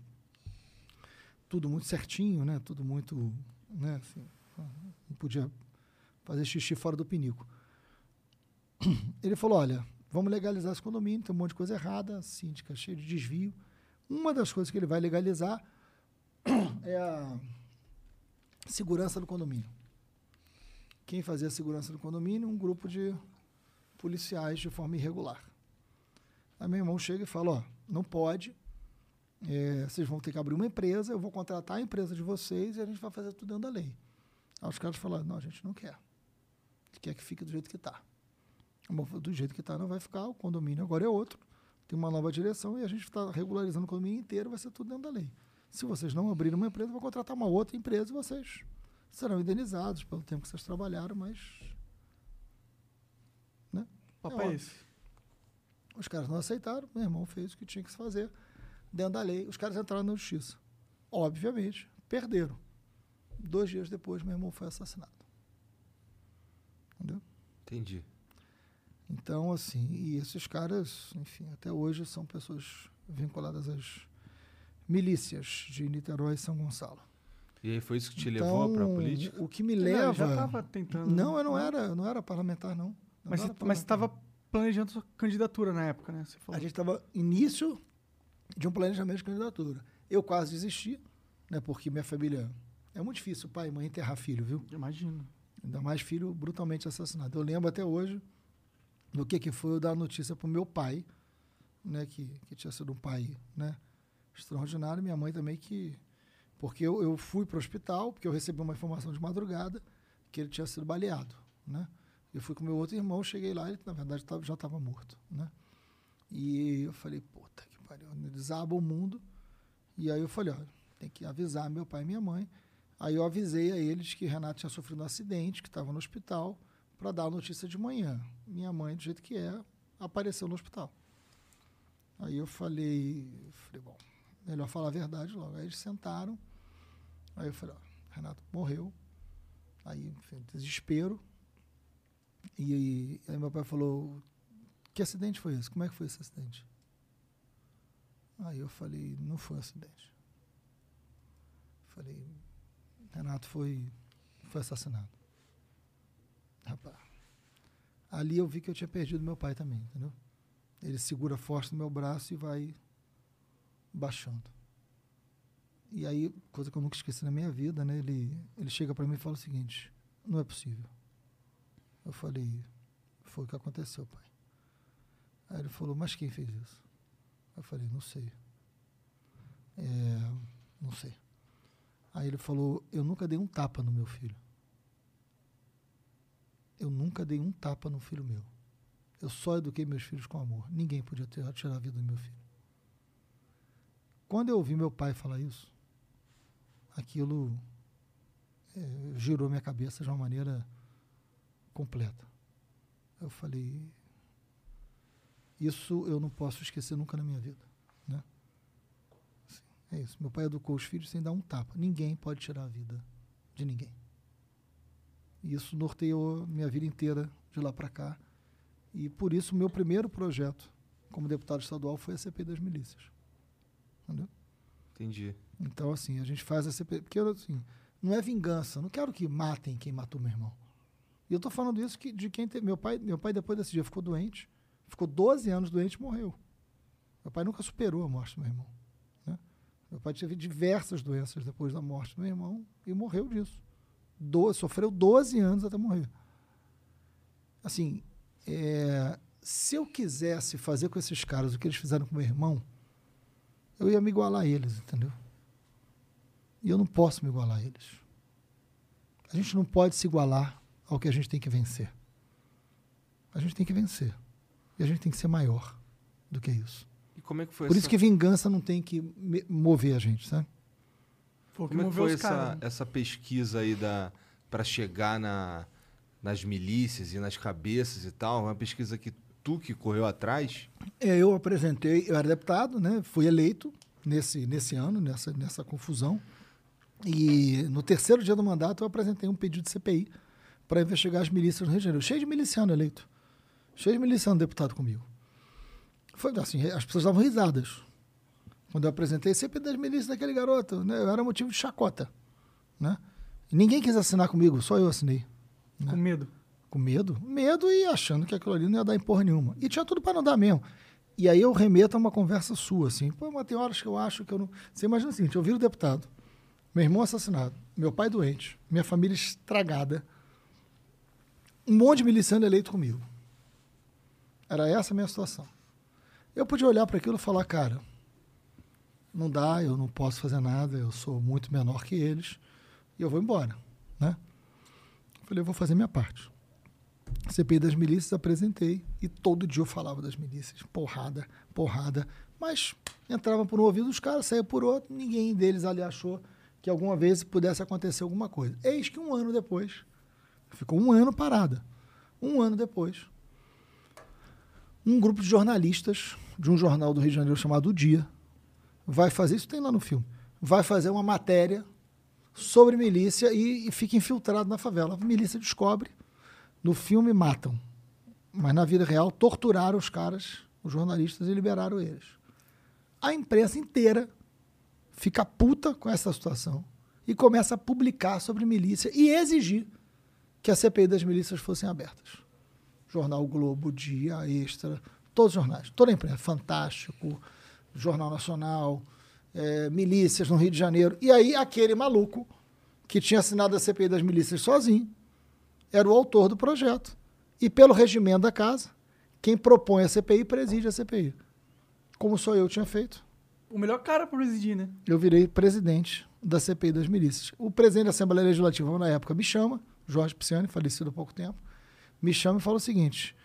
Tudo muito certinho, né? Tudo muito. Né? Assim, não podia fazer xixi fora do pinico. Ele falou: olha, vamos legalizar esse condomínio, tem um monte de coisa errada, síndica cheia de desvio. Uma das coisas que ele vai legalizar é a segurança do condomínio. Quem fazia a segurança do condomínio? Um grupo de policiais de forma irregular. Aí meu irmão chega e fala, ó, não pode, é, vocês vão ter que abrir uma empresa, eu vou contratar a empresa de vocês e a gente vai fazer tudo dentro da lei. Aí os caras falaram, não, a gente não quer. A gente quer que fique do jeito que está. Do jeito que está não vai ficar, o condomínio agora é outro, tem uma nova direção e a gente está regularizando o condomínio inteiro, vai ser tudo dentro da lei. Se vocês não abrirem uma empresa, eu vou contratar uma outra empresa e vocês serão indenizados pelo tempo que vocês trabalharam, mas. Né? Papai é esse. Os caras não aceitaram, meu irmão fez o que tinha que se fazer dentro da lei. Os caras entraram na justiça. Obviamente, perderam. Dois dias depois, meu irmão foi assassinado. Entendeu? Entendi. Então, assim, e esses caras, enfim, até hoje são pessoas vinculadas às milícias de Niterói e São Gonçalo. E aí foi isso que te então, levou para a política? O que me leva. Não, já estava tentando. Não, eu não era, eu não era parlamentar, não. Eu mas você estava planejando sua candidatura na época, né? A gente estava início de um planejamento de candidatura. Eu quase desisti, né? Porque minha família é muito difícil, pai e mãe enterrar filho, viu? Imagino. Ainda mais filho brutalmente assassinado. Eu lembro até hoje do que que foi eu dar a notícia para o meu pai, né? Que, que tinha sido um pai, né? Extraordinário. Minha mãe também que porque eu, eu fui para o hospital porque eu recebi uma informação de madrugada que ele tinha sido baleado, né? Eu fui com meu outro irmão, cheguei lá, ele na verdade tava, já estava morto, né? E eu falei, puta que pariu, desaba o mundo. E aí eu falei, ó, tem que avisar meu pai e minha mãe. Aí eu avisei a eles que Renato tinha sofrido um acidente, que estava no hospital, para dar a notícia de manhã. Minha mãe, do jeito que é, apareceu no hospital. Aí eu falei, falei, bom, melhor falar a verdade logo. Aí eles sentaram. Aí eu falei, ó, Renato morreu. Aí, enfim, desespero. E aí meu pai falou: Que acidente foi esse? Como é que foi esse acidente? Aí eu falei: Não foi um acidente. Falei: Renato foi, foi assassinado. Rapaz. Ali eu vi que eu tinha perdido meu pai também, entendeu? Ele segura forte no meu braço e vai baixando. E aí, coisa que eu nunca esqueci na minha vida, né? Ele, ele chega para mim e fala o seguinte: Não é possível. Eu falei, foi o que aconteceu, pai. Aí ele falou, mas quem fez isso? Eu falei, não sei. É, não sei. Aí ele falou, eu nunca dei um tapa no meu filho. Eu nunca dei um tapa no filho meu. Eu só eduquei meus filhos com amor. Ninguém podia ter, tirar a vida do meu filho. Quando eu ouvi meu pai falar isso, aquilo é, girou minha cabeça de uma maneira completa. Eu falei, isso eu não posso esquecer nunca na minha vida. Né? Assim, é isso. Meu pai educou os filhos sem dar um tapa. Ninguém pode tirar a vida de ninguém. E isso norteou minha vida inteira de lá para cá. E por isso meu primeiro projeto como deputado estadual foi a CP das milícias. Entendeu? Entendi. Então, assim, a gente faz a CP. Porque, assim, não é vingança. Não quero que matem quem matou meu irmão. E eu estou falando isso que, de quem teve. Meu pai, meu pai, depois desse dia, ficou doente. Ficou 12 anos doente e morreu. Meu pai nunca superou a morte do meu irmão. Né? Meu pai teve diversas doenças depois da morte do meu irmão e morreu disso. Do, sofreu 12 anos até morrer. Assim, é, se eu quisesse fazer com esses caras o que eles fizeram com meu irmão, eu ia me igualar a eles, entendeu? E eu não posso me igualar a eles. A gente não pode se igualar ao que a gente tem que vencer. A gente tem que vencer. E a gente tem que ser maior do que isso. como é que foi Por essa, isso que vingança não tem que me- mover a gente, sabe? Como é que foi essa, caras. né? essa pesquisa aí da para chegar na, nas milícias e nas cabeças e tal? Uma pesquisa que tu que correu atrás? É, eu apresentei, eu era deputado, né? Fui eleito nesse, nesse ano, nessa, nessa confusão. E no terceiro dia do mandato eu apresentei um pedido de CPI para investigar as milícias no Rio de Janeiro. Cheio de miliciano eleito. Cheio de miliciano deputado comigo. Foi assim, as pessoas davam risadas. Quando eu apresentei CPI das milícias daquele garoto, né? Eu era motivo de chacota, né? E ninguém quis assinar comigo, só eu assinei. Com medo. Com medo? Medo e achando que aquilo ali não ia dar em porra nenhuma. E tinha tudo para não dar mesmo. E aí eu remeto a uma conversa sua, assim. Pô, mas tem horas que eu acho que eu não. Você imagina o seguinte: eu viro deputado, meu irmão assassinado, meu pai doente, minha família estragada, um monte de miliciano eleito comigo. Era essa a minha situação. Eu podia olhar para aquilo e falar, cara, não dá, eu não posso fazer nada, eu sou muito menor que eles, e eu vou embora, né? Falei, eu vou fazer minha parte. CPI das milícias, apresentei e todo dia eu falava das milícias. Porrada, porrada. Mas entrava por um ouvido dos caras, saía por outro. Ninguém deles ali achou que alguma vez pudesse acontecer alguma coisa. Eis que um ano depois, ficou um ano parada. Um ano depois, um grupo de jornalistas de um jornal do Rio de Janeiro chamado O Dia vai fazer, isso tem lá no filme, vai fazer uma matéria sobre milícia e, e fica infiltrado na favela. A milícia descobre, no filme matam, mas na vida real torturaram os caras, os jornalistas, e liberaram eles. A imprensa inteira fica puta com essa situação e começa a publicar sobre milícia e exigir que a CPI das milícias fossem abertas. Jornal Globo, Dia, Extra, todos os jornais, toda a imprensa, Fantástico, Jornal Nacional, eh, milícias no Rio de Janeiro. E aí aquele maluco que tinha assinado a CPI das milícias sozinho era o autor do projeto. E pelo regimento da casa, quem propõe a CPI preside a CPI. Como só eu tinha feito, O melhor cara pra presidir, né? eu virei presidente da CPI das milícias. O presidente da Assembleia Legislativa na época me chama, Jorge Pisciani, falecido há pouco tempo, me chama e fala o seguinte: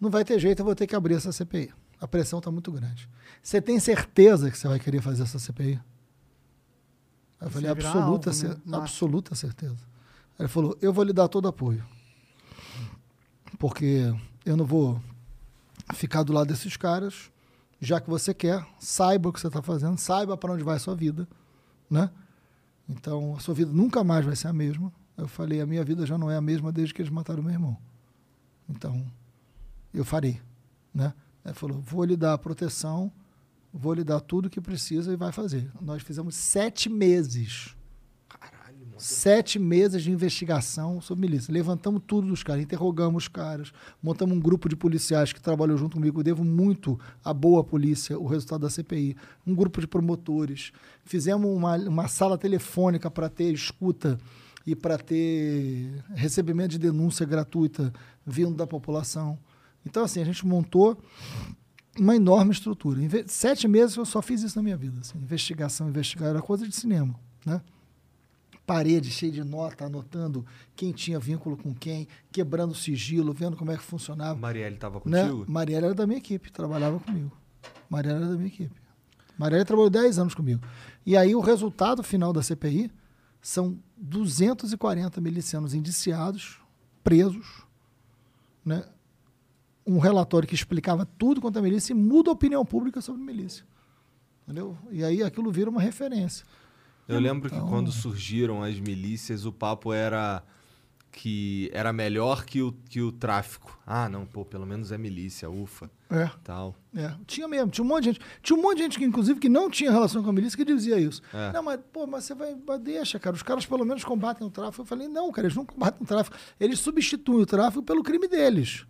não vai ter jeito, eu vou ter que abrir essa CPI. A pressão está muito grande. Você tem certeza que você vai querer fazer essa CPI? Eu Você falei, absoluta, alvo, né? absoluta certeza. Ele falou, eu vou lhe dar todo apoio. Porque eu não vou ficar do lado desses caras, já que você quer, saiba o que você está fazendo, saiba para onde vai a sua vida, né? Então, a sua vida nunca mais vai ser a mesma. Eu falei, a minha vida já não é a mesma desde que eles mataram meu irmão. Então, eu farei, né? Ele falou, vou lhe dar proteção, vou lhe dar tudo que precisa e vai fazer. Nós fizemos sete meses. Sete meses de investigação sobre milícia. Levantamos tudo dos caras, interrogamos os caras, montamos um grupo de policiais que trabalhou junto comigo. Eu devo muito à boa polícia, o resultado da CPI. Um grupo de promotores. Fizemos uma, uma sala telefônica para ter escuta e para ter recebimento de denúncia gratuita vindo da população. Então, assim, a gente montou uma enorme estrutura. Sete meses eu só fiz isso na minha vida. assim, investigação, investigar, era coisa de cinema, né? Parede cheia de nota, anotando quem tinha vínculo com quem, quebrando sigilo, vendo como é que funcionava. Marielle tava Né? contigo? Mariela era da minha equipe, trabalhava comigo. Mariela era da minha equipe. Mariela trabalhou 10 anos comigo. E aí o resultado final da CPI são 240 milicianos indiciados, presos, né? um relatório que explicava tudo quanto a milícia e muda a opinião pública sobre milícia. Entendeu? E aí aquilo vira uma referência. Eu lembro que Então- quando surgiram as milícias, o papo era que era melhor que o, que o tráfico. Ah, não, pô, pelo menos é milícia, ufa, É. tal. É, tinha mesmo, tinha um monte de gente. Tinha um monte de gente que, inclusive, que não tinha relação com a milícia que dizia isso. É. Não, mas, pô, mas você vai, mas deixa, cara. Os caras pelo menos combatem o tráfico. Eu falei, não, cara, eles não combatem o tráfico. Eles substituem o tráfico pelo crime deles.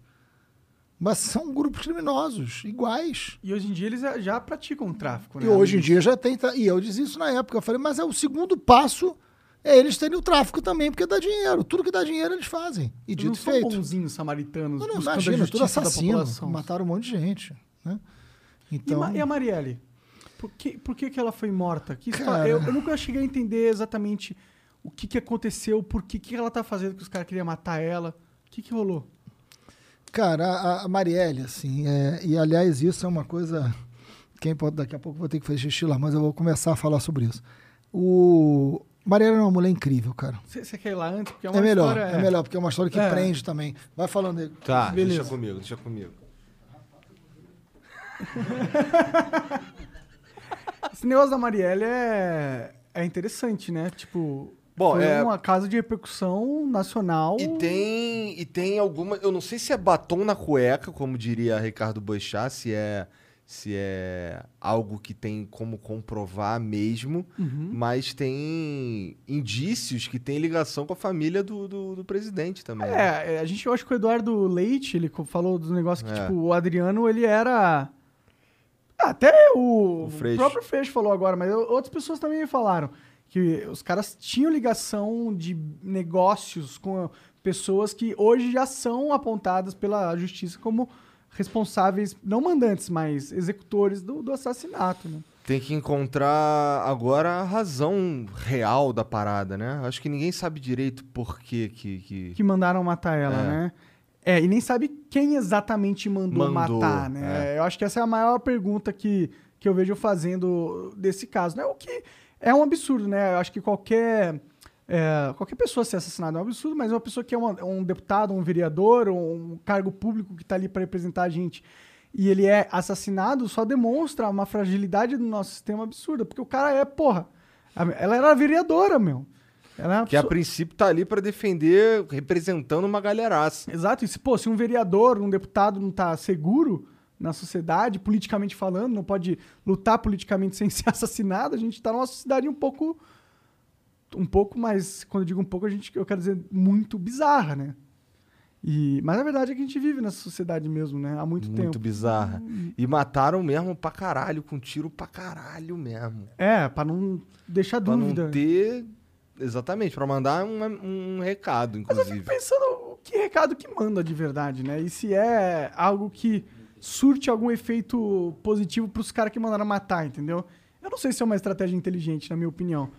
Mas são grupos criminosos, iguais. E hoje em dia eles já, praticam tráfico, né? E hoje em dia já tem. E eu disse isso na época. Eu falei, mas é o segundo passo é eles terem o tráfico também, porque dá dinheiro. Tudo que dá dinheiro eles fazem. E dito não e são feito. bonzinhos samaritanos. Não, não, imagina, tudo assassino. Mataram um monte de gente. Né? E, Então, Ma- e a Marielle? Por que, por que, que ela foi morta? Que Cara. eu, eu nunca cheguei a entender exatamente o que, que aconteceu, por que, que ela tá fazendo que os caras queriam matar ela. O que, que rolou? Cara, a, a Marielle, assim, é, e aliás, isso é uma coisa Quem pode, daqui a pouco eu vou ter que fazer xixi lá, mas eu vou começar a falar sobre isso. O Marielle é uma mulher incrível, cara. Você você quer ir lá antes? Porque é É, uma melhor, história... é. melhor, porque é uma história que É. prende também. Vai falando aí. Tá, Beleza. deixa comigo, deixa comigo. Esse negócio da Marielle é, é interessante, né? Tipo, Bom, foi é- uma casa de repercussão nacional. E tem, e tem alguma. Eu não sei se é batom na cueca, como diria Ricardo Boechat, se é, se é algo que tem como comprovar mesmo, Uhum. mas tem indícios que tem ligação com a família do, do, do presidente também. né? É, é, a gente, eu acho que o Eduardo Leite, ele falou do negócio que, É. tipo, o Adriano, ele era... Até o, O Freixo. próprio Freixo falou agora, mas outras pessoas também falaram que os caras tinham ligação de negócios com pessoas que hoje já são apontadas pela justiça como responsáveis, não mandantes, mas executores do, do assassinato, né? Tem que encontrar agora a razão real da parada, né? Acho que ninguém sabe direito por que que. que... mandaram matar ela, É. né? É, e nem sabe quem exatamente mandou, Mandou, matar, né? Eu acho que essa é a maior pergunta que, que eu vejo fazendo desse caso, né? O que é um absurdo, né? Eu acho que qualquer, é, qualquer pessoa ser assassinada é um absurdo, mas uma pessoa que é uma- um deputado, um vereador, um cargo público que está ali para representar a gente e ele é assassinado, só demonstra uma fragilidade do nosso sistema absurda, porque o cara é, porra, a- ela era vereadora, meu. Ela é Que a pessoa- princípio tá ali pra defender, representando uma galeraça. Exato, e se, pô, se um vereador, um deputado não tá seguro na sociedade, politicamente falando, não pode lutar politicamente sem ser assassinado, a gente tá numa sociedade um pouco. Um pouco mais. Quando eu digo um pouco, a gente, eu quero dizer muito bizarra, né? E, mas a verdade é que a gente vive nessa sociedade mesmo, né? Há muito, Muito tempo. bizarra. E mataram mesmo pra caralho, com tiro pra caralho mesmo. É, pra não deixar Pra dúvida. não ter. Exatamente, pra mandar um, um recado, Mas eu inclusive. fico pensando o que recado que manda de verdade, né? E se é algo que surte algum efeito positivo pros caras que mandaram matar, entendeu? Eu não sei se é uma estratégia inteligente, na minha opinião.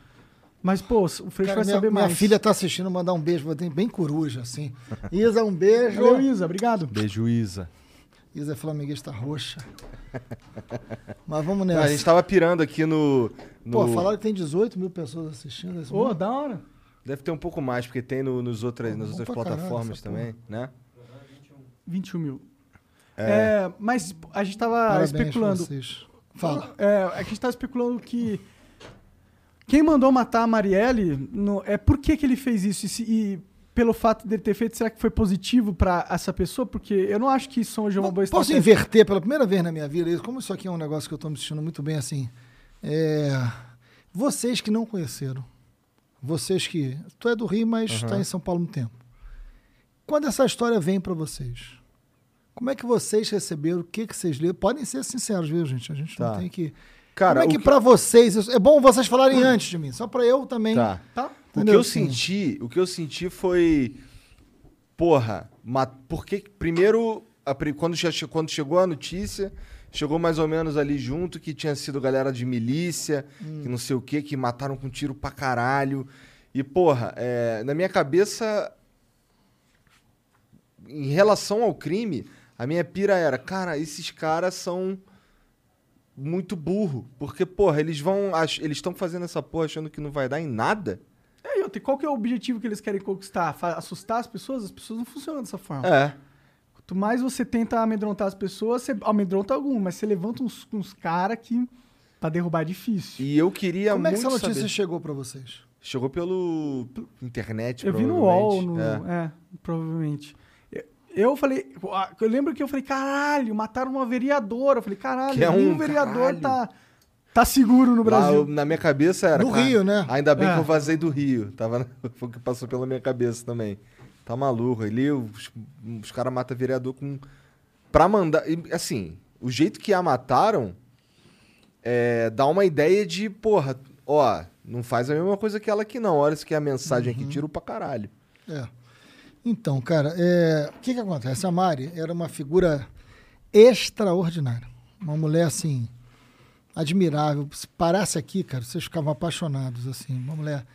Mas, pô, o Freixo Cara, vai minha, saber minha mais. filha tá assistindo, mandar um beijo, bem, bem coruja, assim. Isa, um beijo. Valeu, Isa, obrigado. Beijo, Isa. Isa é flamenguista roxa. Mas vamos nessa. a gente tava pirando aqui no. no- Pô, falaram que tem 18 mil pessoas assistindo esse Ô, momento. da hora. Deve ter um pouco mais, porque tem no- nos outras, Pô, nas outras caralho plataformas essa também, né? 21 mil. É, mas a gente tava Parabéns especulando. vocês. Fala. É, é que a gente tava especulando que quem mandou matar a Marielle no- é por que, que ele fez isso e, se- e pelo fato dele ter feito, será que foi positivo pra essa pessoa? Porque eu não acho que isso hoje é uma boa Posso estratégia. inverter pela primeira vez na minha vida? Como isso aqui é um negócio que eu tô me sentindo muito bem assim. É, vocês que não conheceram, vocês que. Tu é do Rio, mas está em São Paulo há muito tempo. Quando essa história vem para vocês, como é que vocês receberam? O que, que vocês leram? Podem ser sinceros, viu, gente? A gente Tá. não tem que. Cara, como é que, que- pra vocês. É bom vocês falarem antes de mim, só pra eu também. Tá. Tá? O que eu Sim. senti, o que eu senti foi, porra, ma- porque primeiro a quando, já quando chegou a notícia, chegou mais ou menos ali junto que tinha sido galera de milícia, Hum. que não sei o que, que mataram com tiro pra caralho. E porra, é, na minha cabeça, em relação ao crime, a minha pira era, cara, esses caras são muito burro, porque porra, eles vão, eles estão fazendo essa porra achando que não vai dar em nada. É, e qual que é o objetivo que eles querem conquistar? Assustar as pessoas? As pessoas não funcionam dessa forma. É. Quanto mais você tenta amedrontar as pessoas, você amedronta algum, mas você levanta uns, uns caras que pra derrubar é difícil. E eu queria Como é que muito essa notícia saber. chegou pra vocês? Chegou pelo internet, Eu vi no UOL, provavelmente. no, É. é. provavelmente. Eu- falei, eu lembro que eu falei, caralho, mataram uma vereadora. Eu falei, caralho, Que é um vereador caralho. tá, tá seguro no Lá, Brasil. eu- na minha cabeça era. No cara, Rio, né? Ainda bem É. que eu vazei do Rio. Tava, foi o que passou pela minha cabeça também. Tá maluco. Ali os, os caras matam vereador com. Pra mandar. e, Assim, o jeito que a mataram é, dá uma ideia de, porra, ó, não faz a mesma coisa que ela aqui não. Olha isso que é a mensagem Uhum. aqui, tiro pra caralho. É. Então, cara, é, o que que acontece? A Mari era uma figura extraordinária. Uma mulher, assim, admirável. Se parasse aqui, cara, vocês ficavam apaixonados, assim. Uma mulher,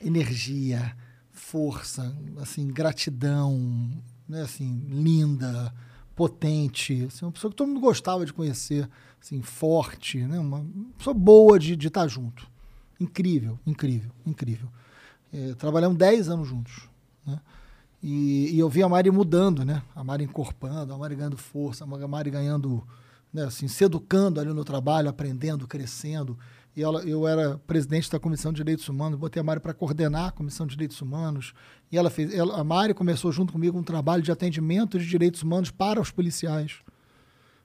energia, força, assim, gratidão, né, assim, linda, potente, assim, uma pessoa que todo mundo gostava de conhecer, assim, forte, né? Uma pessoa boa de estar junto. Incrível, incrível, incrível. É, trabalhamos 10 anos juntos, né? E, e eu vi a Mari mudando, né? A Mari encorpando, a Mari ganhando força, a Mari ganhando, né, assim, se educando ali no trabalho, aprendendo, crescendo. E ela, eu era presidente da Comissão de Direitos Humanos, botei a Mari para coordenar a Comissão de Direitos Humanos. E ela fez, ela, a Mari começou junto comigo um trabalho de atendimento de direitos humanos para os policiais.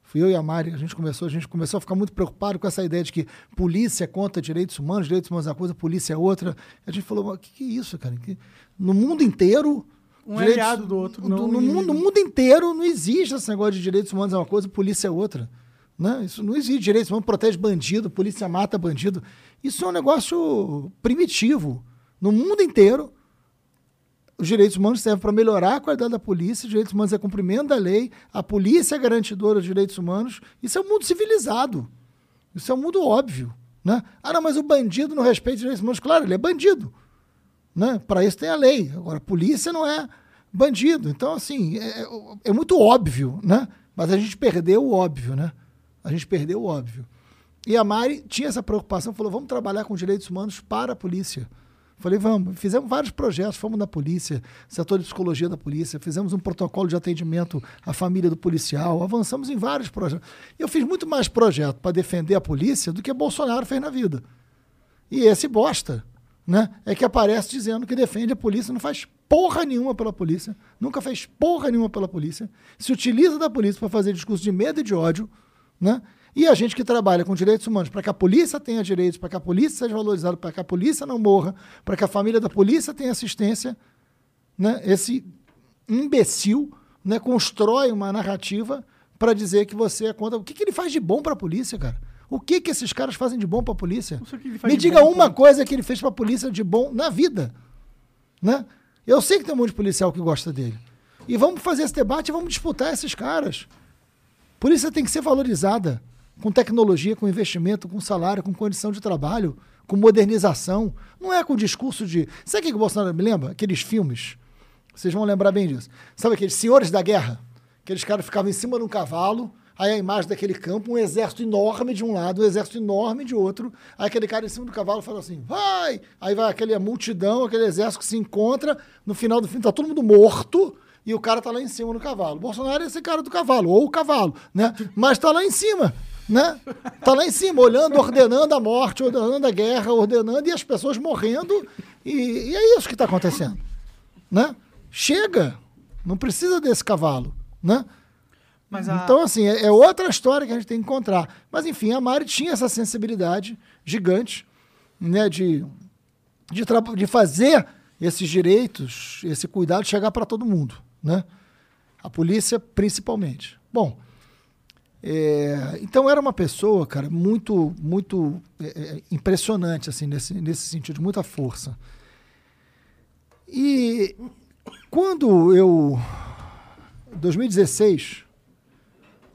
Fui eu e a Mari, a gente começou, a gente começou a ficar muito preocupado com essa ideia de que polícia é contra direitos humanos, direitos humanos é uma coisa, polícia é outra. A gente falou, o que, que é isso, cara? Que, no mundo inteiro. Um é aliado do outro, não no, um no, mundo, no mundo inteiro não existe esse negócio de direitos humanos é uma coisa, polícia é outra. Né? Isso não existe. Direitos humanos protege bandido, polícia mata bandido. Isso é um negócio primitivo. No mundo inteiro, os direitos humanos servem para melhorar a qualidade da polícia, os direitos humanos é cumprimento da lei, a polícia é garantidora dos direitos humanos. Isso é um mundo civilizado. Isso é um mundo óbvio. Né? Ah, não, mas o bandido não respeita os direitos humanos. Claro, ele é bandido. Né? Para isso tem a lei. Agora, a polícia não é bandido. Então, assim, é, é muito óbvio, né? Mas a gente perdeu o óbvio, né? A gente perdeu o óbvio. E a Mari tinha essa preocupação, falou: vamos trabalhar com direitos humanos para a polícia. Falei, vamos. Fizemos vários projetos, fomos na polícia, setor de psicologia da polícia, fizemos um protocolo de atendimento à família do policial, avançamos em vários projetos. Eu fiz muito mais projeto para defender a polícia do que Bolsonaro fez na vida. E esse bosta, né? É que aparece dizendo que defende a polícia, não faz porra nenhuma pela polícia, nunca fez porra nenhuma pela polícia, se utiliza da polícia para fazer discurso de medo e de ódio, né? E a gente que trabalha com direitos humanos, para que a polícia tenha direitos, para que a polícia seja valorizada, para que a polícia não morra, para que a família da polícia tenha assistência, né? Esse imbecil, né, constrói uma narrativa para dizer que você é contra. O que, que ele faz de bom para a polícia, cara? O que que esses caras fazem de bom para a polícia? Me diga bom, uma pô. coisa que ele fez para a polícia de bom na vida, né? Eu sei que tem um monte de policial que gosta dele. E vamos fazer esse debate e vamos disputar esses caras. Polícia tem que ser valorizada com tecnologia, com investimento, com salário, com condição de trabalho, com modernização. Não é com discurso de. Sabe o que que o Bolsonaro me lembra? Aqueles filmes. Vocês vão lembrar bem disso. Sabe aqueles senhores da guerra? Aqueles caras ficavam em cima de um cavalo, aí a imagem daquele campo, um exército enorme de um lado, um exército enorme de outro. Aí aquele cara em cima do cavalo fala assim: vai! Aí vai aquela multidão, aquele exército que se encontra, no final do filme tá todo mundo morto. E o cara tá lá em cima no cavalo. Bolsonaro é esse cara do cavalo, ou o cavalo, né? Mas tá lá em cima, né? Tá lá em cima, olhando, ordenando a morte, ordenando a guerra, ordenando, e as pessoas morrendo. E, e é isso que está acontecendo, né? Chega, não precisa desse cavalo, né? A- Então, assim, é, é outra história que a gente tem que encontrar. Mas, enfim, a Mari tinha essa sensibilidade gigante, né, de, de, de fazer esses direitos, esse cuidado chegar para todo mundo, né? A polícia, principalmente. Bom, é, então era uma pessoa, cara, muito, muito é, é, impressionante, assim, nesse, nesse sentido, de muita força. E quando eu, em 2016,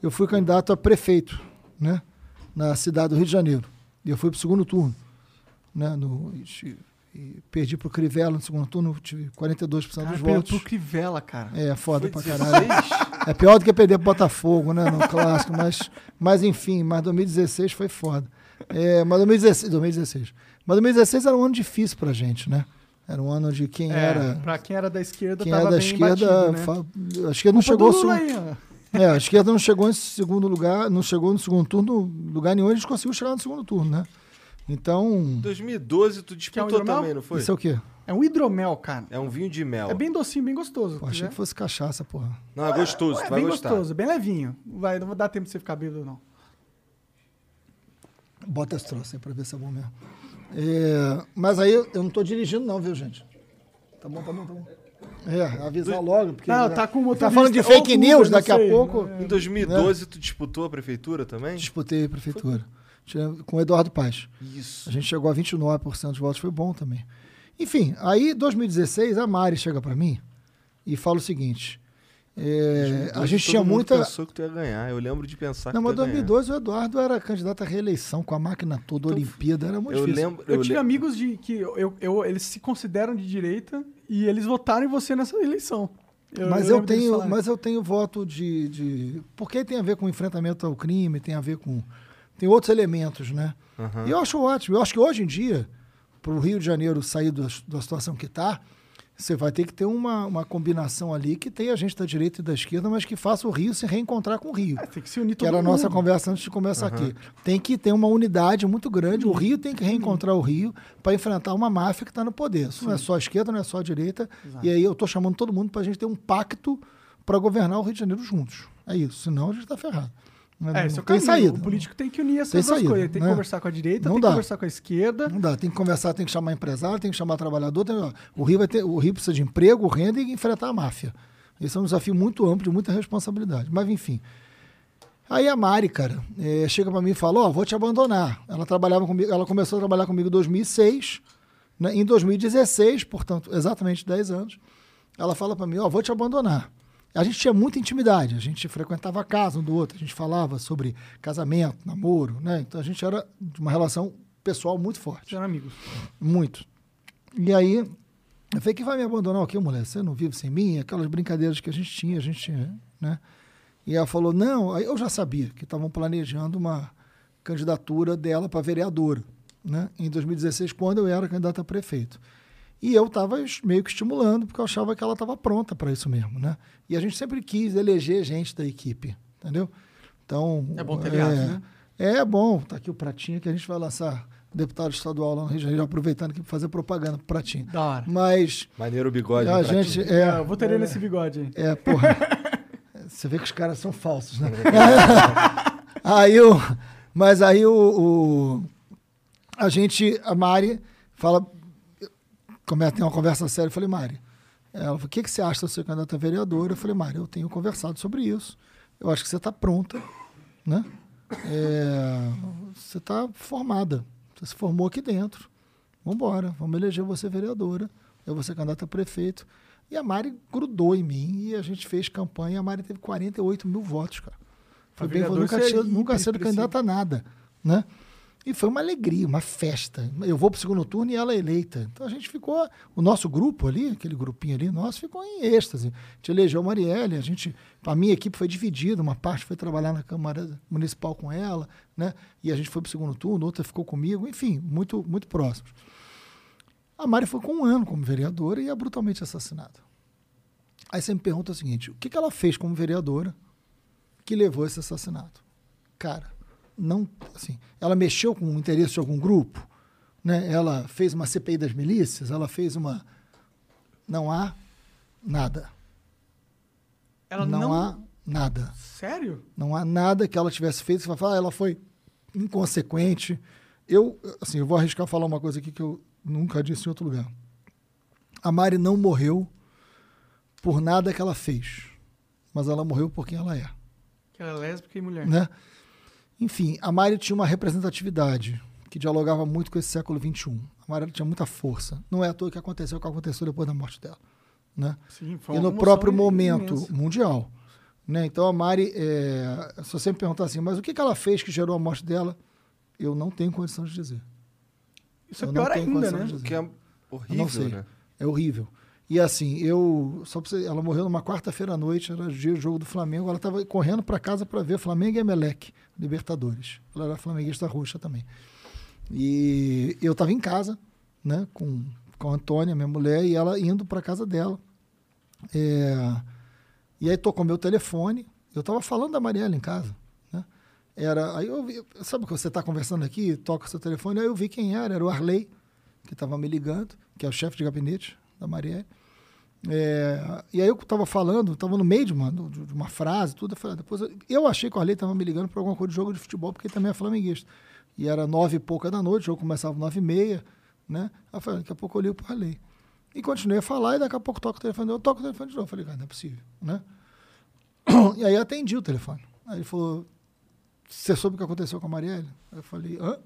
eu fui candidato a prefeito, né, na cidade do Rio de Janeiro. E eu fui para o segundo turno, né, no, e, e perdi para o Crivella no segundo turno, tive 42% Cara, dos perdeu votos. pro Crivella, cara. É, foda Foi pra caralho. É pior do que perder pro Botafogo, né? No clássico, mas, mas enfim, mas 2016 foi foda. É, mas 2016, 2016. Mas 2016 era um ano difícil pra gente, né? Era um ano de quem É, era. Pra quem era da esquerda, Quem era da esquerda. batido, né? A esquerda não chegou. Lula aí. É, a esquerda não chegou em segundo lugar, não chegou no segundo turno, lugar nenhum, a gente conseguiu chegar no segundo turno, né? Então. Em 2012 tu disputou hidromel? também, não foi? Isso é o quê? É um hidromel, cara. É um vinho de mel. É bem docinho, bem gostoso. Pô, achei que fosse cachaça, porra. Não, é gostoso, É tu vai bem gostar. gostoso, bem levinho. Vai, não vai dar tempo de você ficar bêbado, não. Bota esse troço aí pra ver se é bom mesmo. É, mas aí eu, eu não tô dirigindo, não, viu, gente? Tá bom, tá bom, tá bom. É, avisar logo, porque. Não, tá com o Tá falando de fake news Uber, não daqui a pouco. Em 2012 tu disputou a prefeitura também? Disputei a prefeitura. Tinha- Com o Eduardo Paes. Isso. A gente chegou a 29% dos votos, foi bom também. Enfim, aí 2016 a Mari chega pra mim e fala o seguinte: é, a 2012 gente todo tinha mundo muita. pensou que tu ia ganhar. Eu lembro de pensar Não, que mas tu ia ganhar. 2012 o Eduardo era candidato à reeleição com a máquina toda, Olimpíada, era muito Eu difícil. lembro. Eu, Eu tive le- amigos de que eu- eu- eles se consideram de direita e eles votaram em você nessa eleição. mas eu, deles tenho, mas eu tenho voto de, de. Porque tem a ver com enfrentamento ao crime, tem a ver com. Tem outros elementos, né? Aham. E eu acho ótimo. Eu acho que hoje em dia, para o Rio de Janeiro sair da, da situação que está, você vai ter que ter uma, uma combinação ali que tenha gente da direita e da esquerda, mas que faça o Rio se reencontrar com o Rio. É, tem que se unir Que todo era a nossa mundo. conversa antes de começar aqui. Tem que ter uma unidade muito grande. O Rio tem que reencontrar o Rio para enfrentar uma máfia que está no poder. Isso não é só a esquerda, não é só a direita. Exato. E aí eu estou chamando todo mundo para a gente ter um pacto para governar o Rio de Janeiro juntos. É isso. Senão a gente está ferrado. Não, É, não é tem caminho. saída. O político tem que unir essas Tem duas saída, coisas. Tem que né? conversar com a direita, Não tem dá. que conversar com a esquerda. Não dá, tem que conversar, tem que chamar empresário, tem que chamar trabalhador. tem- o, Rio vai ter, o Rio precisa de emprego, renda e enfrentar a máfia. Esse é um desafio muito amplo, de muita responsabilidade. Mas, enfim. Aí a Mari, cara, eh, chega para mim e fala: Ó, vou te abandonar. Ela trabalhava comigo, ela começou a trabalhar comigo em 2006. né? Em 2016, portanto, exatamente 10 anos, ela fala para mim: Ó, vou te abandonar. A gente tinha muita intimidade, a gente frequentava a casa um do outro, a gente falava sobre casamento, namoro, né? Então a gente era de uma relação pessoal muito forte. Eram amigos. Muito. E aí, eu falei, que vai me abandonar o quê, mulher? Você não vive sem mim? Aquelas brincadeiras que a gente tinha, a gente tinha, né? E ela falou, não, aí eu já sabia que estavam planejando uma candidatura dela para vereadora, né? Em 2016, quando eu era candidata a prefeito. E eu estava meio que estimulando, porque eu achava que ela estava pronta para isso mesmo, né? E a gente sempre quis eleger gente da equipe, entendeu? Então... É bom ter aliados, né? É bom, tá aqui o Pratinho que a gente vai lançar deputado estadual lá no Rio de Janeiro, aproveitando aqui para fazer propaganda pro Pratinho. Da hora. Mas Maneiro o bigode. a gente Pratinho. é, eu vou ter nesse bigode aí. é, porra. Você vê que os caras são falsos, né? aí o mas aí o, o- a gente, a Mari fala começa a ter uma conversa séria, eu falei, Mari, ela falou, o que, que você acha de ser candidata a vereadora? Eu falei, Mari, eu tenho conversado sobre isso. Eu acho que você está pronta, né? É, você está formada. Você se formou aqui dentro. Vamos embora, vamos eleger você vereadora. Eu vou ser candidata a prefeito. E a Mari grudou em mim e a gente fez campanha. A Mari teve 48 mil votos, cara. Foi bem, nunca, é tinha, nunca expressivo. candidata a nada, né? E foi uma alegria, uma festa. Eu vou para o segundo turno e ela é eleita. Então a gente ficou, o nosso grupo ali, aquele grupinho ali, nosso, ficou em êxtase. A gente elegeu a Marielle, a gente, a minha equipe foi dividida, uma parte foi trabalhar na Câmara Municipal com ela, né? E a gente foi para o segundo turno, outra ficou comigo, enfim, muito, muito próximos. A Mari foi com um ano como vereadora e é brutalmente assassinada. Aí você me pergunta o seguinte: o que, que ela fez como vereadora que levou esse assassinato? Cara, não. Assim, ela mexeu com o interesse de algum grupo? Né? Ela fez uma CPI das milícias? Ela fez uma. Não há nada. Ela não, não. há nada. Sério? Não há nada que ela tivesse feito. Você vai falar, ah, ela foi inconsequente. Eu, assim, eu vou arriscar falar uma coisa aqui que eu nunca disse em outro lugar. A Mari não morreu por nada que ela fez, mas ela morreu por quem ela é, Que ela é lésbica e mulher. né? Enfim, a Mari tinha uma representatividade que dialogava muito com esse século XXI. A Mari tinha muita força. Não é à toa que aconteceu o que aconteceu depois da morte dela, né? Sim, foi e no próprio imensa. momento mundial. Né? Então a Mari, é, se você me perguntar assim, mas o que, que ela fez que gerou a morte dela, eu não tenho condição de dizer. Isso é Eu não pior ainda, né? Que é Eu horrível, não sei. né? É horrível. E assim, eu. Só você, ela morreu numa quarta-feira à noite, era dia do jogo do Flamengo. Ela estava correndo para casa para ver Flamengo e Emelec, Libertadores. Ela era flamenguista roxa também. E eu estava em casa, né, com, com a Antônia, minha mulher, e ela indo para casa dela. É, e aí tocou meu telefone. Eu estava falando da Mariela em casa. Né? Era, aí eu vi, sabe que você está conversando aqui, toca o seu telefone, aí eu vi quem era, era o Arley, que estava me ligando, que é o chefe de gabinete da Marielle. É, e aí eu estava falando, estava no meio de uma, de uma frase, tudo. Eu, falei, ah, depois eu, eu achei que o Arley estava me ligando para alguma coisa de jogo de futebol, porque ele também é flamenguista. E era nove e pouca da noite, o jogo começava nove e meia, né? Aí eu falei, daqui a pouco eu ligo para o Arley. E continuei a falar, e daqui a pouco toca o telefone, eu toco o telefone de novo. Eu falei, cara, não é possível, né? E aí eu atendi o telefone. Aí ele falou, você soube o que aconteceu com a Marielle? Eu falei, hã?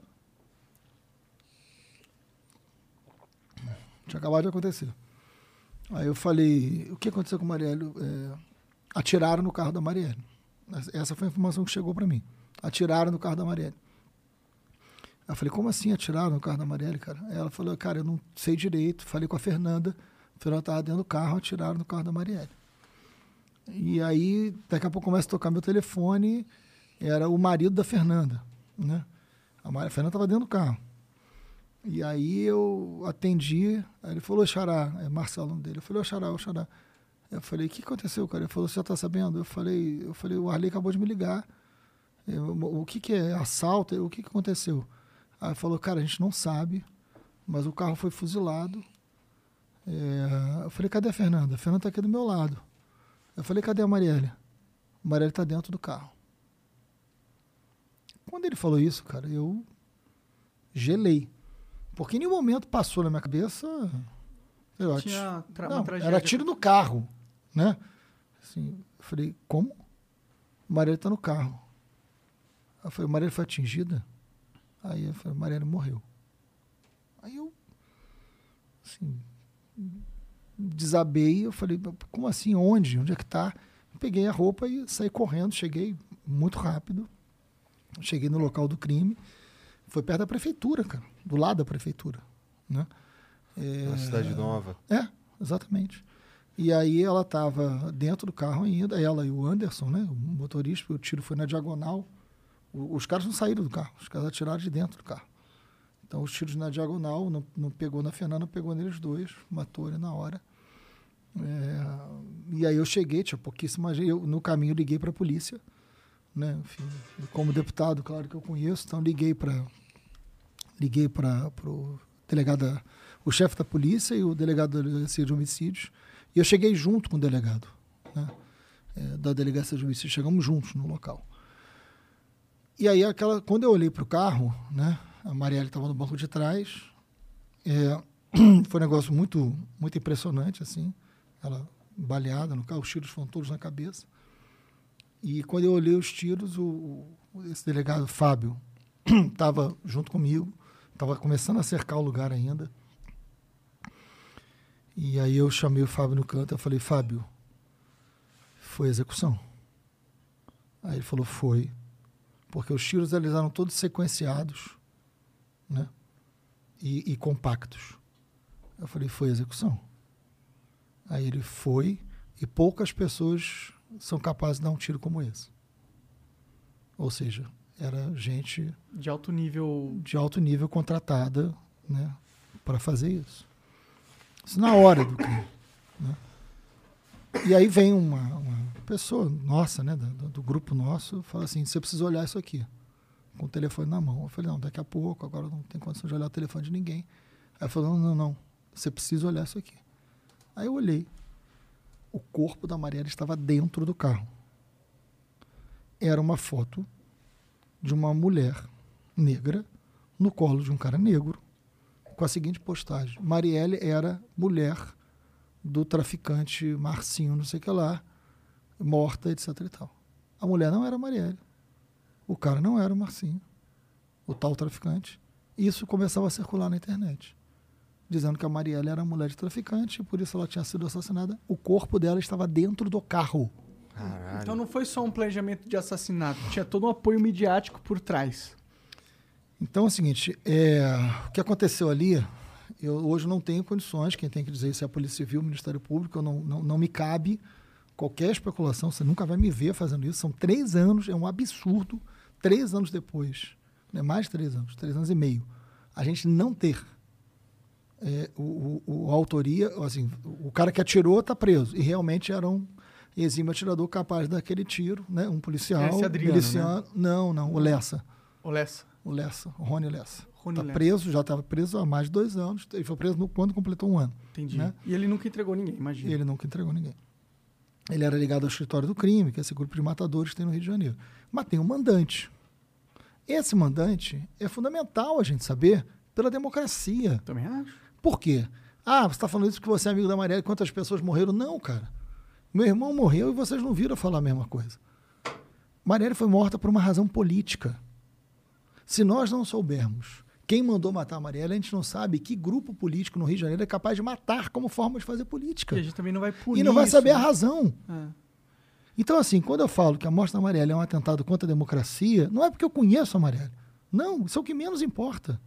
Tinha acabado de acontecer. Aí eu falei, o que aconteceu com a Marielle? É, atiraram no carro da Marielle. Essa foi a informação que chegou para mim. Atiraram no carro da Marielle. Eu falei, como assim atiraram no carro da Marielle, cara? Ela falou, cara, eu não sei direito. Falei com a Fernanda. A Fernanda estava dentro do carro, atiraram no carro da Marielle. E aí, daqui a pouco começa a tocar meu telefone, era o marido da Fernanda, né? A Fernanda estava dentro do carro. E aí eu atendi, aí ele falou, Xará, é Marcelo dele. Eu falei, Xará, Xará. Eu falei, o que aconteceu, cara? Ele falou, você já tá sabendo? Eu falei, eu falei, o Arley acabou de me ligar. Eu, o que que é? Assalto? O que que aconteceu? Aí falou, cara, a gente não sabe, mas o carro foi fuzilado. É, eu falei, cadê a Fernanda? A Fernanda tá aqui do meu lado. Eu falei, cadê a Marielle? A Marielle tá dentro do carro. Quando ele falou isso, cara, eu gelei. Porque em nenhum momento passou na minha cabeça. sei lá, Tinha tra- não, era tiro no carro, né? Assim, eu falei, como? Marielle tá no carro. Aí eu falei, Marielle foi atingida? Aí eu falei, Marielle morreu. Aí eu, assim, desabei, eu falei, como assim, onde? Onde é que tá? Peguei a roupa e saí correndo, cheguei muito rápido. Cheguei no local do crime. Foi perto da prefeitura, cara. Do lado da prefeitura, né? É, Na Cidade Nova. é, exatamente. E aí ela estava dentro do carro ainda, ela e o Anderson, né, o motorista, o tiro foi na diagonal. O- os caras não saíram do carro, os caras atiraram de dentro do carro. Então os tiros na diagonal, não, não pegou na Fernanda, pegou neles dois, matou ele na hora. É, e aí eu cheguei, tinha pouquíssima gente, eu, no caminho liguei para a polícia, né, enfim, como deputado, claro que eu conheço, então liguei para liguei para o delegado, o chefe da polícia e o delegado da delegacia de homicídios. E eu cheguei junto com o delegado né, é, da delegacia de homicídios, chegamos juntos no local. E aí, aquela, quando eu olhei para o carro, né, a Marielle estava no banco de trás, é, foi um negócio muito, muito impressionante, assim, ela baleada no carro, os tiros foram todos na cabeça. E quando eu olhei os tiros, o, esse delegado, Fábio, estava junto comigo, estava começando a cercar o lugar ainda. E aí eu chamei o Fábio no canto e falei, Fábio, foi execução? Aí ele falou, foi. Porque os tiros eles eram todos sequenciados, né? E, e compactos. Eu falei, foi execução. Aí ele foi, e poucas pessoas são capazes de dar um tiro como esse. Ou seja, era gente De alto nível. de alto nível contratada né, para fazer isso. Isso na hora do crime. Né? E aí vem uma, uma pessoa nossa, né, do, do grupo nosso, fala assim, você precisa olhar isso aqui, com o telefone na mão. Eu falei, não, daqui a pouco, agora não tem condição de olhar o telefone de ninguém. Aí falou, não, não, não, você precisa olhar isso aqui. Aí eu olhei. O corpo da Marielle estava dentro do carro. Era uma foto de uma mulher negra no colo de um cara negro, com a seguinte postagem: Marielle era mulher do traficante Marcinho, não sei o que lá, morta, etc e tal. A mulher não era Marielle. O cara não era o Marcinho, o tal traficante. Isso começava a circular na internet, dizendo que a Marielle era mulher de traficante e por isso ela tinha sido assassinada. O corpo dela estava dentro do carro. Caralho. Então não foi só um planejamento de assassinato, tinha todo um apoio midiático por trás. Então é o seguinte, é, o que aconteceu ali, eu hoje não tenho condições, quem tem que dizer isso é a Polícia Civil, o Ministério Público, eu não, não, não me cabe qualquer especulação, você nunca vai me ver fazendo isso. São três anos, é um absurdo, três anos depois, né, mais de três anos, três anos e meio, a gente não ter é, o, o, o autoria, assim, o cara que atirou está preso, e realmente era um exímio atirador capaz daquele tiro, né, um policial, Esse Adriano, miliciano, não, não, o Lessa. Ô, Lessa. O Lessa, o Rony Lessa. Rony Está Lessa. preso, já estava preso há mais de dois anos. Ele foi preso no, quando completou um ano. Entendi. Né? E ele nunca entregou ninguém, E imagina. ele nunca entregou ninguém. Ele era ligado ao escritório do crime, que é esse grupo de matadores que tem no Rio de Janeiro. Mas tem um mandante. Esse mandante é fundamental a gente saber pela democracia. Também acho. Por quê? Ah, você está falando isso porque você é amigo da Marielle, quantas pessoas morreram? Não, cara. Meu irmão morreu e vocês não viram falar a mesma coisa. Marielle foi morta por uma razão política. Se nós não soubermos quem mandou matar a Marielle, a gente não sabe que grupo político no Rio de Janeiro é capaz de matar como forma de fazer política. E a gente também não vai punir E não vai isso, saber né? a razão. É. Então, assim, quando eu falo que a morte da Marielle é um atentado contra a democracia, não é porque eu conheço a Marielle. Não, isso é o que menos importa.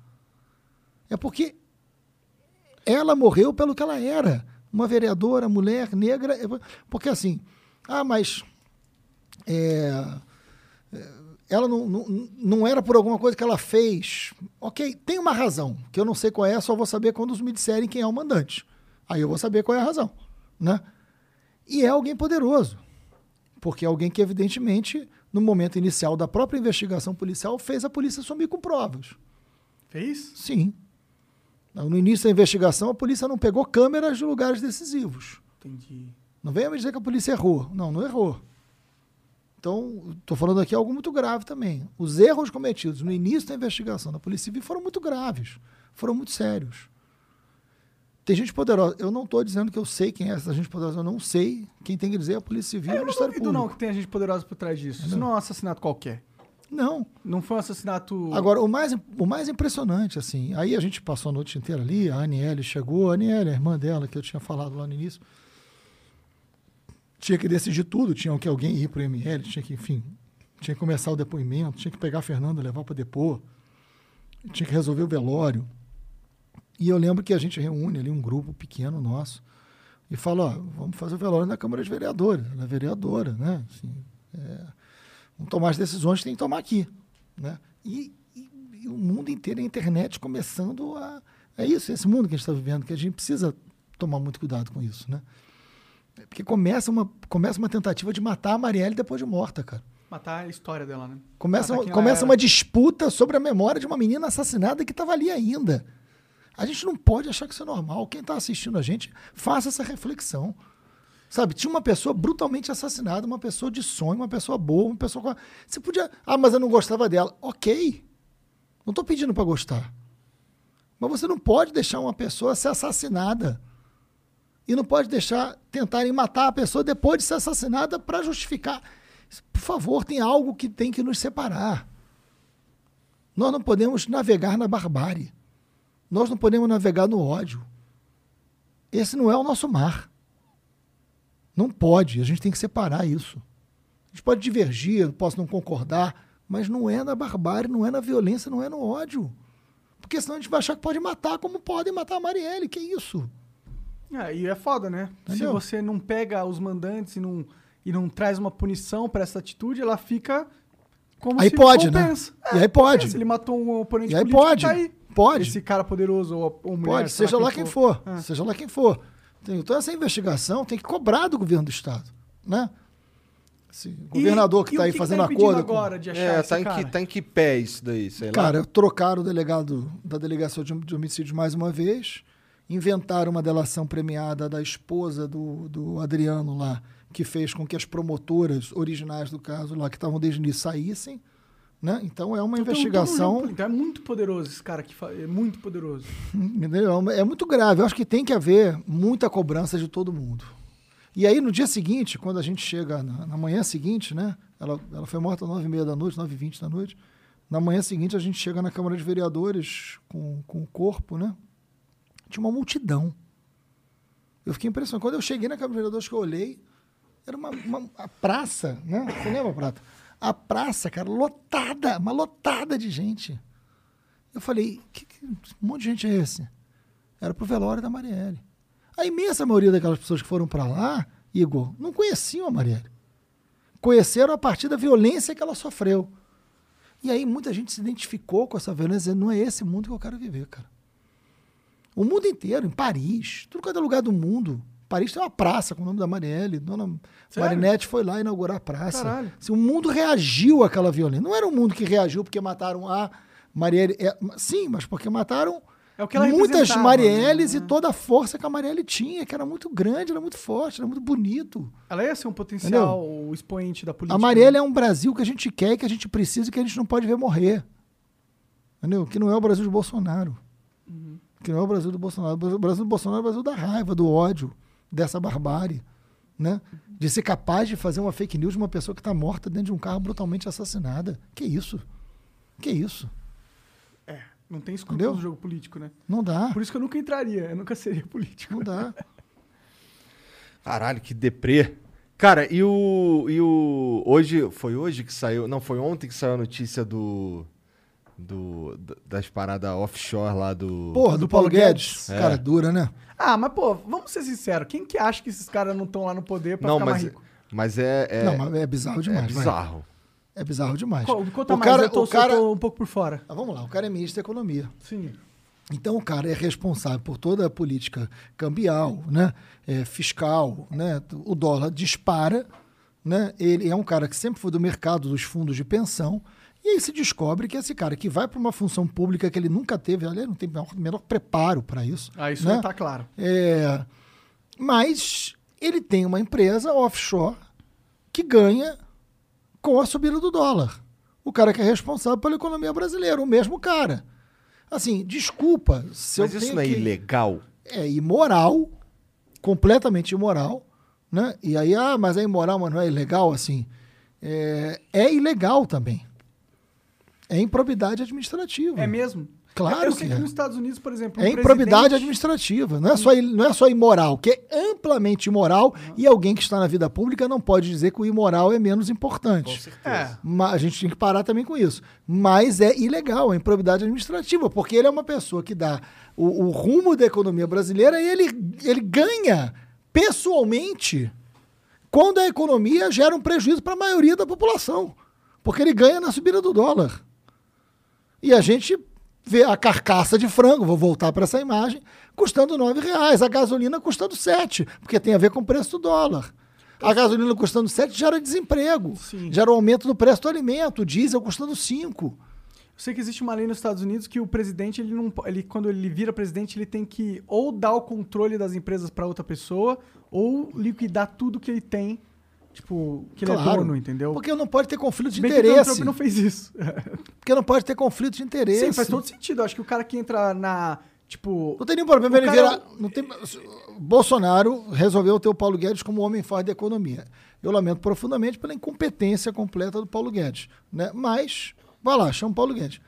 É porque ela morreu pelo que ela era. Uma vereadora, mulher, negra. Porque, assim, Ah, mas é, é, ela não, não, não era por alguma coisa que ela fez. Ok, tem uma razão, que eu não sei qual é, só vou saber quando me disserem quem é o mandante. Aí eu vou saber qual é a razão, né? E é alguém poderoso, porque é alguém que evidentemente no momento inicial da própria investigação policial fez a polícia sumir com provas. Fez? Sim. No início da investigação, a polícia não pegou câmeras de lugares decisivos. Entendi. Não venha me dizer que a polícia errou. Não, não errou. Então, estou falando aqui algo muito grave também. Os erros cometidos no início da investigação da Polícia Civil foram muito graves, foram muito sérios. Tem gente poderosa. Eu não estou dizendo que eu sei quem é essa gente poderosa, eu não sei. Quem tem que dizer é a Polícia Civil e eu o não Ministério duvido Público. não que tenha gente poderosa por trás disso. Isso não é um assassinato qualquer. Não. Não foi um assassinato... Agora, o mais, o mais impressionante, assim, aí a gente passou a noite inteira ali, a Aniele chegou, a Aniele, a irmã dela, que eu tinha falado lá no início, tinha que decidir tudo, tinha que alguém ir para o ML, tinha que, enfim, tinha que começar o depoimento, tinha que pegar a Fernanda, levar para depor, tinha que resolver o velório. E eu lembro que a gente reúne ali um grupo pequeno nosso e fala, ó, vamos fazer o velório na Câmara de Vereadores, na vereadora, né? Assim, é, vamos tomar as decisões que tem que tomar aqui, né? E, e- e o mundo inteiro, a internet começando a... É isso, esse mundo que a gente está vivendo, que a gente precisa tomar muito cuidado com isso, né? Porque começa uma, começa uma tentativa de matar a Marielle depois de morta, cara. Matar a história dela, né? Começa, começa era. uma disputa sobre a memória de uma menina assassinada que estava ali ainda. A gente não pode achar que isso é normal. Quem está assistindo a gente, faça essa reflexão. Sabe, tinha uma pessoa brutalmente assassinada, uma pessoa de sonho, uma pessoa boa, uma pessoa. Você podia. Ah, mas eu não gostava dela. Ok. Não estou pedindo para gostar. Mas você não pode deixar uma pessoa ser assassinada. E não pode deixar tentarem matar a pessoa depois de ser assassinada para justificar. Por favor, tem algo que tem que nos separar. Nós não podemos navegar na barbárie. Nós não podemos navegar no ódio. Esse não é o nosso mar. Não pode. A gente tem que separar isso. A gente pode divergir, eu posso não concordar, mas não é na barbárie, não é na violência, não é no ódio. Porque senão a gente vai achar que pode matar como podem matar a Marielle. Que isso? É, e é foda, né? Entendeu? Se você não pega os mandantes e não, e não traz uma punição pra essa atitude, ela fica como Aí se pode, né? compensa. E aí pode. Se ele matou um oponente E aí político, pode. tá aí. Pode. Esse cara poderoso ou, ou mulher, Pode, seja lá quem for. Ah. Seja lá quem for. Tem- Então, essa investigação tem que cobrar do governo do Estado. Né? Esse governador que e está o aí que fazendo tá impedindo acordo. com- agora de achar É, esse tá em, que, tá em que pé isso daí, sei lá. Cara, trocaram o delegado da delegacia de, de homicídios mais uma vez, inventaram uma delação premiada da esposa do, do Adriano lá, que fez com que as promotoras originais do caso lá, que estavam desde o início, saíssem. Né? Então é uma Então, investigação. Então, então é muito poderoso esse cara que fa- é muito poderoso. É É muito grave. Eu acho que tem que haver muita cobrança de todo mundo. E aí, no dia seguinte, quando a gente chega na, na manhã seguinte, né? Ela, ela foi morta às nove e meia da noite, nove e vinte da noite. Na manhã seguinte, a gente chega na Câmara de Vereadores com, com o corpo, né? Tinha uma multidão. Eu fiquei impressionado. Quando eu cheguei na Câmara de Vereadores, que eu olhei, era uma, uma a praça, né? Você lembra, Prata? A praça, cara, lotada, uma lotada de gente. Eu falei, que, que um monte de gente é esse? Era pro velório da Marielle. A imensa maioria daquelas pessoas que foram para lá, Igor, não conheciam a Marielle. Conheceram a partir da violência que ela sofreu. E aí muita gente se identificou com essa violência, não é esse mundo que eu quero viver, cara. O mundo inteiro, em Paris, tudo quanto é lugar do mundo. Paris tem uma praça com o nome da Marielle. Dona Sério? Marinette foi lá inaugurar a praça. Caralho. Assim, o mundo reagiu àquela violência. Não era um mundo que reagiu porque mataram a Marielle. é, sim, mas porque mataram É o muitas Marielles né? e toda a força que a Marielle tinha, que era muito grande, era muito forte, era muito bonito. Ela ia ser um potencial expoente da política. A Marielle é um Brasil que a gente quer, que a gente precisa e que a gente não pode ver morrer. Entendeu? Que não é o Brasil de Bolsonaro. Que não é o Brasil do Bolsonaro. O Brasil do Bolsonaro é o Brasil da raiva, do ódio, dessa barbárie. Né? De ser capaz de fazer uma fake news de uma pessoa que está morta dentro de um carro brutalmente assassinada. Que isso? Que isso? Não tem escrúpulo Entendeu? no jogo político, né? Não dá. Por isso que eu nunca entraria, eu nunca seria político. Não dá. Caralho, que deprê. Cara, e o. E o. Hoje. Foi hoje que saiu. Não, foi ontem que saiu a notícia do. Do. Das paradas offshore lá do. Porra, do, Paulo Guedes. É. Cara, dura, né? Ah, mas pô, vamos ser sinceros, quem que acha que esses caras não estão lá no poder pra não, ficar mais mas. rico? Mas é. É, Não, mas é bizarro é demais. vai. bizarro. É bizarro demais. Qual- Conta o mais, cara, eu, tô, o cara, eu tô um pouco por fora. Ah, vamos lá, o cara é ministro da Economia. Sim. Então o cara é responsável por toda a política cambial, né, é, fiscal, né, o dólar dispara, né, ele é um cara que sempre foi do mercado dos fundos de pensão e aí se descobre que esse cara que vai para uma função pública que ele nunca teve, ele não tem o menor, menor preparo para isso. Ah, isso né? não tá claro. É, mas ele tem uma empresa offshore que ganha com a subida do dólar. O cara que é responsável pela economia brasileira, o mesmo cara. Assim, desculpa. Se Mas eu isso tenho não é que- ilegal? É imoral, completamente imoral, né? E aí, ah, mas é imoral, mas não é ilegal, assim. É, é ilegal também. É improbidade administrativa. É mesmo? Claro Eu sei que que, é. nos Estados Unidos, por exemplo, um É improbidade presidente- administrativa, não é, só, não é só imoral, que é amplamente imoral e alguém que está na vida pública não pode dizer que o imoral é menos importante. É. Ma- a gente tem que parar também com isso. Mas é ilegal, é improbidade administrativa, porque ele é uma pessoa que dá o, o rumo da economia brasileira e ele, ele ganha pessoalmente quando a economia gera um prejuízo para a maioria da população. Porque ele ganha na subida do dólar. E a gente vê a carcaça de frango, vou voltar para essa imagem, custando R$ reais, a gasolina custando 7, porque tem a ver com o preço do dólar. A gasolina custando 7 gera desemprego, Sim. gera o aumento do preço do alimento, o diesel custando 5. Eu sei que existe uma lei nos Estados Unidos que o presidente, ele não, ele, quando ele vira presidente, ele tem que ou dar o controle das empresas para outra pessoa, ou liquidar tudo que ele tem, tipo, que ele é dono, entendeu? Porque não pode ter conflito de Bem que o interesse. Trump não fez isso. Porque não pode ter conflito de interesse. Sim, faz todo sentido. Eu acho que o cara que entra na, tipo... Não tem nenhum problema ele cara- virar. Não tem, Bolsonaro resolveu ter o Paulo Guedes como homem forte da economia. Eu lamento profundamente pela incompetência completa do Paulo Guedes. Né? Mas, vai lá, chama o Paulo Guedes.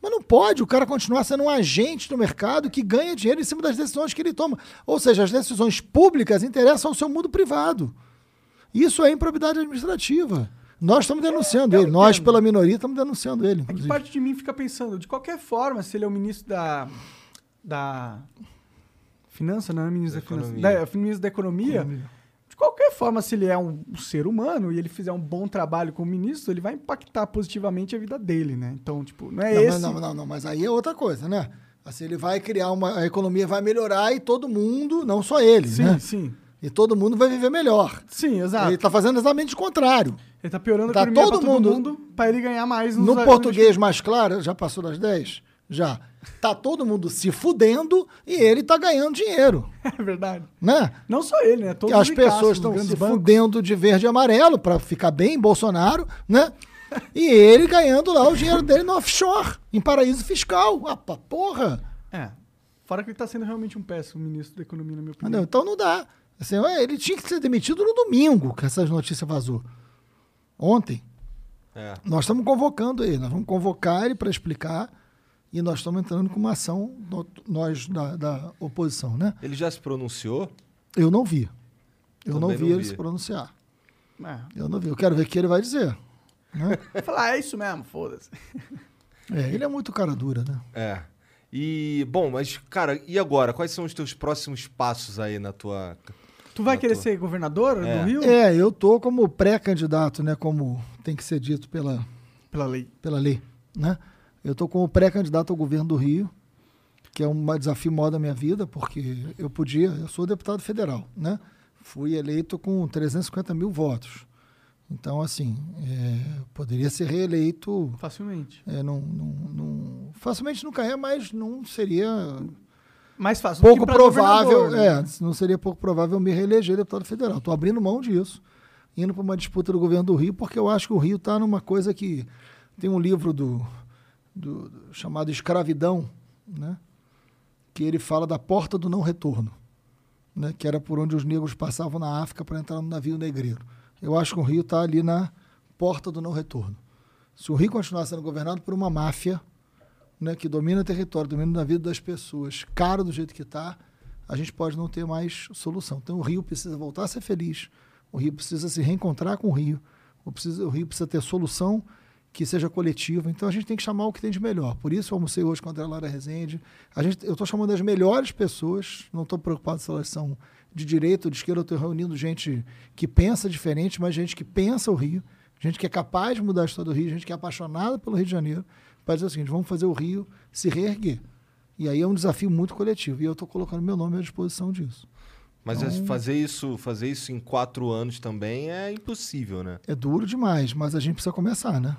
Mas não pode o cara continuar sendo um agente do mercado que ganha dinheiro em cima das decisões que ele toma. Ou seja, as decisões públicas interessam ao seu mundo privado. Isso é improbidade administrativa. Nós estamos denunciando eu ele. Nós, entendo. pela minoria, estamos denunciando ele. É parte de mim fica pensando, de qualquer forma, se ele é o ministro da. da. Finança, não é ministro da, Da finança. economia. Da, ministro da economia. De qualquer forma, se ele é um, um ser humano e ele fizer um bom trabalho como ministro, ele vai impactar positivamente a vida dele, né? Então, tipo, não é Não, esse. mas, não, não, não, mas aí é outra coisa, né? Assim, ele vai criar uma. A economia vai melhorar e todo mundo, não só ele, Sim, né? sim. E todo mundo vai viver melhor. Sim, exato. Ele está fazendo exatamente o contrário. Ele tá piorando Tá a economia todo todo mundo- mundo pra ele ganhar mais nos No português mais claro, já passou das 10? Já. Tá todo mundo se fudendo e ele tá ganhando dinheiro, É verdade. né? Não só ele, né? Todos As pessoas estão se bancos. fudendo de verde e amarelo para ficar bem Bolsonaro, né? E ele ganhando lá o dinheiro dele no offshore, em paraíso fiscal. Ah, porra! É. Fora que ele tá sendo realmente um péssimo ministro da economia, na minha opinião. Entendeu? Então não dá. Assim, ele tinha que ser demitido no domingo, que essas notícias vazou. Ontem. É. Nós estamos convocando ele, nós vamos convocar ele para explicar e nós estamos entrando com uma ação, no- nós da, da oposição, né? Ele já se pronunciou? Eu não vi. Eu não vi não ele vi. se pronunciar. É. Eu não vi. Eu quero ver o que ele vai dizer. Né? Vai falar, é isso mesmo, foda-se. É, ele é muito cara dura, né? É. E, bom, mas, cara, e agora? Quais são os teus próximos passos aí na tua. Tu vai querer tua- ser governador É. do Rio? É, eu tô como pré-candidato, né? Como tem que ser dito pela, Pela lei. pela lei, né? Eu tô como pré-candidato ao governo do Rio, que é um desafio maior da minha vida, porque eu podia, eu sou deputado federal, né? Fui eleito com 350 mil votos. Então, assim, é, poderia ser reeleito, Facilmente. é, não, não, não- facilmente nunca é, mas não seria Mais fácil. pouco provável, né? é, não seria pouco provável me reeleger deputado federal. Estou abrindo mão disso, indo para uma disputa do governo do Rio, porque eu acho que o Rio está numa coisa que tem um livro do, do- do- chamado Escravidão, né? Que ele fala da porta do não retorno, né? Que era por onde os negros passavam na África para entrar no navio negreiro. Eu acho que o Rio está ali na porta do não retorno. Se o Rio continuar sendo governado por uma máfia, né, que domina o território, domina a vida das pessoas, caro do jeito que está, a gente pode não ter mais solução. Então o Rio precisa voltar a ser feliz, o Rio precisa se reencontrar com o Rio, o, precisa- o Rio precisa ter solução que seja coletiva. Então a gente tem que chamar o que tem de melhor. Por isso eu almocei hoje com a André Lara Rezende. A gente, eu estou chamando as melhores pessoas, não estou preocupado se elas são de direita ou de esquerda, eu estou reunindo gente que pensa diferente, mas gente que pensa o Rio, gente que é capaz de mudar a história do Rio, gente que é apaixonada pelo Rio de Janeiro, para dizer o seguinte: vamos fazer o Rio se reerguer. E aí é um desafio muito coletivo. E eu estou colocando meu nome à disposição disso. Mas Então- fazer isso fazer isso em quatro anos também é impossível, né? É duro demais, mas a gente precisa começar, né?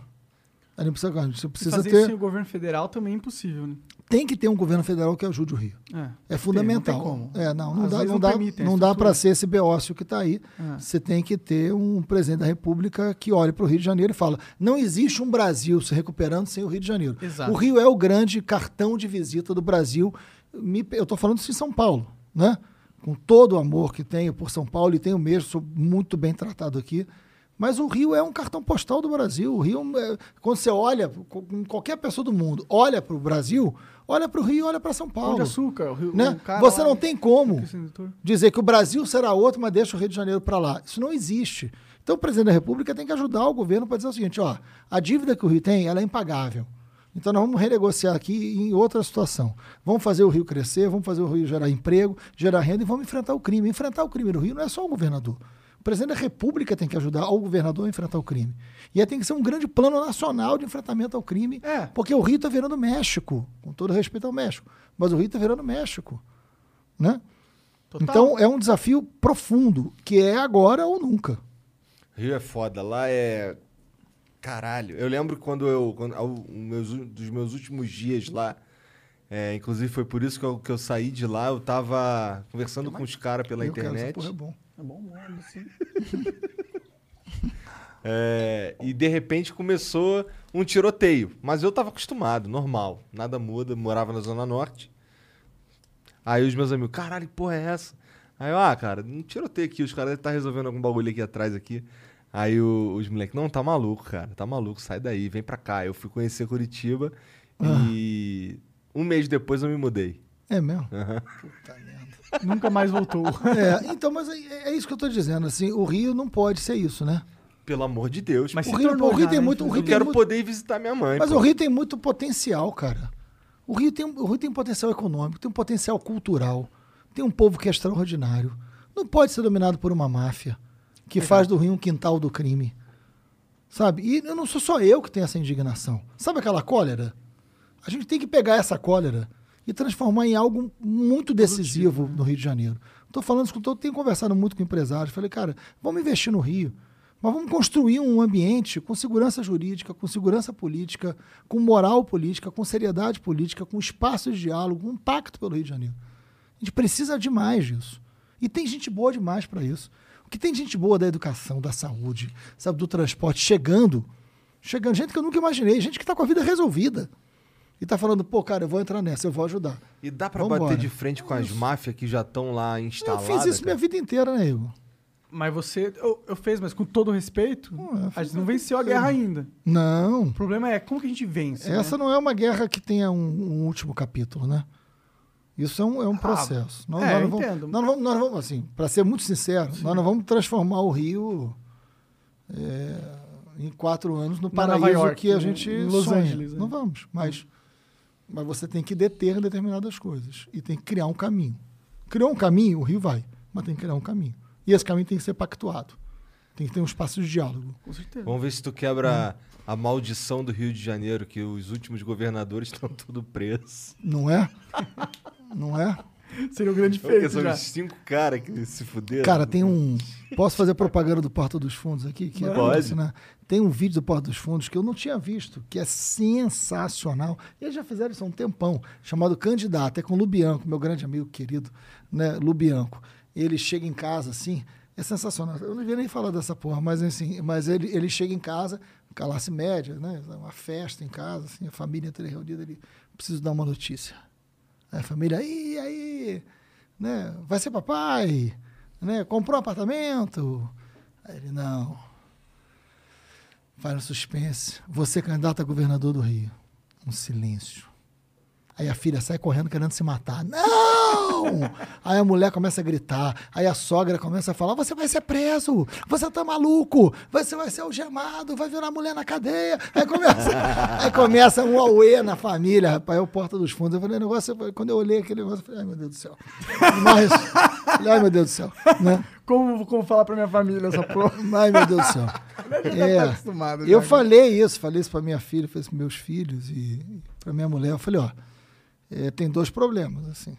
A gente precisa, a gente precisa Fazer ter. isso sem o governo federal também é impossível, né? Tem que ter um governo federal que ajude o Rio. É, É fundamental. Não tem como. É, não, não dá, não dá, permitem, não dá para ser esse beócio que está aí. É. Você tem que ter um presidente da República que olhe para o Rio de Janeiro e fala: não existe um Brasil se recuperando sem o Rio de Janeiro. Exato. O Rio é o grande cartão de visita do Brasil. Me- eu estou falando isso em São Paulo, né? Com todo o amor que tenho por São Paulo e tenho mesmo, sou muito bem tratado aqui. Mas o Rio é um cartão postal do Brasil. O Rio, é- quando você olha, qualquer pessoa do mundo olha para o Brasil, olha para o Rio e olha para São Pão Paulo. de açúcar, o, Rio- Né? cara Você não tem como dizer que o Brasil será outro, mas deixa o Rio de Janeiro para lá. Isso não existe. Então o presidente da República tem que ajudar o governo para dizer o seguinte: ó, a dívida que o Rio tem ela é impagável. Então nós vamos renegociar aqui em outra situação. Vamos fazer o Rio crescer, vamos fazer o Rio gerar emprego, gerar renda e vamos enfrentar o crime. Enfrentar o crime no Rio não é só o governador. O presidente da República tem que ajudar o governador a enfrentar o crime. E aí tem que ser um grande plano nacional de enfrentamento ao crime, É. porque o Rio está virando México, com todo respeito ao México. Mas o Rio está virando México. Né? Total. Então é um desafio profundo, que é agora ou nunca. Rio é foda, lá é. Caralho. Eu lembro quando eu. Quando, ao- meus, u- dos meus últimos dias lá. é, inclusive foi por isso que eu, que eu saí de lá. Eu tava conversando com os caras pela Eu quero, essa internet. porra é bom. É bom, mano, sim. é, e de repente começou um tiroteio. Mas eu tava acostumado, normal. Nada muda. Morava na Zona Norte. Aí os meus amigos, caralho, que porra é essa? Aí eu, ah, cara, um tiroteio aqui, os caras devem estar resolvendo algum bagulho aqui atrás aqui. Aí o- os moleques, não, tá maluco, cara, tá maluco, sai daí, vem pra cá. Eu fui conhecer Curitiba e um mês depois eu me mudei. É mesmo? Aham. Puta merda. Nunca mais voltou. É, então, mas é, é isso que eu tô dizendo. Assim, o Rio não pode ser isso, né? Pelo amor de Deus. Mas. O se Rio, tornou o Rio já, tem né, muito. O eu Rio tem quero muito poder ir visitar minha mãe. mas pô. o Rio tem muito potencial, cara. O Rio, tem, o Rio tem potencial econômico, tem um potencial cultural, tem um povo que é extraordinário. Não pode ser dominado por uma máfia que faz do Rio um quintal do crime. Sabe? E eu não sou só eu que tenho essa indignação. Sabe aquela cólera? A gente tem que pegar essa cólera e transformar em algo muito decisivo no Rio de Janeiro. Estou falando isso tenho conversado muito com empresários. Falei, cara, vamos investir no Rio. Mas vamos construir um ambiente com segurança jurídica, com segurança política, com moral política, com seriedade política, com espaço de diálogo, um pacto pelo Rio de Janeiro. A gente precisa demais disso. E tem gente boa demais para isso. O que tem gente boa da educação, da saúde, sabe, do transporte, chegando, chegando, gente que eu nunca imaginei, gente que está com a vida resolvida. E está falando, pô, cara, eu vou entrar nessa, eu vou ajudar. E dá pra Vambora. bater de frente com as máfias que já estão lá Eu instaladas? fiz isso minha cara? vida inteira, né, Igor? Mas você. Eu, eu fez, mas com todo respeito, eu a gente não venceu a guerra ainda. Não. O problema é como que a gente vence. Essa né? não é uma guerra que tenha um, um último capítulo, né? Isso é um, é um processo. Nós, é, nós não eu vamos, entendo. nós não vamos, nós não vamos, assim, para ser muito sincero, nós não vamos transformar o Rio é, em quatro anos no paraíso York, que a em gente Los sonha. Angeles, né? Não vamos, mas, mas você tem que deter determinadas coisas e tem que criar um caminho. Criou um caminho, o Rio vai, mas tem que criar um caminho. E esse caminho tem que ser pactuado. Tem que ter um espaço de diálogo. Com certeza. Vamos ver se tu quebra a maldição do Rio de Janeiro, que os últimos governadores estão tudo presos. Não é? Não é? Seria um grande Porque feito são já. os cinco caras que se fuderam. Cara, tem um. Posso fazer propaganda do Porta dos Fundos aqui? Que é Pode. Tem um vídeo do Porta dos Fundos que eu não tinha visto, que é sensacional. Eles já fizeram isso há um tempão, chamado Candidato. É com o Lubianco, meu grande amigo querido, né? Lubianco. Ele chega em casa assim, é sensacional. Eu não devia nem falar dessa porra, mas assim, mas ele, ele chega em casa, classe média, né? Uma festa em casa, assim, a família inteira reunida, ele preciso dar uma notícia. Aí a família, e aí, né? Vai ser papai, né? Comprou um apartamento? Aí ele, não. Vai no suspense. Você candidato a governador do Rio. Um silêncio. Aí a filha sai correndo querendo se matar. Não! Aí a mulher começa a gritar. Aí a sogra começa a falar: você vai ser preso, você tá maluco, você vai ser algemado, vai virar mulher na cadeia. Aí começa, aí começa um auê na família, rapaz. Eu porta dos fundos. Eu falei, o negócio, quando eu olhei aquele negócio, eu falei, ai meu Deus do céu. Mas, ai meu Deus do céu. Né? Como, como falar pra minha família essa porra? Ai meu Deus do céu. Já É. tá acostumado. Eu já. falei isso, falei isso pra minha filha, falei isso pros meus filhos e pra minha mulher. Eu falei, ó, é, tem dois problemas, assim.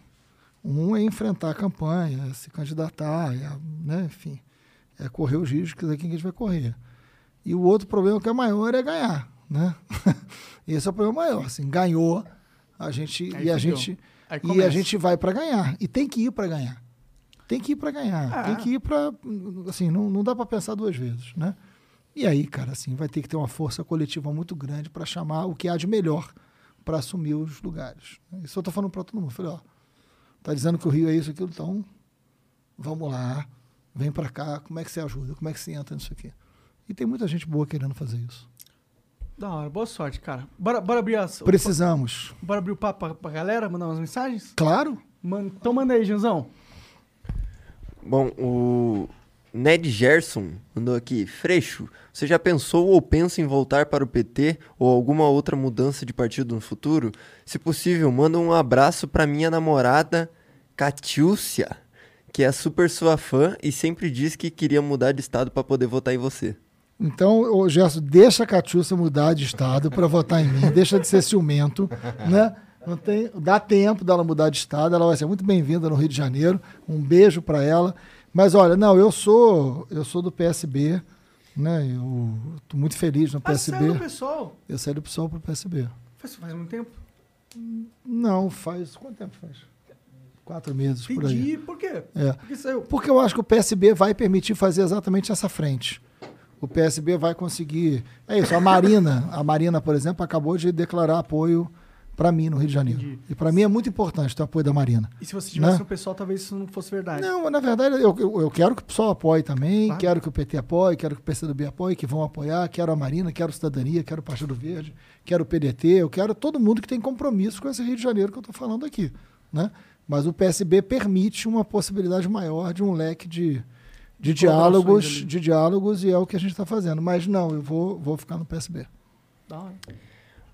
Um é enfrentar a campanha, é se candidatar, é, né, enfim, é correr os riscos daqui que a gente vai correr. E o outro problema que é maior é ganhar, né? Esse é o problema maior, assim, ganhou, a gente Aí e a fudeu. gente Aí e a gente vai pra ganhar e tem que ir pra ganhar. Tem que ir pra ganhar, Ah. tem que ir pra assim, não, não dá pra pensar duas vezes, né? E aí, cara, assim, vai ter que ter uma força coletiva muito grande para chamar o que há de melhor para assumir os lugares. Isso eu tô falando para todo mundo. Eu Falei, ó, tá dizendo que o Rio é isso, aquilo, então vamos lá, vem para cá, como é que você ajuda, como é que você entra nisso aqui? E tem muita gente boa querendo fazer isso. Da hora, boa sorte, cara. Bora, bora abrir as. Precisamos. Bora abrir o papo pra, pra galera, mandar umas mensagens? Claro, Man- então manda aí, Janzão. Bom, o Ned Gerson mandou aqui. Freixo, você já pensou ou pensa em voltar para o PT ou alguma outra mudança de partido no futuro? Se possível, manda um abraço para minha namorada, Catiúcia, que é super sua fã e sempre diz que queria mudar de estado para poder votar em você. Então, Gerson, deixa a Catiúcia mudar de estado para votar em mim, deixa de ser ciumento, né? Não tem, dá tempo dela mudar de estado, ela vai ser muito bem-vinda no Rio de Janeiro. Um beijo para ela. Mas olha, não, eu sou, eu sou do PSB, né? Eu tô muito feliz no PSB. saiu do pessoal. Eu saí do PSOL pro PSB. Faz, faz muito tempo. Não, faz quanto tempo faz? Quatro meses por aí. Entendi. Por quê? É. Porque saiu. Porque eu acho que o PSB vai permitir fazer exatamente essa frente. O PSB vai conseguir. É isso, a Marina, a Marina, por exemplo, acabou de declarar apoio para mim no Rio de Janeiro. Entendi. E para mim é muito importante ter o apoio da Marina. E se você tivesse Né? no pessoal, talvez isso não fosse verdade. Não, na verdade, eu, eu, eu quero que o PSOL apoie também, Claro. quero que o PT apoie, quero que o PCdoB apoie, que vão apoiar, quero a Marina, quero Cidadania, quero o Partido Verde, quero o PDT, eu quero todo mundo que tem compromisso com esse Rio de Janeiro que eu estou falando aqui. Né? Mas o PSB permite uma possibilidade maior de um leque de, de diálogos, de diálogos, e é o que a gente está fazendo. Mas não, eu vou, vou ficar no PSB. Da hora.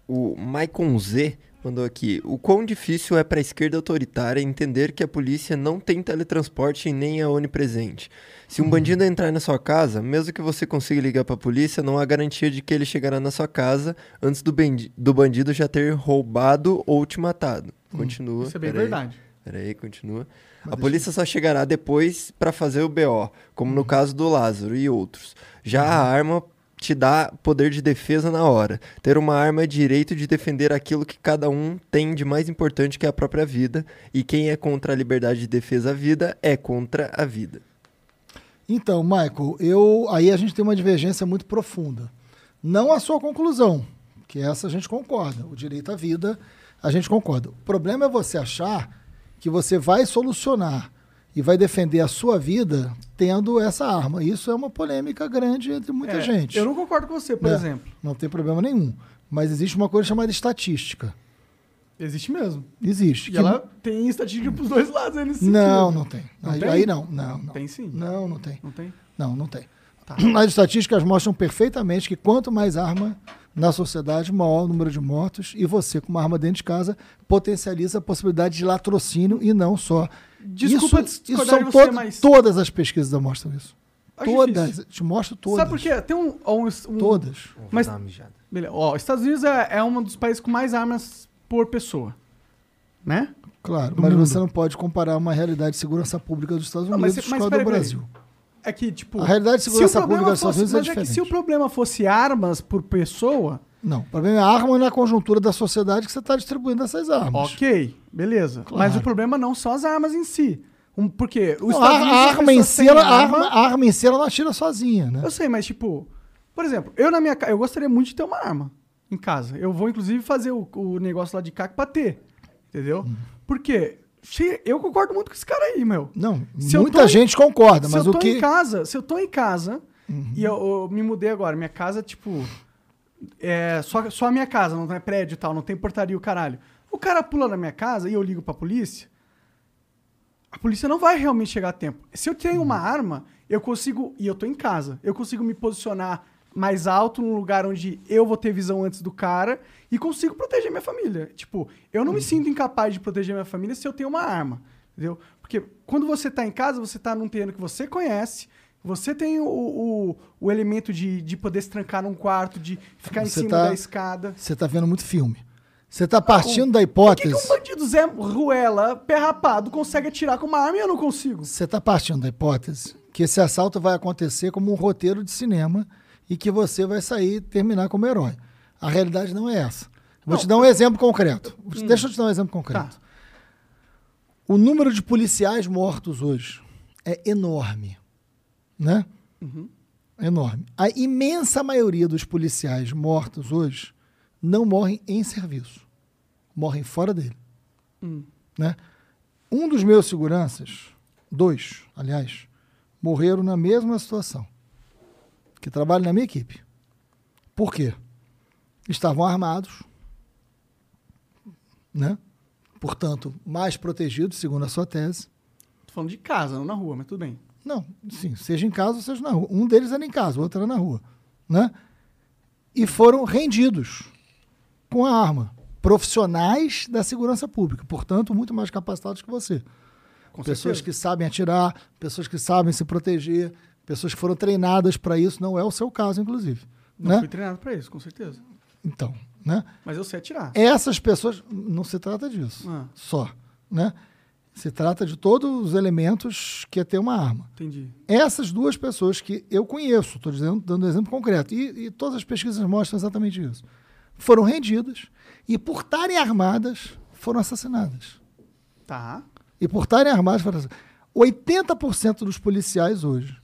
O Maicon Z mandou aqui. O quão difícil é para a esquerda autoritária entender que a polícia não tem teletransporte e nem é onipresente. Se um bandido entrar na sua casa, mesmo que você consiga ligar para a polícia, não há garantia de que ele chegará na sua casa antes do, do bandido já ter roubado ou te matado. Continua. Isso é bem verdade. Peraí, continua. Mas a polícia só chegará depois para fazer o BO, como no caso do Lázaro e outros. Já a arma te dá poder de defesa na hora. Ter uma arma é direito de defender aquilo que cada um tem de mais importante que é a própria vida, e quem é contra a liberdade de defesa à vida é contra a vida. Então, Michael, eu aí a gente tem uma divergência muito profunda. Não a sua conclusão, que essa a gente concorda. O direito à vida, a gente concorda. O problema é você achar que você vai solucionar e vai defender a sua vida tendo essa arma. Isso é uma polêmica grande entre muita É, gente. Eu não concordo com você, por É. exemplo. Não tem problema nenhum. Mas existe uma coisa chamada estatística. Existe mesmo. Existe. E que- ela tem estatística pros dois lados aí nesse Não, sentido. não tem. Não aí, tem? aí não, não, não. Tem sim. Não, não tem. Não tem? Não, não tem. Tá. As estatísticas mostram perfeitamente que quanto mais arma na sociedade, maior o número de mortos. E você, com uma arma dentro de casa, potencializa a possibilidade de latrocínio e não só. Desculpa isso, isso são você, to- mas- Todas as pesquisas demonstram isso. Acho todas. difícil. Te mostro todas. Sabe por quê? Tem um... um, um Todas. Mas-. Beleza. Ó, os Estados Unidos é, é um dos países com mais armas por pessoa. Né? Claro, Do mas mundo. você não pode comparar uma realidade de segurança pública dos Estados Não, Unidos mas- com mas a do. Brasil. É que, tipo... A realidade de segurança pública dos Estados Unidos é mas é que diferente. se o problema fosse armas por pessoa, Não, o problema é a arma na conjuntura da sociedade que você está distribuindo essas armas. ok, beleza. Claro. Mas o problema não são as armas em si. Um, porque os Não, a, Unidos, a arma em si, ela, a arma, a arma em si, ela não atira sozinha, né? Eu sei, mas tipo, por exemplo, eu na minha casa, eu gostaria muito de ter uma arma em casa. Eu vou inclusive fazer o, o negócio lá de CAC pra ter. Entendeu? Hum. Porque eu concordo muito com esse cara aí, meu. Não, Se eu muita tô em- gente concorda, se mas eu o tô que. em casa, se eu tô em casa Uhum. e eu, eu me mudei agora, minha casa, tipo, é só, só a minha casa, não é prédio e tal, não tem portaria o caralho. O cara pula na minha casa e eu ligo pra polícia, a polícia não vai realmente chegar a tempo. Se eu tenho uma arma, eu consigo, e eu tô em casa, eu consigo me posicionar mais alto num lugar onde eu vou ter visão antes do cara e consigo proteger minha família. Tipo, eu não me sinto incapaz de proteger minha família se eu tenho uma arma, entendeu? Porque quando você tá em casa, você tá num terreno que você conhece, você tem o, o, o elemento de, de poder se trancar num quarto, de ficar em Você cima tá- da escada. Você tá vendo muito filme. Você tá partindo da Por que, hipótese. que um bandido Zé Ruela, pé rapado, consegue atirar com uma arma e eu não consigo? Você está partindo da hipótese que esse assalto vai acontecer como um roteiro de cinema e que você vai sair e terminar como herói. A realidade não é essa. Vou te dar um exemplo concreto. Deixa eu te dar um exemplo concreto. Tá. O número de policiais mortos hoje é enorme. Né? Enorme. A imensa maioria dos policiais mortos hoje não morrem em serviço. Morrem fora dele. Né? Um dos meus seguranças, dois, aliás, morreram na mesma situação. Que trabalham na minha equipe. Por quê? Estavam armados, né? Portanto, mais protegidos, segundo a sua tese. Tô falando de casa, não na rua, mas tudo bem. Não, sim, seja em casa ou seja na rua. Um deles era em casa, o outro era na rua, né? E foram rendidos com a arma. Profissionais da segurança pública, portanto, muito mais capacitados que você. Com pessoas certeza. que sabem atirar, pessoas que sabem se proteger, pessoas que foram treinadas para isso. Não é o seu caso, inclusive. Não né? fui treinado pra isso, com certeza. Então, né? Mas eu sei atirar. Essas pessoas, não se trata disso Ah, só, né? Se trata de todos os elementos que é ter uma arma. entendi. Essas duas pessoas que eu conheço, estou dizendo, dando um exemplo concreto, e, e todas as pesquisas mostram exatamente isso, foram rendidas e, por estarem armadas, foram assassinadas. Tá. E por estarem armados, foram assassinadas. 80% dos policiais hoje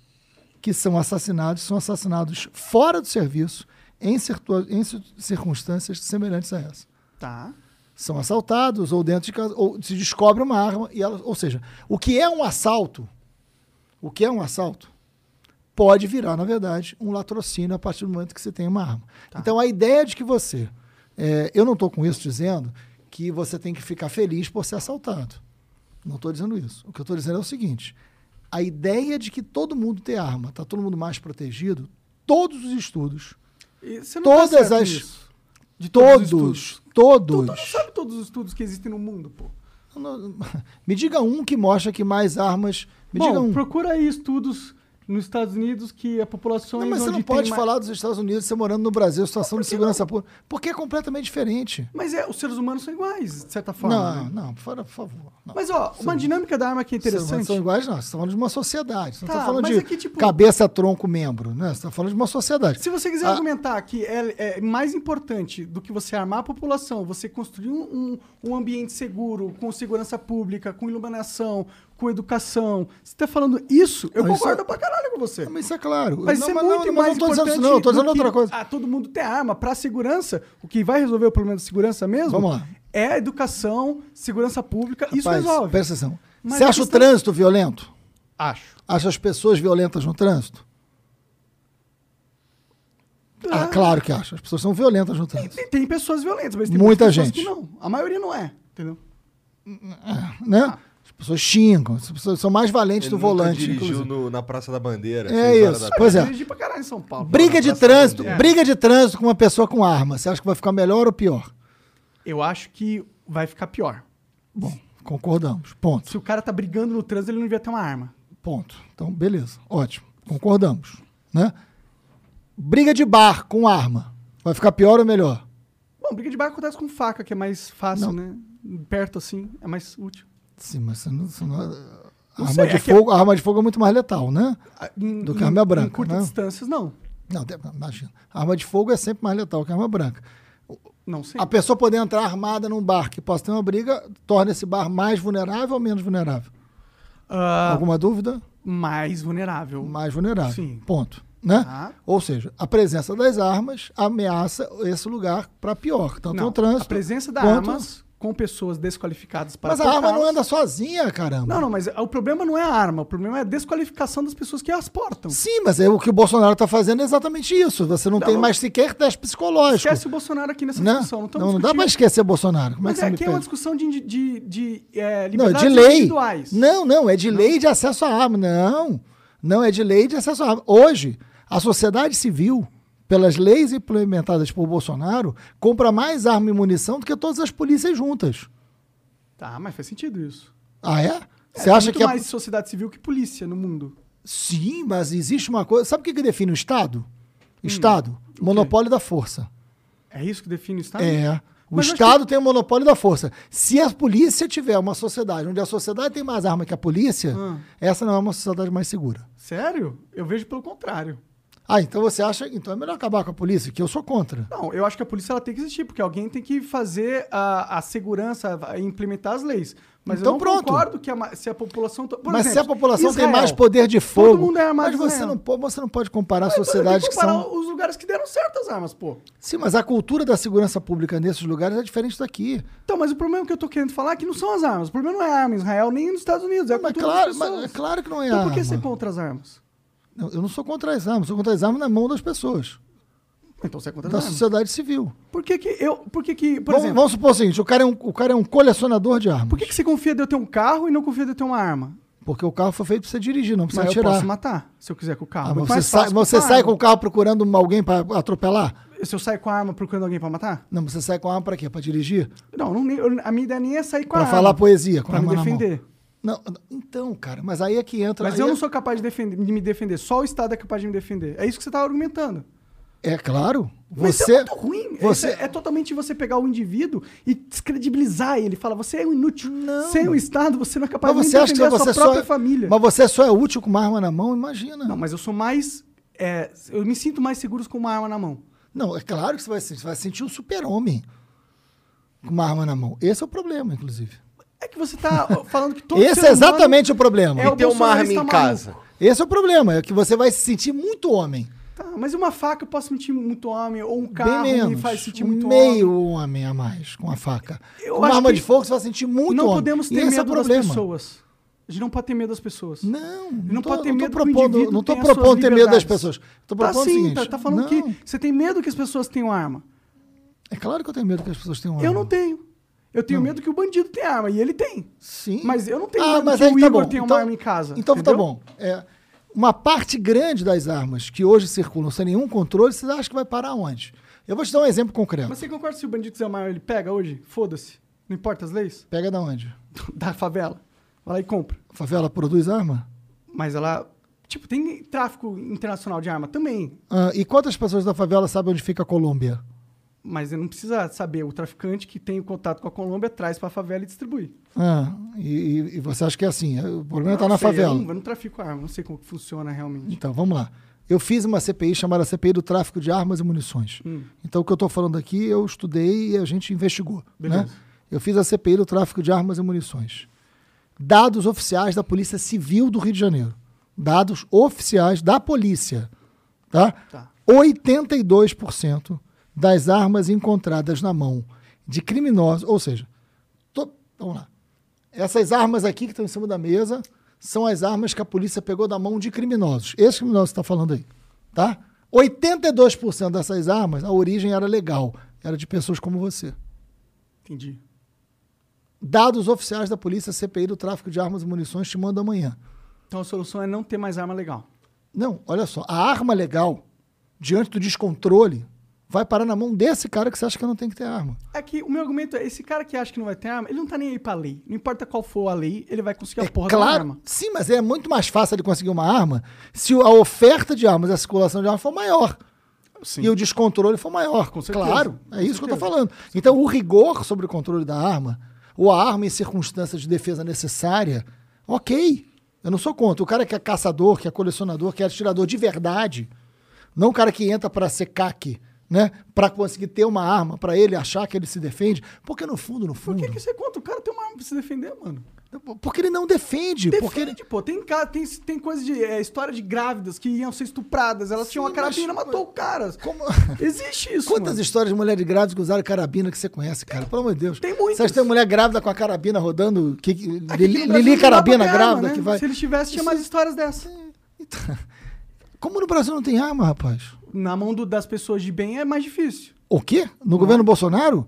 que são assassinados são assassinados fora do serviço, em, em ci- circunstâncias semelhantes a essa Tá. são assaltados ou dentro de casa ou se descobre uma arma e ela, ou seja, o que é um assalto, o que é um assalto pode virar na verdade um latrocínio a partir do momento que você tem uma arma. Então a ideia de que você, é, eu não estou com isso dizendo que você tem que ficar feliz por ser assaltado. Não estou dizendo isso. O que eu estou dizendo é o seguinte: a ideia de que todo mundo tem arma, está todo mundo mais protegido, todos os estudos, você não Todas tá as- nisso. De todos, os todos, todos, Tu, tu não sabe todos os estudos que existem no mundo, pô. Me diga um que mostra que mais armas. Me Bom, diga um. procura aí estudos nos Estados Unidos que a população Não, mas você não pode mais- falar dos Estados Unidos, você morando no Brasil, situação de segurança pública. Porque é completamente diferente. Mas é, os seres humanos são iguais, de certa forma. Não, né? não, por favor. por favor. Não. Mas, ó, uma dinâmica da arma que é interessante. são iguais, não. Você está falando de uma sociedade. Você não Tá, está falando de é que, tipo- cabeça, tronco, membro. Né? Você está falando de uma sociedade. Se você quiser Ah. argumentar que é, é mais importante do que você armar a população, você construir um, um- um ambiente seguro, com segurança pública, com iluminação, com educação, você está falando isso, eu Não, isso concordo é- pra caralho com você. Mas isso é claro. Mas não, isso é mas muito não, mas mais não estou dizendo importante isso, não. Estou dizendo outra coisa. Ah, todo mundo tem arma. Pra segurança, o que vai resolver o problema da segurança mesmo Vamos lá. é a educação, segurança pública, isso Rapaz, resolve. presta atenção. Mas Você acha o questão- trânsito violento? Acho. Acha as pessoas violentas no trânsito? Ah, claro que acha. As pessoas são violentas no trânsito. Tem, tem pessoas violentas, mas tem Muita muitas pessoas gente. que não. A maioria não é, entendeu? né? As pessoas xingam, as pessoas são mais valentes Ele do volante, dirigiu inclusive. no- na Praça da Bandeira. É horas isso, da pois é. Dirigi pra caralho em São Paulo. Briga de Praça da trânsito, briga de trânsito com uma pessoa com arma. Você acha que vai ficar melhor ou pior? Eu acho que vai ficar pior. Bom, concordamos. Ponto. Se o cara tá brigando no trânsito, ele não devia ter uma arma. Ponto. Então, beleza. Ótimo. Concordamos. Né? Briga de bar com arma. Vai ficar pior ou melhor? Bom, briga de bar acontece com faca, que é mais fácil, Não. né? Perto assim, é mais útil. Sim, mas você não. você não- Não arma, sei, de é que- fogo, a arma de fogo é muito mais letal, né? Ah, Do que arma branca, Em curtas né? distâncias, não. Não, imagina. Arma de fogo é sempre mais letal que a arma branca. Não sei. A pessoa poder entrar armada num bar que possa ter uma briga torna esse bar mais vulnerável ou menos vulnerável? Ah, Alguma dúvida? mais vulnerável. Mais vulnerável. Sim. Ponto. Né? Tá. Ou seja, a presença das armas ameaça esse lugar para pior, tanto Não, no trânsito. a presença da quanto- armas com pessoas desqualificadas para Mas a arma não anda sozinha, caramba. Não, não, mas o problema não é a arma, o problema é a desqualificação das pessoas que as portam. Sim, mas é o que o Bolsonaro tá fazendo é exatamente isso. Você não, Não, tem não- mais sequer teste psicológico. Esquece o Bolsonaro aqui nessa Não, discussão. Não, não, não dá discutindo- esquecer Bolsonaro. Como Mas é que é você que me é uma discussão de, de, de, é, Não, é liberdades de lei. individuais. Não, não, é de lei de acesso à arma. Não, não é de lei de acesso à arma. Hoje, a sociedade civil, pelas leis implementadas por Bolsonaro, compra mais arma e munição do que todas as polícias juntas. Tá, mas faz sentido isso. Ah, é? É, Você tem acha muito que... a- mais sociedade civil que polícia no mundo. Sim, mas existe uma coisa... Sabe o que, que define o Estado? Estado, monopólio da força. É isso que define o Estado? É. O Mas Estado tem o monopólio da força. Se a polícia tiver uma sociedade onde a sociedade tem mais arma que a polícia, Ah. essa não é uma sociedade mais segura. Sério? Eu vejo pelo contrário. Ah, então você acha. Então é melhor acabar com a polícia, que eu sou contra. Não, eu acho que a polícia ela tem que existir, porque alguém tem que fazer a, a segurança, a implementar as leis. Mas Então eu não pronto. concordo que a se a população... Por Mas se exemplo, a população tem Israel, mais poder de fogo. mundo é armado mas você Israel. não, pode, você não pode comparar Então, sociedades tem que são. os lugares que deram certo as armas, pô. Sim, mas a cultura da segurança pública nesses lugares é diferente daqui. Então, mas o problema que eu tô querendo falar é que não são as armas. O problema não é a arma em Israel nem nos Estados Unidos, é a mas, cultura claro, das mas pessoas. é claro que não é Então arma. por que você é contra as armas? Não, Eu não sou contra as armas, sou contra as armas na mão das pessoas. Então você é contra Da as armas. sociedade civil. Por que que eu... Por que que... Por Vamos, exemplo, vamos supor o seguinte: o cara, é um, o cara é um colecionador de armas. por que que você confia de eu ter um carro e não confia de eu ter uma arma? Porque o carro foi feito pra você dirigir, não precisa Mas eu atirar. posso matar, se eu quiser com o carro. Ah, mas você sai, mas você com sai com o carro procurando alguém pra atropelar? Se eu sair com a arma procurando alguém pra matar? Não, você sai com a arma pra quê? Pra dirigir? Não, não eu- a minha ideia nem é sair com a Pra arma. falar poesia, com a Pra me defender. Não, então, cara, mas aí é que entra. Mas eu é- não sou capaz de, defender, de me defender. Só o Estado é capaz de me defender. É isso que você tá argumentando. É claro. Mas Você. isso é muito ruim. você- Isso é, é totalmente você pegar o indivíduo e descredibilizar ele. Fala, você é um inútil. Não. Sem o Estado, você não é capaz Mas de você acha que defender a você sua própria família. Mas você só é útil com uma arma na mão? Imagina. Não, mas eu sou mais... é, eu me sinto mais seguro com uma arma na mão. Não, é claro que você vai, você vai sentir um super-homem com uma arma na mão. Esse é o problema, inclusive. É que você tá falando que todo Esse é exatamente o problema. É o E ter uma arma em casa. Esse é o problema, é que você vai se sentir muito homem. Tá, mas uma faca eu posso sentir muito homem, ou um Bem carro me faz sentir muito meio homem. homem a mais com a faca. Eu com uma arma de fogo você vai sentir muito não homem. podemos E ter esse é o medo das problema. pessoas. A gente não pode ter medo das pessoas. Não, não, Não tô, pode ter não medo o propondo, não suas propondo ter medo das pessoas. Tô Tá propondo o sim, seguinte. tá, tá falando não, que você tem medo que as pessoas tenham arma. É claro que eu tenho medo que as pessoas tenham Eu arma. não tenho. Eu tenho Não. medo que o bandido tenha arma, e ele tem. Sim. Mas eu não tenho Ah, medo mas que o tá Igor bom. tenha Então- uma arma em casa. Então tá entendeu? bom. É, uma parte grande das armas que hoje circulam sem nenhum controle, você acha que vai parar onde? Eu vou te dar um exemplo concreto. Mas você concorda se o bandido quiser uma arma, ele pega hoje? Foda-se. Não importa as leis? Pega da onde? Da favela. Vai lá e compra. A favela produz arma? Mas ela. Tipo, tem tráfico internacional de arma também. Ah, e quantas pessoas da favela sabem onde fica a Colômbia? Mas ele não precisa saber. O traficante que tem o contato com a Colômbia traz pra favela e distribui. Ah, e, e- você acha que é assim? O problema está Eu na sei, favela. Eu não, eu não trafico arma, não sei como funciona realmente. Então, vamos lá. Eu fiz uma CPI chamada CPI do tráfico de armas e munições. Hum. Então, o que eu estou falando aqui, eu estudei e a gente investigou. Né? Beleza. Eu fiz a CPI do tráfico de armas e munições. Dados oficiais da Polícia Civil do Rio de Janeiro. Dados oficiais da polícia. Tá? Tá. 82% das armas encontradas na mão de criminosos, ou seja, to- vamos lá. Essas armas aqui que estão em cima da mesa são as armas que a polícia pegou da mão de criminosos. Esse criminoso está falando aí, tá? 82% dessas armas, a origem era legal, era de pessoas como você. Entendi. Dados oficiais da polícia CPI do tráfico de armas e munições te mando amanhã. Então a solução é não ter mais arma legal. Não, olha só, a arma legal, diante do descontrole, vai parar na mão desse cara que você acha que não tem que ter arma. É que o meu argumento é, esse cara que acha que não vai ter arma, ele não tá nem aí pra lei. Não importa qual for a lei, ele vai conseguir a É porra da claro, arma. sim, mas é muito mais fácil de conseguir uma arma se a oferta de armas a circulação de armas for maior. Sim. E o descontrole for maior. Com certeza, Claro, é isso que eu tô falando. Então, o rigor sobre o controle da arma, ou a arma em circunstâncias de defesa necessária, ok. Eu não sou contra. O cara que é caçador, que é colecionador, que é atirador de verdade, não o cara que entra para ser caque, né? Pra conseguir ter uma arma, pra ele achar que ele se defende. Porque no fundo, no Por fundo. que, que você conta? O cara tem uma arma pra se defender, mano. Porque ele não defende. Porque ele... Defende, pô. Tem, tem, tem coisa de é, história de grávidas que iam ser estupradas. Elas tinham uma Sim, carabina, mas- matou o cara. Como- Existe isso. Quantas mano. histórias de mulheres grávidas que usaram carabina que você conhece, cara? Pelo amor de Deus. tem muitas. Vocês têm mulher grávida com a carabina rodando? Que, Lili, Lili carabina arma, grávida né? que vai. Se ele tivesse, tinha mais histórias dessa. Então, Como no Brasil não tem arma, rapaz? Na mão do- das pessoas de bem é mais difícil. O quê? No governo Bolsonaro?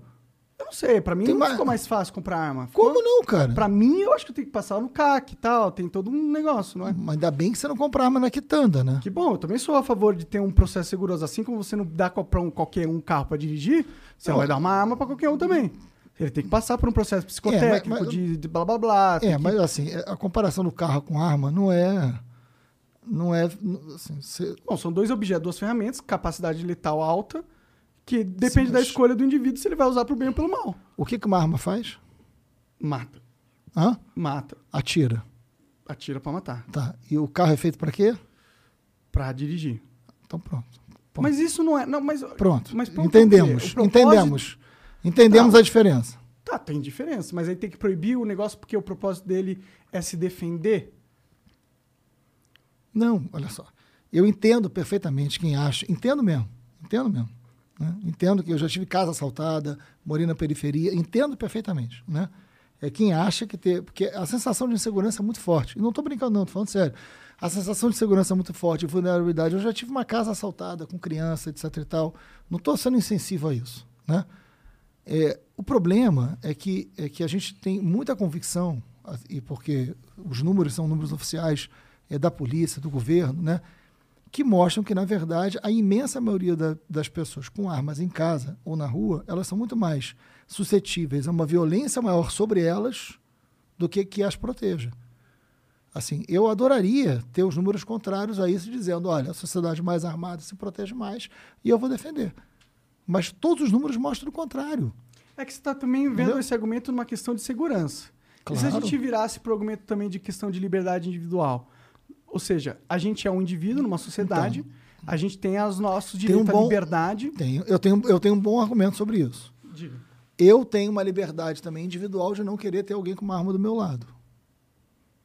Eu não sei, pra mim Tem não mais- ficou mais fácil comprar arma. Ficou- Como não, cara? Pra mim, eu acho que eu tenho que passar no CAC e tal. Tem todo um negócio, não é? Mas ainda bem que você não compra arma na quitanda, né? Que bom, eu também sou a favor de ter um processo seguroso. Assim como você não dá pra um, qualquer um carro pra dirigir, você não vai dar uma arma pra qualquer um também. Ele tem que passar por um processo psicotécnico, mas- de, de blá blá blá. tem É, que- mas assim, a comparação do carro com arma não é. Não é. Assim, você- Bom, são dois objetos, duas ferramentas, capacidade letal alta, que depende da mas- escolha do indivíduo se ele vai usar pro bem ou pelo mal. o que, que uma arma faz? Mata. Hã? Mata. Atira. Atira pra matar. Tá. E o carro é feito pra quê? Pra dirigir. Então pronto. Ponto. Mas isso não é. Não, mas, Pronto. Mas entendemos. é o? O propósito- Entendemos. Entendemos a diferença. Tá, tem diferença, mas aí tem que proibir o negócio porque o propósito dele é se defender. Não, olha só. Eu entendo perfeitamente quem acha. Entendo mesmo. Entendo mesmo. né? Entendo que eu já tive casa assaltada, morei na periferia. Entendo perfeitamente. Né? É quem acha que ter. Porque a sensação de insegurança é muito forte. E não estou brincando, não, estou falando sério. A sensação de segurança é muito forte, de vulnerabilidade. Eu já tive uma casa assaltada com criança, etc e tal. Não estou sendo insensível a isso. Né? É, o problema é que, é que a gente tem muita convicção, e porque os números são números oficiais é, da polícia, do governo, né, que mostram que, na verdade, a imensa maioria da- das pessoas com armas em casa ou na rua, elas são muito mais suscetíveis a uma violência maior sobre elas do que que as proteja. Assim, eu adoraria ter os números contrários a isso, dizendo, olha, a sociedade mais armada se protege mais e eu vou defender. Mas todos os números mostram o contrário. É que você está também vendo Entendeu? esse argumento numa questão de segurança. E se a Claro. gente virasse para o argumento também de questão de liberdade individual? Ou seja, a gente é um indivíduo numa sociedade, a gente tem os nossos um direitos à bom- liberdade. Tenho, eu, tenho, eu tenho um bom argumento sobre isso. Diga. Eu tenho uma liberdade também individual de não querer ter alguém com uma arma do meu lado.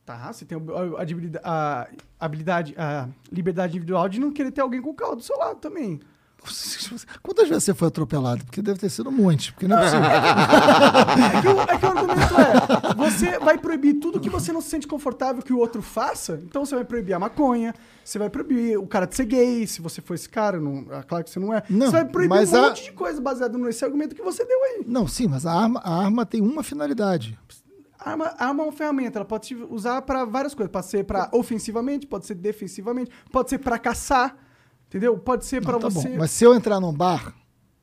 Tá, você tem a habilidade, a habilidade, a liberdade individual de não querer ter alguém com o carro do seu lado também. Quantas vezes você foi atropelado? Porque deve ter sido um monte. Porque não é possível. É que, o, é que o argumento é: você vai proibir tudo que você não se sente confortável que o outro faça, então você vai proibir a maconha, você vai proibir o cara de ser gay, se você for esse cara, não, é claro que você não é. Não, você vai proibir um a- monte de coisa baseado nesse argumento que você deu aí. não, sim, mas a arma, a arma tem uma finalidade. A arma, a arma é uma ferramenta, ela pode se usar para várias coisas. Pode ser para ofensivamente, pode ser defensivamente, pode ser para caçar, entendeu? Pode ser para tá você. bom. Mas se eu entrar num bar,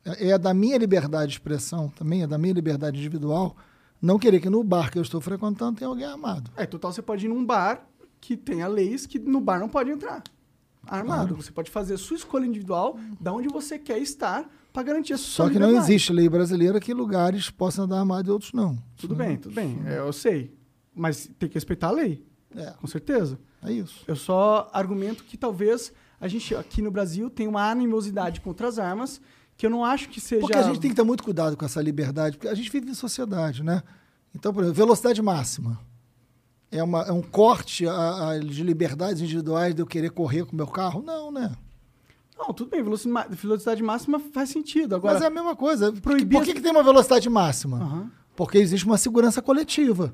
é é da minha liberdade de expressão, também é da minha liberdade individual, não querer que no bar que eu estou frequentando tenha alguém armado. É, total, você pode ir num bar que tenha leis que no bar não pode entrar. Armado. Claro. Você pode fazer a sua escolha individual, da onde você quer estar, para garantir a sua Só que não existe lei brasileira que lugares possam andar armado e outros não. Tudo bem, tudo bem. É, eu sei. Mas tem que respeitar a lei, É, com certeza. é isso. Eu só argumento que talvez a gente aqui no Brasil tenha uma animosidade contra as armas que eu não acho que seja. Porque a gente tem que ter muito cuidado com essa liberdade, porque a gente vive em sociedade, né? Então, por exemplo, velocidade máxima. É, uma, é um corte a- a- de liberdades individuais de eu querer correr com o meu carro? Não, né? Não, tudo bem, velocidade, máxima faz sentido. Agora, Mas é a mesma coisa. proibir Por que, que tem uma velocidade máxima? Aham. Porque existe uma segurança coletiva.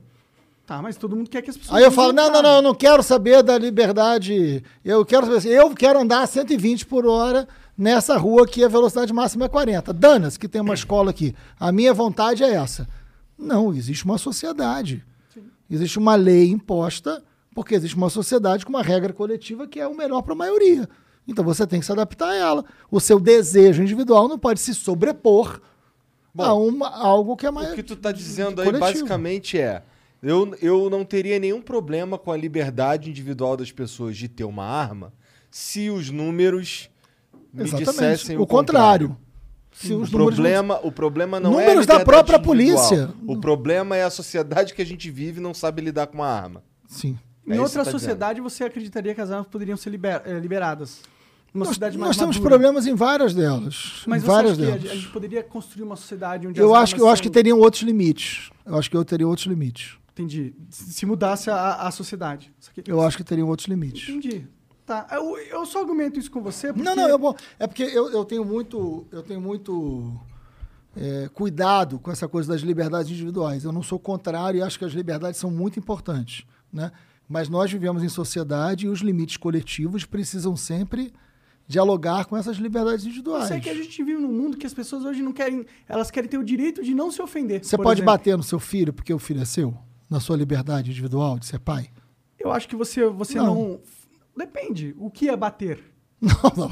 Tá, mas todo mundo quer que as pessoas. Aí eu falo, não, não, não, eu não quero saber da liberdade. Eu quero saber assim, eu quero andar a 120 por hora nessa rua que a velocidade máxima é 40. Danas, que tem uma escola aqui. A minha vontade é essa. Não, existe uma sociedade. Existe uma lei imposta, porque existe uma sociedade com uma regra coletiva que é o melhor para a maioria. Então você tem que se adaptar a ela. O seu desejo individual não pode se sobrepor a uma, a algo que é mais. O que tu tá dizendo aí coletivo. basicamente é: eu, eu não teria nenhum problema com a liberdade individual das pessoas de ter uma arma se os números me Exatamente. dissessem o o contrário. Se O os números não- problema, o problema não é a Números da própria individual. polícia. O problema é a sociedade que a gente vive e não sabe lidar com uma arma. Sim. Em É isso outra tá sociedade, você acreditaria que as armas poderiam ser liber- eh, liberadas. Uma Nós, sociedade mais nós temos problemas em várias delas. Mas em você várias acha que a delas. gente- a gente poderia construir uma sociedade onde Eu as acho, que- eu acho que teriam outros limites. Eu acho que eu teria outros limites. Entendi. Se se mudasse a, a sociedade. Eu acho que teriam outros limites. Entendi. Tá. Eu, eu só argumento isso com você porque... Não, não, eu, vou- é porque eu, eu tenho muito, eu tenho muito é, cuidado com essa coisa das liberdades individuais. Eu não sou contrário e acho que as liberdades são muito importantes, né? Mas nós vivemos em sociedade e os limites coletivos precisam sempre dialogar com essas liberdades individuais. Isso é que a gente vive num mundo que as pessoas hoje não querem... Elas querem ter o direito de não se ofender. Você pode exemplo. bater no seu filho porque o filho é seu, na sua liberdade individual de ser pai. Eu acho que você, você Não. não... Depende. O que é bater? Não, não,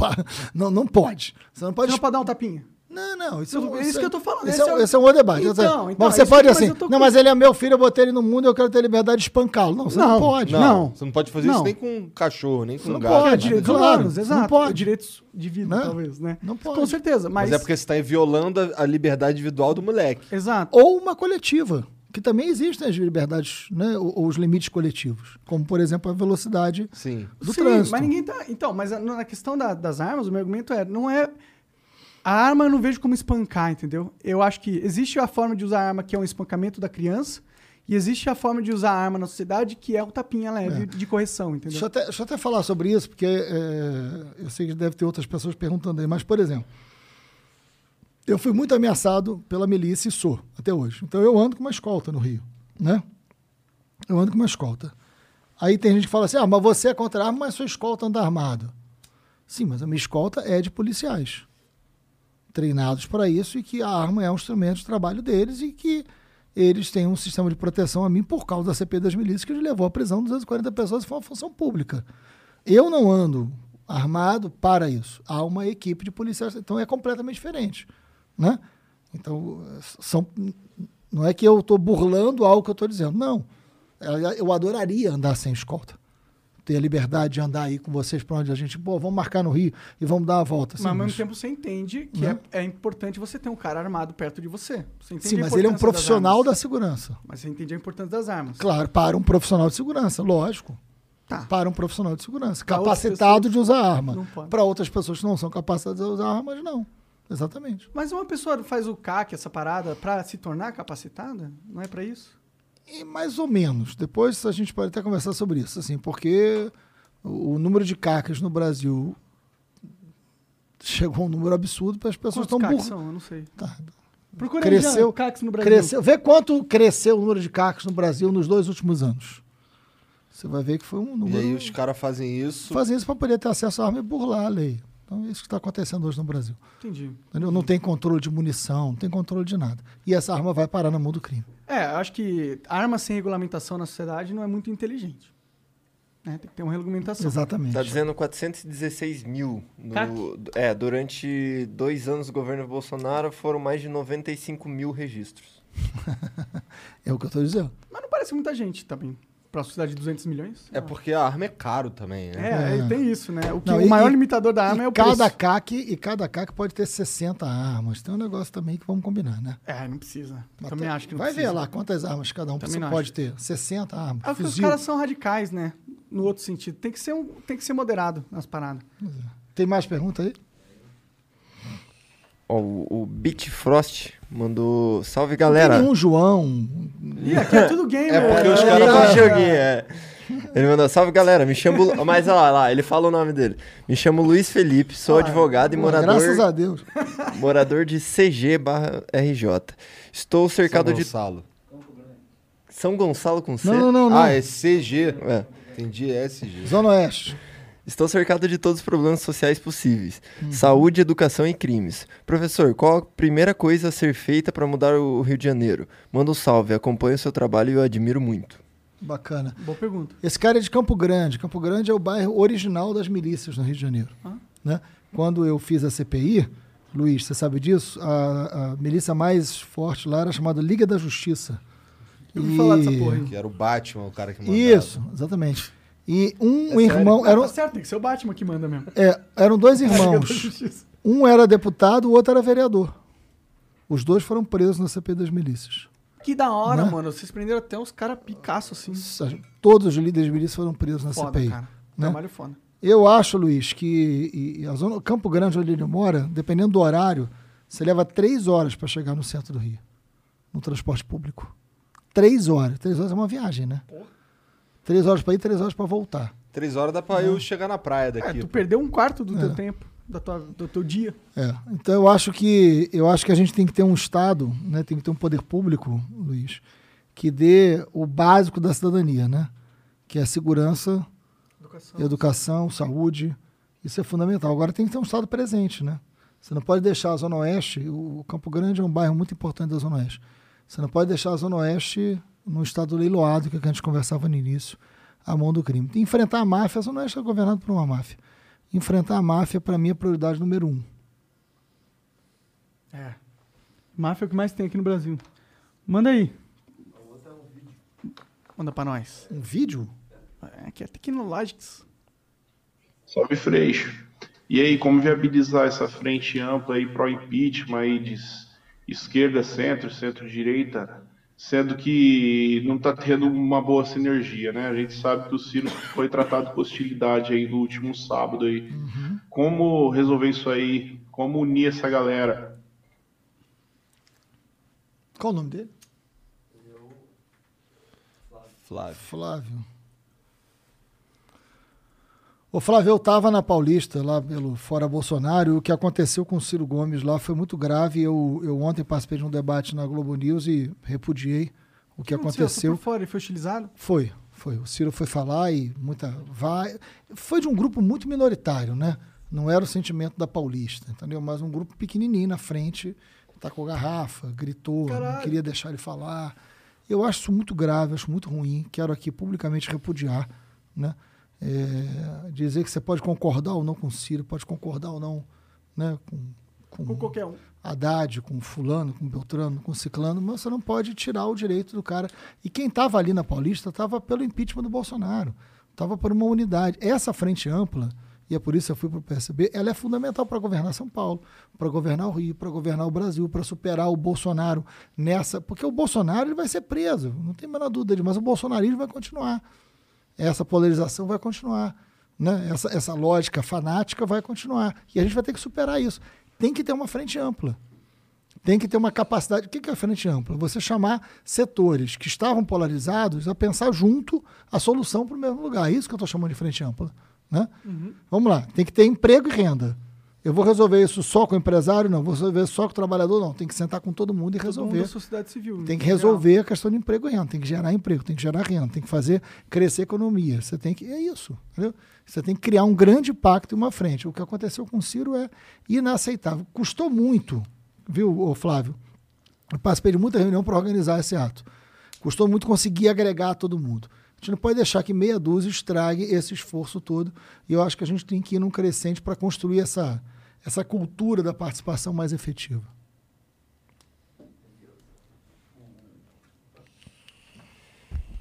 não, não pode. Você não Você pode não pode dar um tapinha? Não, não, isso, Eu- é isso que eu tô falando, Esse, esse é, é o- esse é um outro debate. Então, então, mas você isso pode assim, não, com- mas ele é meu filho, eu botei ele no mundo, eu quero ter liberdade de espancá-lo. Não, você não, Não, pode. Não, Não. você não pode fazer Não. isso nem com um cachorro, nem com um não gato. pode. É, nada. direitos claro, humanos, não exato. pode. Direitos de vida, talvez, né? Não pode. Com certeza, mas... Mas é porque você está violando a, a liberdade individual do moleque. Exato. Ou uma coletiva, que também existem as liberdades, né, ou, ou os limites coletivos, como, por exemplo, a velocidade Sim. do Sim, trânsito. mas ninguém tá... Então, mas na questão da- das armas, o meu argumento é, não é... A arma eu não vejo como espancar, entendeu? Eu acho que existe a forma de usar a arma que é um espancamento da criança e existe a forma de usar a arma na sociedade que é o tapinha leve de correção, entendeu? Deixa eu, até, deixa eu até falar sobre isso, porque é, eu sei que deve ter outras pessoas perguntando aí, mas, por exemplo, eu fui muito ameaçado pela milícia e sou, até hoje. Então eu ando com uma escolta no Rio, né? Eu ando com uma escolta. Aí tem gente que fala assim, ah, mas você é contra a arma, mas sua escolta anda armado. Sim, mas a minha escolta é de policiais, treinados para isso e que a arma é um instrumento de trabalho deles e que eles têm um sistema de proteção a mim por causa da CP das milícias que levou à prisão de 240 pessoas e foi uma função pública. Eu não ando armado para isso. Há uma equipe de policiais, então é completamente diferente, né? Então, são, não é que eu estou burlando algo que eu estou dizendo, não. Eu adoraria andar sem escolta. Ter a liberdade de andar aí com vocês para onde a gente, pô, vamos marcar no Rio e vamos dar a volta. Sim, mas ao mesmo tempo você entende que Né? é, é importante você ter um cara armado perto de você. Você Sim, mas ele é um profissional da segurança. Mas você entende a importância das armas. Claro, para um profissional de segurança, lógico. Tá. Para um profissional de segurança. Pra Capacitado de usar arma. Para outras pessoas que não são capacitadas de usar armas, não. Exatamente. Mas uma pessoa faz o CAC, essa parada, pra se tornar capacitada? Não é pra isso? E mais ou menos. Depois a gente pode até conversar sobre isso, assim, porque o, número de cacas no Brasil chegou a um número absurdo para as pessoas estão CACs burras. são? Eu não sei. Tá. Procura Cresceu- aí, CACs no Brasil. Cresceu. Vê quanto cresceu o número de cacas no Brasil nos dois últimos anos. Você vai ver que foi um E número. aí os caras fazem isso. Fazem isso para poder ter acesso à arma e burlar a lei. Então é isso que está acontecendo hoje no Brasil. Entendi. Entendeu? Não tem controle de munição, não tem controle de nada. E essa arma vai parar na mão do crime. É, eu acho que arma sem regulamentação na sociedade não é muito inteligente. Né? Tem que ter uma regulamentação. Exatamente. Tá dizendo 416 mil. No, Cac? é, durante dois anos do governo Bolsonaro foram mais de 95 mil registros. É o que eu estou dizendo. Mas não parece muita gente também. Pra uma sociedade de 200 milhões. É porque a arma é caro também, né? É, É. tem isso, né? O, que, Não, o e- maior e- limitador da arma e é o cada preço. CAC e cada CAC pode ter 60 armas. Tem um negócio também que vamos combinar, né? É, não precisa. Mas Também tem- acho que não Vai precisa. ver lá quantas armas cada um Também pode acho. ter. 60 armas. É porque os caras são radicais, né? No outro sentido. Tem que ser, um, tem que ser moderado nas paradas. Tem mais pergunta aí? Ó, o, o Bitfrost mandou. Salve galera! tem nenhum João. Ih, aqui é tudo game, É porque os É, caras é, vão- um joguinho, é. Ele mandou, salve galera, me chamo. Mas olha lá, ele fala o nome dele. Me chamo Luiz Felipe, sou advogado e Pô, Graças morador, a Deus. morador de CG barra RJ. Estou cercado São de. Gonçalo. São Gonçalo com C? Não, não, não, não. Ah, é CG. É. Entendi, é SG. Zona Oeste. Estou cercado de todos os problemas sociais possíveis: saúde, educação e crimes. Professor, qual a primeira coisa a ser feita para mudar o Rio de Janeiro? Manda um salve, acompanho o seu trabalho e eu admiro muito. Bacana. Boa pergunta. Esse cara é de Campo Grande. Campo Grande é o bairro original das milícias no Rio de Janeiro. Ah. Né? Quando eu fiz a CPI, Luiz, você sabe disso? A, a milícia mais forte lá era chamada Liga da Justiça. Eu ouvi falar dessa porra. Que era o Batman, o cara que mandava. Isso, exatamente. E um sério? irmão. Ah, Eram, tá certo, tem que ser o Batman que manda mesmo. é, eram dois da irmãos. Um era deputado, o outro era vereador. Os dois foram presos na CPI das milícias. Que da hora, Né? mano. Vocês prenderam até uns caras picaços, assim. Todos os líderes de milícia foram presos na Foda, CPI. cara. né? Trabalho foda. Eu acho, Luiz, que e- e a zona Campo Grande, onde ele mora, dependendo do horário, você leva três horas para chegar no centro do Rio, no transporte público. Três horas. Três horas é uma viagem, né? Três horas para ir, três horas para voltar. Três horas dá pra eu chegar na praia É, daqui. tu perdeu um quarto do É. teu tempo, da tua, do teu dia. É, então eu acho que eu acho que a gente tem que ter um Estado, né, tem que ter um poder público, Luiz, que dê o básico da cidadania, né? Que é a segurança, Educação. educação, saúde. Isso é fundamental. Agora tem que ter um Estado presente, né? Você não pode deixar a Zona Oeste, o Campo Grande é um bairro muito importante da Zona Oeste. Você não pode deixar a Zona Oeste no estado leiloado, que, é que a gente conversava no início, à mão do crime. Enfrentar a máfia, a Zona Oeste é governada por uma máfia. Enfrentar a máfia, para mim, é a prioridade número um. É. Máfia é o que mais tem aqui no Brasil. Manda aí. Manda pra nós. Um vídeo? É, aqui é Tecnologics. Salve Freixo. E aí, como viabilizar essa frente ampla aí pro impeachment aí de esquerda, centro, centro-direita, sendo que não está tendo uma boa sinergia, né? A gente sabe que o Ciro foi tratado com hostilidade aí no último sábado aí. Como resolver isso aí? Como unir essa galera? Qual o nome dele? Flávio. Flávio. Ô Flávio, eu estava na Paulista, lá pelo Fora Bolsonaro, e o que aconteceu com o Ciro Gomes lá foi muito grave. Eu, eu ontem participei de um debate na Globo News e repudiei o que aconteceu. Por fora, ele foi utilizado? Foi, foi. O Ciro foi falar e muita vai. Foi de um grupo muito minoritário, né? Não era o sentimento da Paulista, entendeu? Mas um grupo pequenininho na frente, tacou garrafa, gritou, não Caralho. queria deixar ele falar. Eu acho isso muito grave, acho muito ruim. Quero aqui publicamente repudiar, né? É, dizer que você pode concordar ou não com o Ciro, pode concordar ou não, né? Com, Com qualquer um. Haddad, com fulano, com Beltrano, com Ciclano, mas você não pode tirar o direito do cara. E quem estava ali na Paulista estava pelo impeachment do Bolsonaro, estava por uma unidade. Essa frente ampla, e é por isso que eu fui para o PSB, ela é fundamental para governar São Paulo, para governar o Rio, para governar o Brasil, para superar o Bolsonaro nessa. Porque o Bolsonaro ele vai ser preso, não tem a menor dúvida, mas o bolsonarismo vai continuar. Essa polarização vai continuar. Né? Essa, essa lógica fanática vai continuar. E a gente vai ter que superar isso. Tem que ter uma frente ampla. Tem que ter uma capacidade. O que é a frente ampla? Você chamar setores que estavam polarizados a pensar junto a solução para o mesmo lugar. É isso que eu estou chamando de frente ampla. Né? Vamos lá. Tem que ter emprego e renda. Eu vou resolver isso só com o empresário? Não. Vou resolver só com o trabalhador? Não. Tem que sentar com todo mundo e Todo mundo resolver. da sociedade civil. Tem que resolver a questão de emprego e renda, tem que gerar emprego, tem que gerar renda, tem que fazer crescer a economia. Você tem que. É isso. Entendeu? Você tem que criar um grande pacto e uma frente. O que aconteceu com o Ciro é inaceitável. Custou muito, viu, Flávio? Eu participei de muita reunião para organizar esse ato. Custou muito conseguir agregar todo mundo. Gente não pode deixar que meia dúzia estrague esse esforço todo. E eu acho que a gente tem que ir num crescente para construir essa, essa cultura da participação mais efetiva.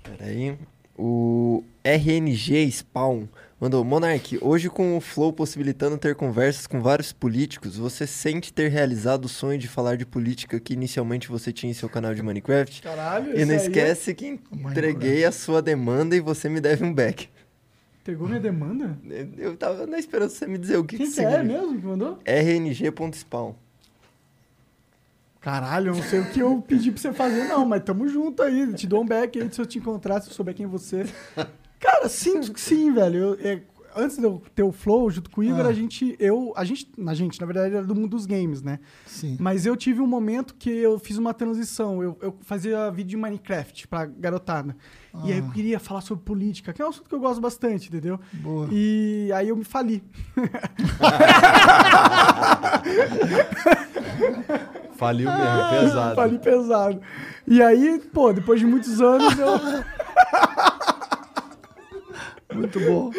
Peraí. O RNG Spawn mandou: Monark, hoje com o Flow possibilitando ter conversas com vários políticos, você sente ter realizado o sonho de falar de política que inicialmente você tinha em seu canal de Minecraft? Caralho, E não aí esquece que entreguei a sua demanda e você me deve um back. Pegou minha demanda? Eu tava na esperança de você me dizer o que, Quem que que é significa. mesmo que mandou? RNG.spawn. Caralho, eu não sei o que eu pedi pra você fazer, não, mas tamo junto aí. Te dou um back aí se eu te encontrar, se eu souber quem é você. Cara, sinto que sim, velho. Eu- é, antes de eu ter o Flow junto com o Igor, Ah. a gente. Eu. A gente. A gente, na verdade, era do mundo dos games, né? Sim. Mas eu tive um momento que eu fiz uma transição. Eu, eu fazia vídeo de Minecraft pra garotada. E aí eu queria falar sobre política, que é um assunto que eu gosto bastante, entendeu? Boa. E aí eu me fali. Faliu mesmo, pesado. Fali pesado. E aí, pô, depois de muitos anos eu. Muito bom.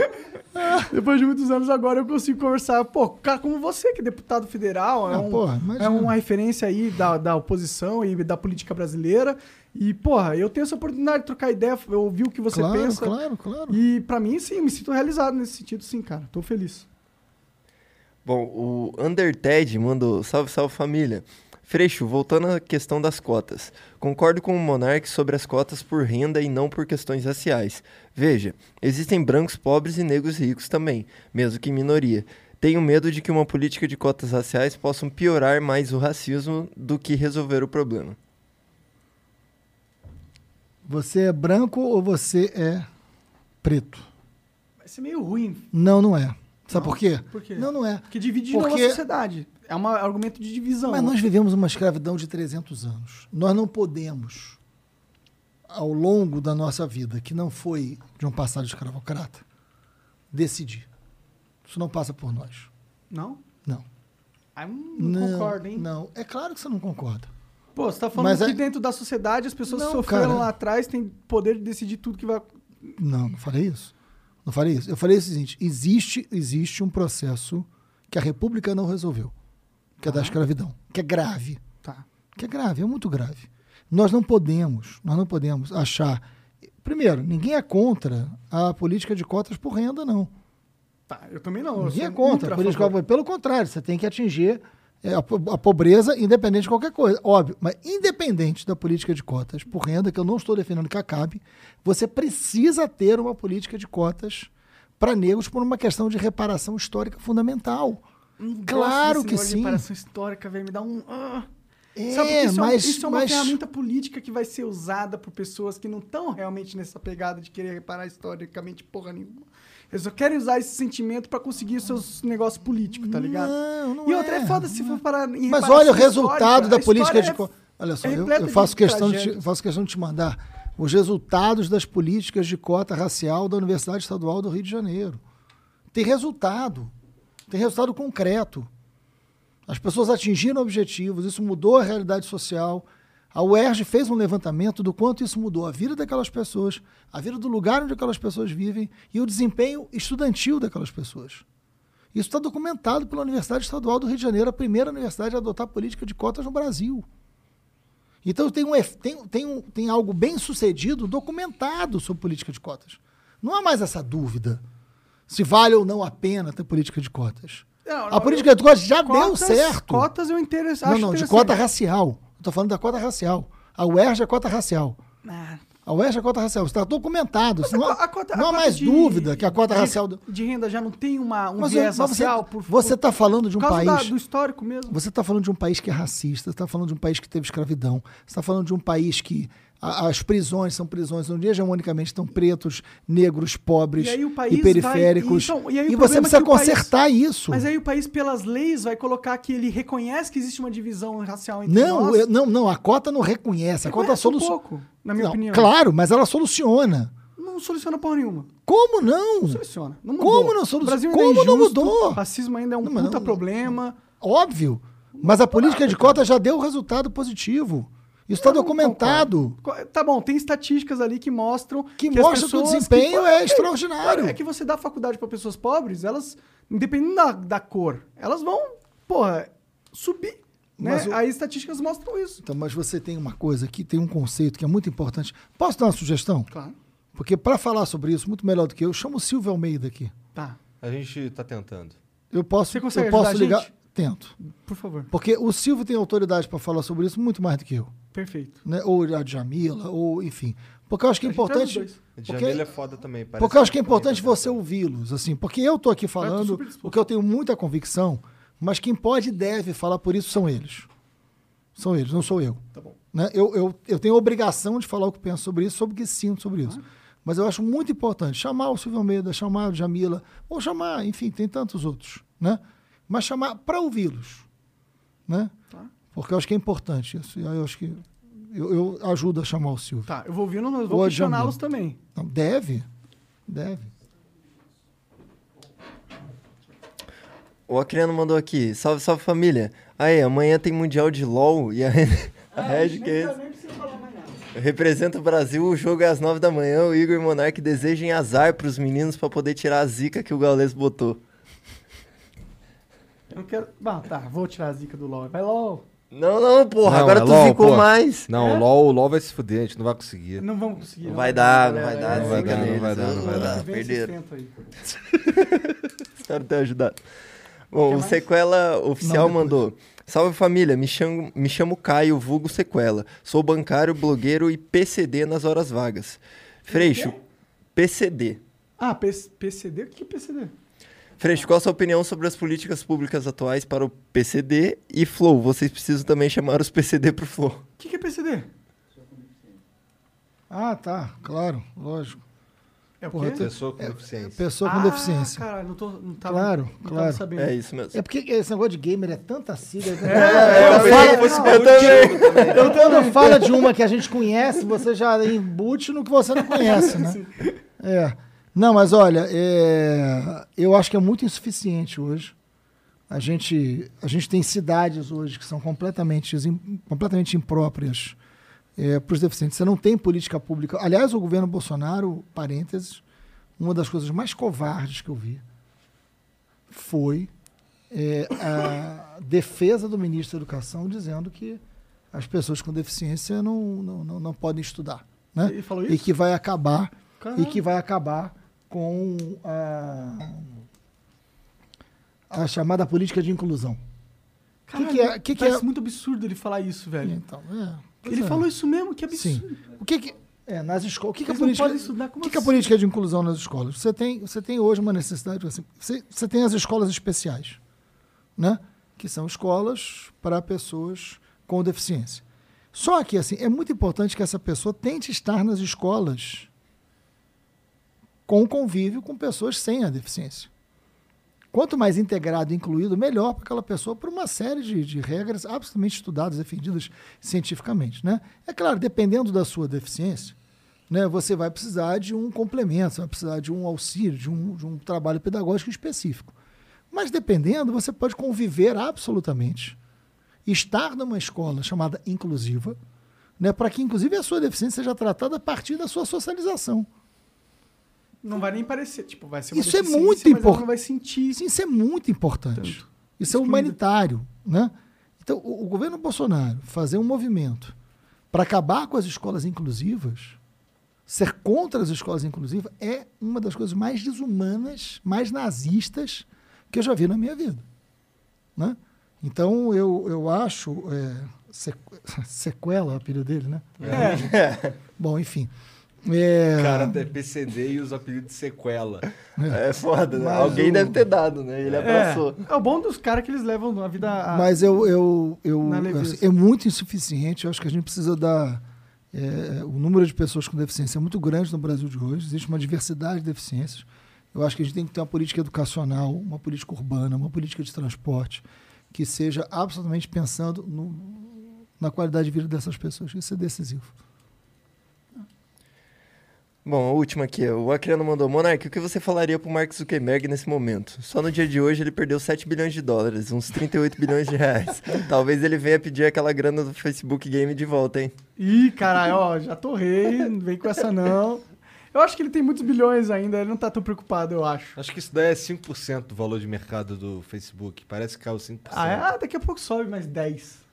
Depois de muitos anos, agora eu consigo conversar. Pô, cara como você, que é deputado federal, é, Ah, um- porra, é uma referência aí da, da oposição e da política brasileira. E, porra, eu tenho essa oportunidade de trocar ideia, eu ouvi o que você claro, pensa. claro, claro. E pra mim, sim, me sinto realizado nesse sentido, sim, cara. Tô feliz. Bom, o Underted mandou: Salve, salve família. Freixo, voltando à questão das cotas. Concordo com o Monark sobre as cotas por renda e não por questões raciais. Veja, existem brancos pobres e negros ricos também, mesmo que em minoria. Tenho medo de que uma política de cotas raciais possam piorar mais o racismo do que resolver o problema. Você é branco ou você é preto? Vai ser meio ruim. Não, não é. Sabe Não? por quê? Por quê? Não, não é. Porque divide de novo Porque- a sociedade. É um argumento de divisão. Mas nós vivemos uma escravidão de 300 anos. Nós não podemos, ao longo da nossa vida, que não foi de um passado escravocrata, decidir. Isso não passa por nós. Não? Não. Ah, hum, não, concordo, hein? Não, é claro que você não concorda. Pô, você tá falando Mas que é- dentro da sociedade as pessoas Não, que sofreram cara. lá atrás têm poder de decidir tudo que vai. Não, não falei isso. Não falei isso. Eu falei o seguinte: existe, existe um processo que a República não resolveu, que é da escravidão, que é grave. Tá. que é grave, é muito grave. Nós não podemos, nós não podemos achar. Primeiro, ninguém é contra a política de cotas por renda, não. Tá, eu também não. Ninguém é contra de cotas. Pelo contrário, você tem que atingir é, a pobreza independente de qualquer coisa. Óbvio, mas independente da política de cotas por renda, que eu não estou defendendo que acabe, você precisa ter uma política de cotas para negros por uma questão de reparação histórica fundamental. Não Claro que sim. reparação histórica, velho. Me dá um. ah. É, Sabe isso, é, mas, isso é uma mas- ferramenta política que vai ser usada por pessoas que não estão realmente nessa pegada de querer reparar historicamente porra nenhuma. Eles só querem usar esse sentimento pra conseguir os seus negócios políticos, tá ligado? Não, não e outra é, é, foda se for parar em Mas olha o resultado da política de. co- Olha só, é eu, eu faço, questão de, te- faço questão de te mandar os resultados das políticas de cota racial da Universidade Estadual do Rio de Janeiro. Tem resultado. Tem resultado concreto. As pessoas atingiram objetivos, isso mudou a realidade social. A UERJ fez um levantamento do quanto isso mudou a vida daquelas pessoas, a vida do lugar onde aquelas pessoas vivem e o desempenho estudantil daquelas pessoas. Isso está documentado pela Universidade Estadual do Rio de Janeiro, a primeira universidade a adotar política de cotas no Brasil. Então tem, um, tem, tem, um, tem algo bem sucedido documentado sobre política de cotas. Não há mais essa dúvida se vale ou não a pena ter política de cotas. Não, A não, política de cotas já deu Cotas- certo. Cotas eu interessa, não, não, de cota racial. Estou falando da cota racial. A UERJ é cota racial. Ah, A UERJ é cota racial. Está documentado. mas não a a cota- a não há mais de- dúvida que a cota de- racial. De renda já não tem uma, um Mas, viés mas racial você está falando de um país. da- do histórico mesmo. Você está falando de um país que é racista, você está falando de um país que teve escravidão, você está falando de um país que a- as prisões são prisões onde hegemonicamente estão pretos, negros, pobres E e, periféricos. vai- então, e aí o e problema você é precisa que o país- consertar isso. Mas aí o país, pelas leis, vai colocar que ele reconhece que existe uma divisão racial entre não, nós. eu- não, não, a cota não reconhece. A cota Reconhece um soluciona. pouco, na minha Não, opinião. Claro, mas ela soluciona. Não soluciona porra nenhuma. Como não? Não soluciona. Não mudou. Como não soluciona? Brasil ainda é Como não injusto, mudou? O racismo ainda é um Não, puta não- problema. Óbvio. Mas a política de cota já deu resultado positivo. Isso está documentado. concordo. Tá bom, tem estatísticas ali que mostram Que as mostra que o desempenho que- é extraordinário. É que você dá faculdade para pessoas pobres, elas, independente da, da cor, elas vão, porra, subir. Né? O- Aí estatísticas mostram isso. Então, mas você tem uma coisa aqui, tem um conceito que é muito importante. Posso dar uma sugestão? Claro. Porque para falar sobre isso, muito melhor do que eu, chamo o Silvio Almeida aqui. Tá. A gente tá tentando. Eu posso, Você consegue eu posso ligar. Tento. Por favor. Porque o Silvio tem autoridade para falar sobre isso muito mais do que eu. Perfeito. Né? Ou a Djamila, ou enfim. Porque eu acho que é os importante. Porque, Jamila é foda também. parece porque eu acho que é também tá importante você ouvi-los, assim. Porque eu tô aqui falando disposto. o que eu tenho muita convicção, mas quem pode e deve falar por isso são eles. São eles, não sou eu. Tá bom. né? Eu, eu, eu tenho obrigação de falar o que penso sobre isso, sobre o que sinto sobre isso. Mas eu acho muito importante chamar o Silvio Almeida, chamar o Jamila, ou chamar, enfim, tem tantos outros, né? Mas chamar para ouvi-los, né? Tá. Porque eu acho que é importante isso. E aí eu acho que eu, eu ajudo a chamar o Silvio. Tá, eu vou ouvindo, mas Ou vou questioná-los também. Não, deve, deve. O Acriano mandou aqui. Salve, salve família. Aí, amanhã tem Mundial de LOL e a, a Red que é representa o Brasil. O jogo é às 9 da manhã. O Igor e o Monark desejem azar pros meninos pra poder tirar a zica que o Gaules botou. Eu quero. Ah, tá, vou tirar a zica do LOL. Vai LOL. Não, não, porra. Não, agora é tu LOL, zicou pô. mais. Não, É? o LOL, o LOL vai se fuder, a gente não vai conseguir. Não vamos conseguir. Não vai dar, não vai dar, não vai zica dar, não neles. vai dar, não vai dar. Perderam. Espero ter ajudado. Bom, Quer o mais? Sequela Oficial Não, depois. mandou. Salve família, me chamo, me chamo Caio, vulgo Sequela. Sou bancário, blogueiro e PCD nas horas vagas. Freixo, PCD. Ah, P- PCD? O que é PCD? Freixo, qual a sua opinião sobre as políticas públicas atuais para o PCD? E Flow, vocês precisam também chamar os PCD pro Flow. O que que é PCD? Ah, tá, claro, lógico. É o Porra, quê? tu- Pessoa com deficiência. Pessoa com ah, deficiência. caralho, não, tô, não tava, Claro, não claro. Tava sabendo. É isso mesmo. É porque esse negócio de gamer é tanta sigla. É, eu eu falo- pensei que fosse eu bagulho também. Eu quando fala de uma que a gente conhece, você já embute no que você não conhece, né? É. Não, mas olha, é, eu acho que é muito insuficiente hoje. A gente, a gente tem cidades hoje que são completamente, completamente impróprias para os deficientes. Você não tem política pública. Aliás, o governo Bolsonaro, parênteses, uma das coisas mais covardes que eu vi foi é, a defesa do ministro da Educação dizendo que as pessoas com deficiência não, não, não, não podem estudar. Né? Ele falou E que vai acabar Caralho. e que vai acabar com a, a chamada política de inclusão. Que é- que que parece é- muito absurdo ele falar isso, velho. Então, é, Ele é. falou isso mesmo, que Sim. absurdo. O que que é nas escolas? O que, que a política? estudar, que, que a política de inclusão nas escolas? Você tem, você tem hoje uma necessidade assim, você, você tem as escolas especiais, né? Que são escolas para pessoas com deficiência. Só que assim, é muito importante que essa pessoa tente estar nas escolas com convívio com pessoas sem a deficiência. Quanto mais integrado e incluído, melhor para aquela pessoa, por uma série de, de regras absolutamente estudadas, defendidas cientificamente. Né? É claro, dependendo da sua deficiência, né, você vai precisar de um complemento, você vai precisar de um auxílio, de um, de um trabalho pedagógico específico. Mas dependendo, você pode conviver absolutamente, estar numa escola chamada inclusiva, né, para que, inclusive, a sua deficiência seja tratada a partir da sua socialização. Não vai nem parecer, tipo, vai ser uma Isso é muito importante. vai sentir. Isso, isso é muito importante. Tanto. Isso é Excluído. humanitário. Né? Então, o, o governo Bolsonaro fazer um movimento para acabar com as escolas inclusivas, ser contra as escolas inclusivas, é uma das coisas mais desumanas, mais nazistas que eu já vi na minha vida. Né? Então, eu, eu acho. É, sequ- sequela, é o apelido dele, né? É. Bom, enfim. É, cara é PCD e os apelidos de sequela. É foda, né? Mas Alguém o- deve ter dado, né? Ele abraçou. É, é o bom dos caras que eles levam a vida a... Mas eu, eu, eu, assim, é muito insuficiente. Eu acho que a gente precisa dar. é, o número de pessoas com deficiência é muito grande no Brasil de hoje. Existe uma diversidade de deficiências. Eu acho que a gente tem que ter uma política educacional, uma política urbana, uma política de transporte que seja absolutamente pensando no- na qualidade de vida dessas pessoas. Isso é decisivo. Bom, a última aqui. O Acriano mandou. Monark, o que você falaria pro Mark Zuckerberg nesse momento? Só no dia de hoje ele perdeu 7 bilhões de dólares, uns 38 bilhões de reais. Talvez ele venha pedir aquela grana do Facebook Game de volta, hein? Ih, caralho, ó, já torrei, não vem com essa não. Eu acho que ele tem muitos bilhões ainda, ele não tá tão preocupado, eu acho. Acho que isso daí é 5% do valor de mercado do Facebook. Parece que caiu 5%. Ah, é? Ah, daqui a pouco sobe mais 10.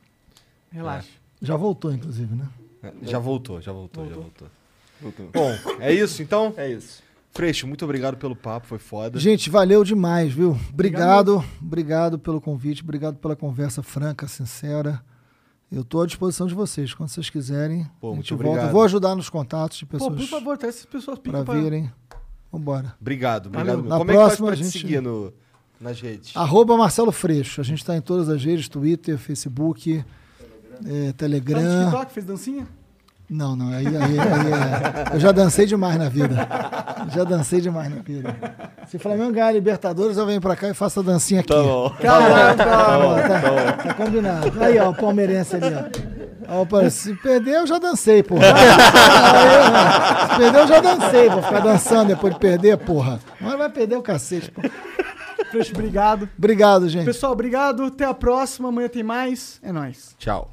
Relaxa. Já voltou, inclusive, né? É, Já voltou, já voltou, já Voltou. Voltou. Bom, é isso então? É isso. Freixo, muito obrigado pelo papo, foi foda. Gente, valeu demais, viu? Obrigado, obrigado pelo convite, obrigado pela conversa franca, sincera. Eu estou à disposição de vocês. Quando vocês quiserem, Pô, a muito gente volta. obrigado. Eu vou ajudar nos contatos de Pô, pessoas por favor, essas pessoas para virem. Vambora. Obrigado, obrigado. Valeu. Na Como é que faz próxima pra te gente- seguir no, nas redes? Arroba Marcelo Freixo. A gente está em todas as redes, Twitter, Facebook, é, Tá no Telegram. TikTok, fez dancinha? Não, não, aí, aí, aí é- Eu já dancei demais na vida. Já dancei demais na vida. Se o Flamengo ganhar a Libertadores, eu venho pra cá e faço a dancinha aqui. Tá bom. Caralho, Tá, tá, tá combinado. Aí, ó, o palmeirense ali, ó. Se perder, eu já dancei, porra. Aí, ó, se perder, eu já dancei. Vou ficar dançando depois de perder, porra. Mas vai perder o cacete, porra. Freixo, obrigado. Obrigado, gente. Pessoal, obrigado. Até a próxima. Amanhã tem mais. É nóis. Tchau.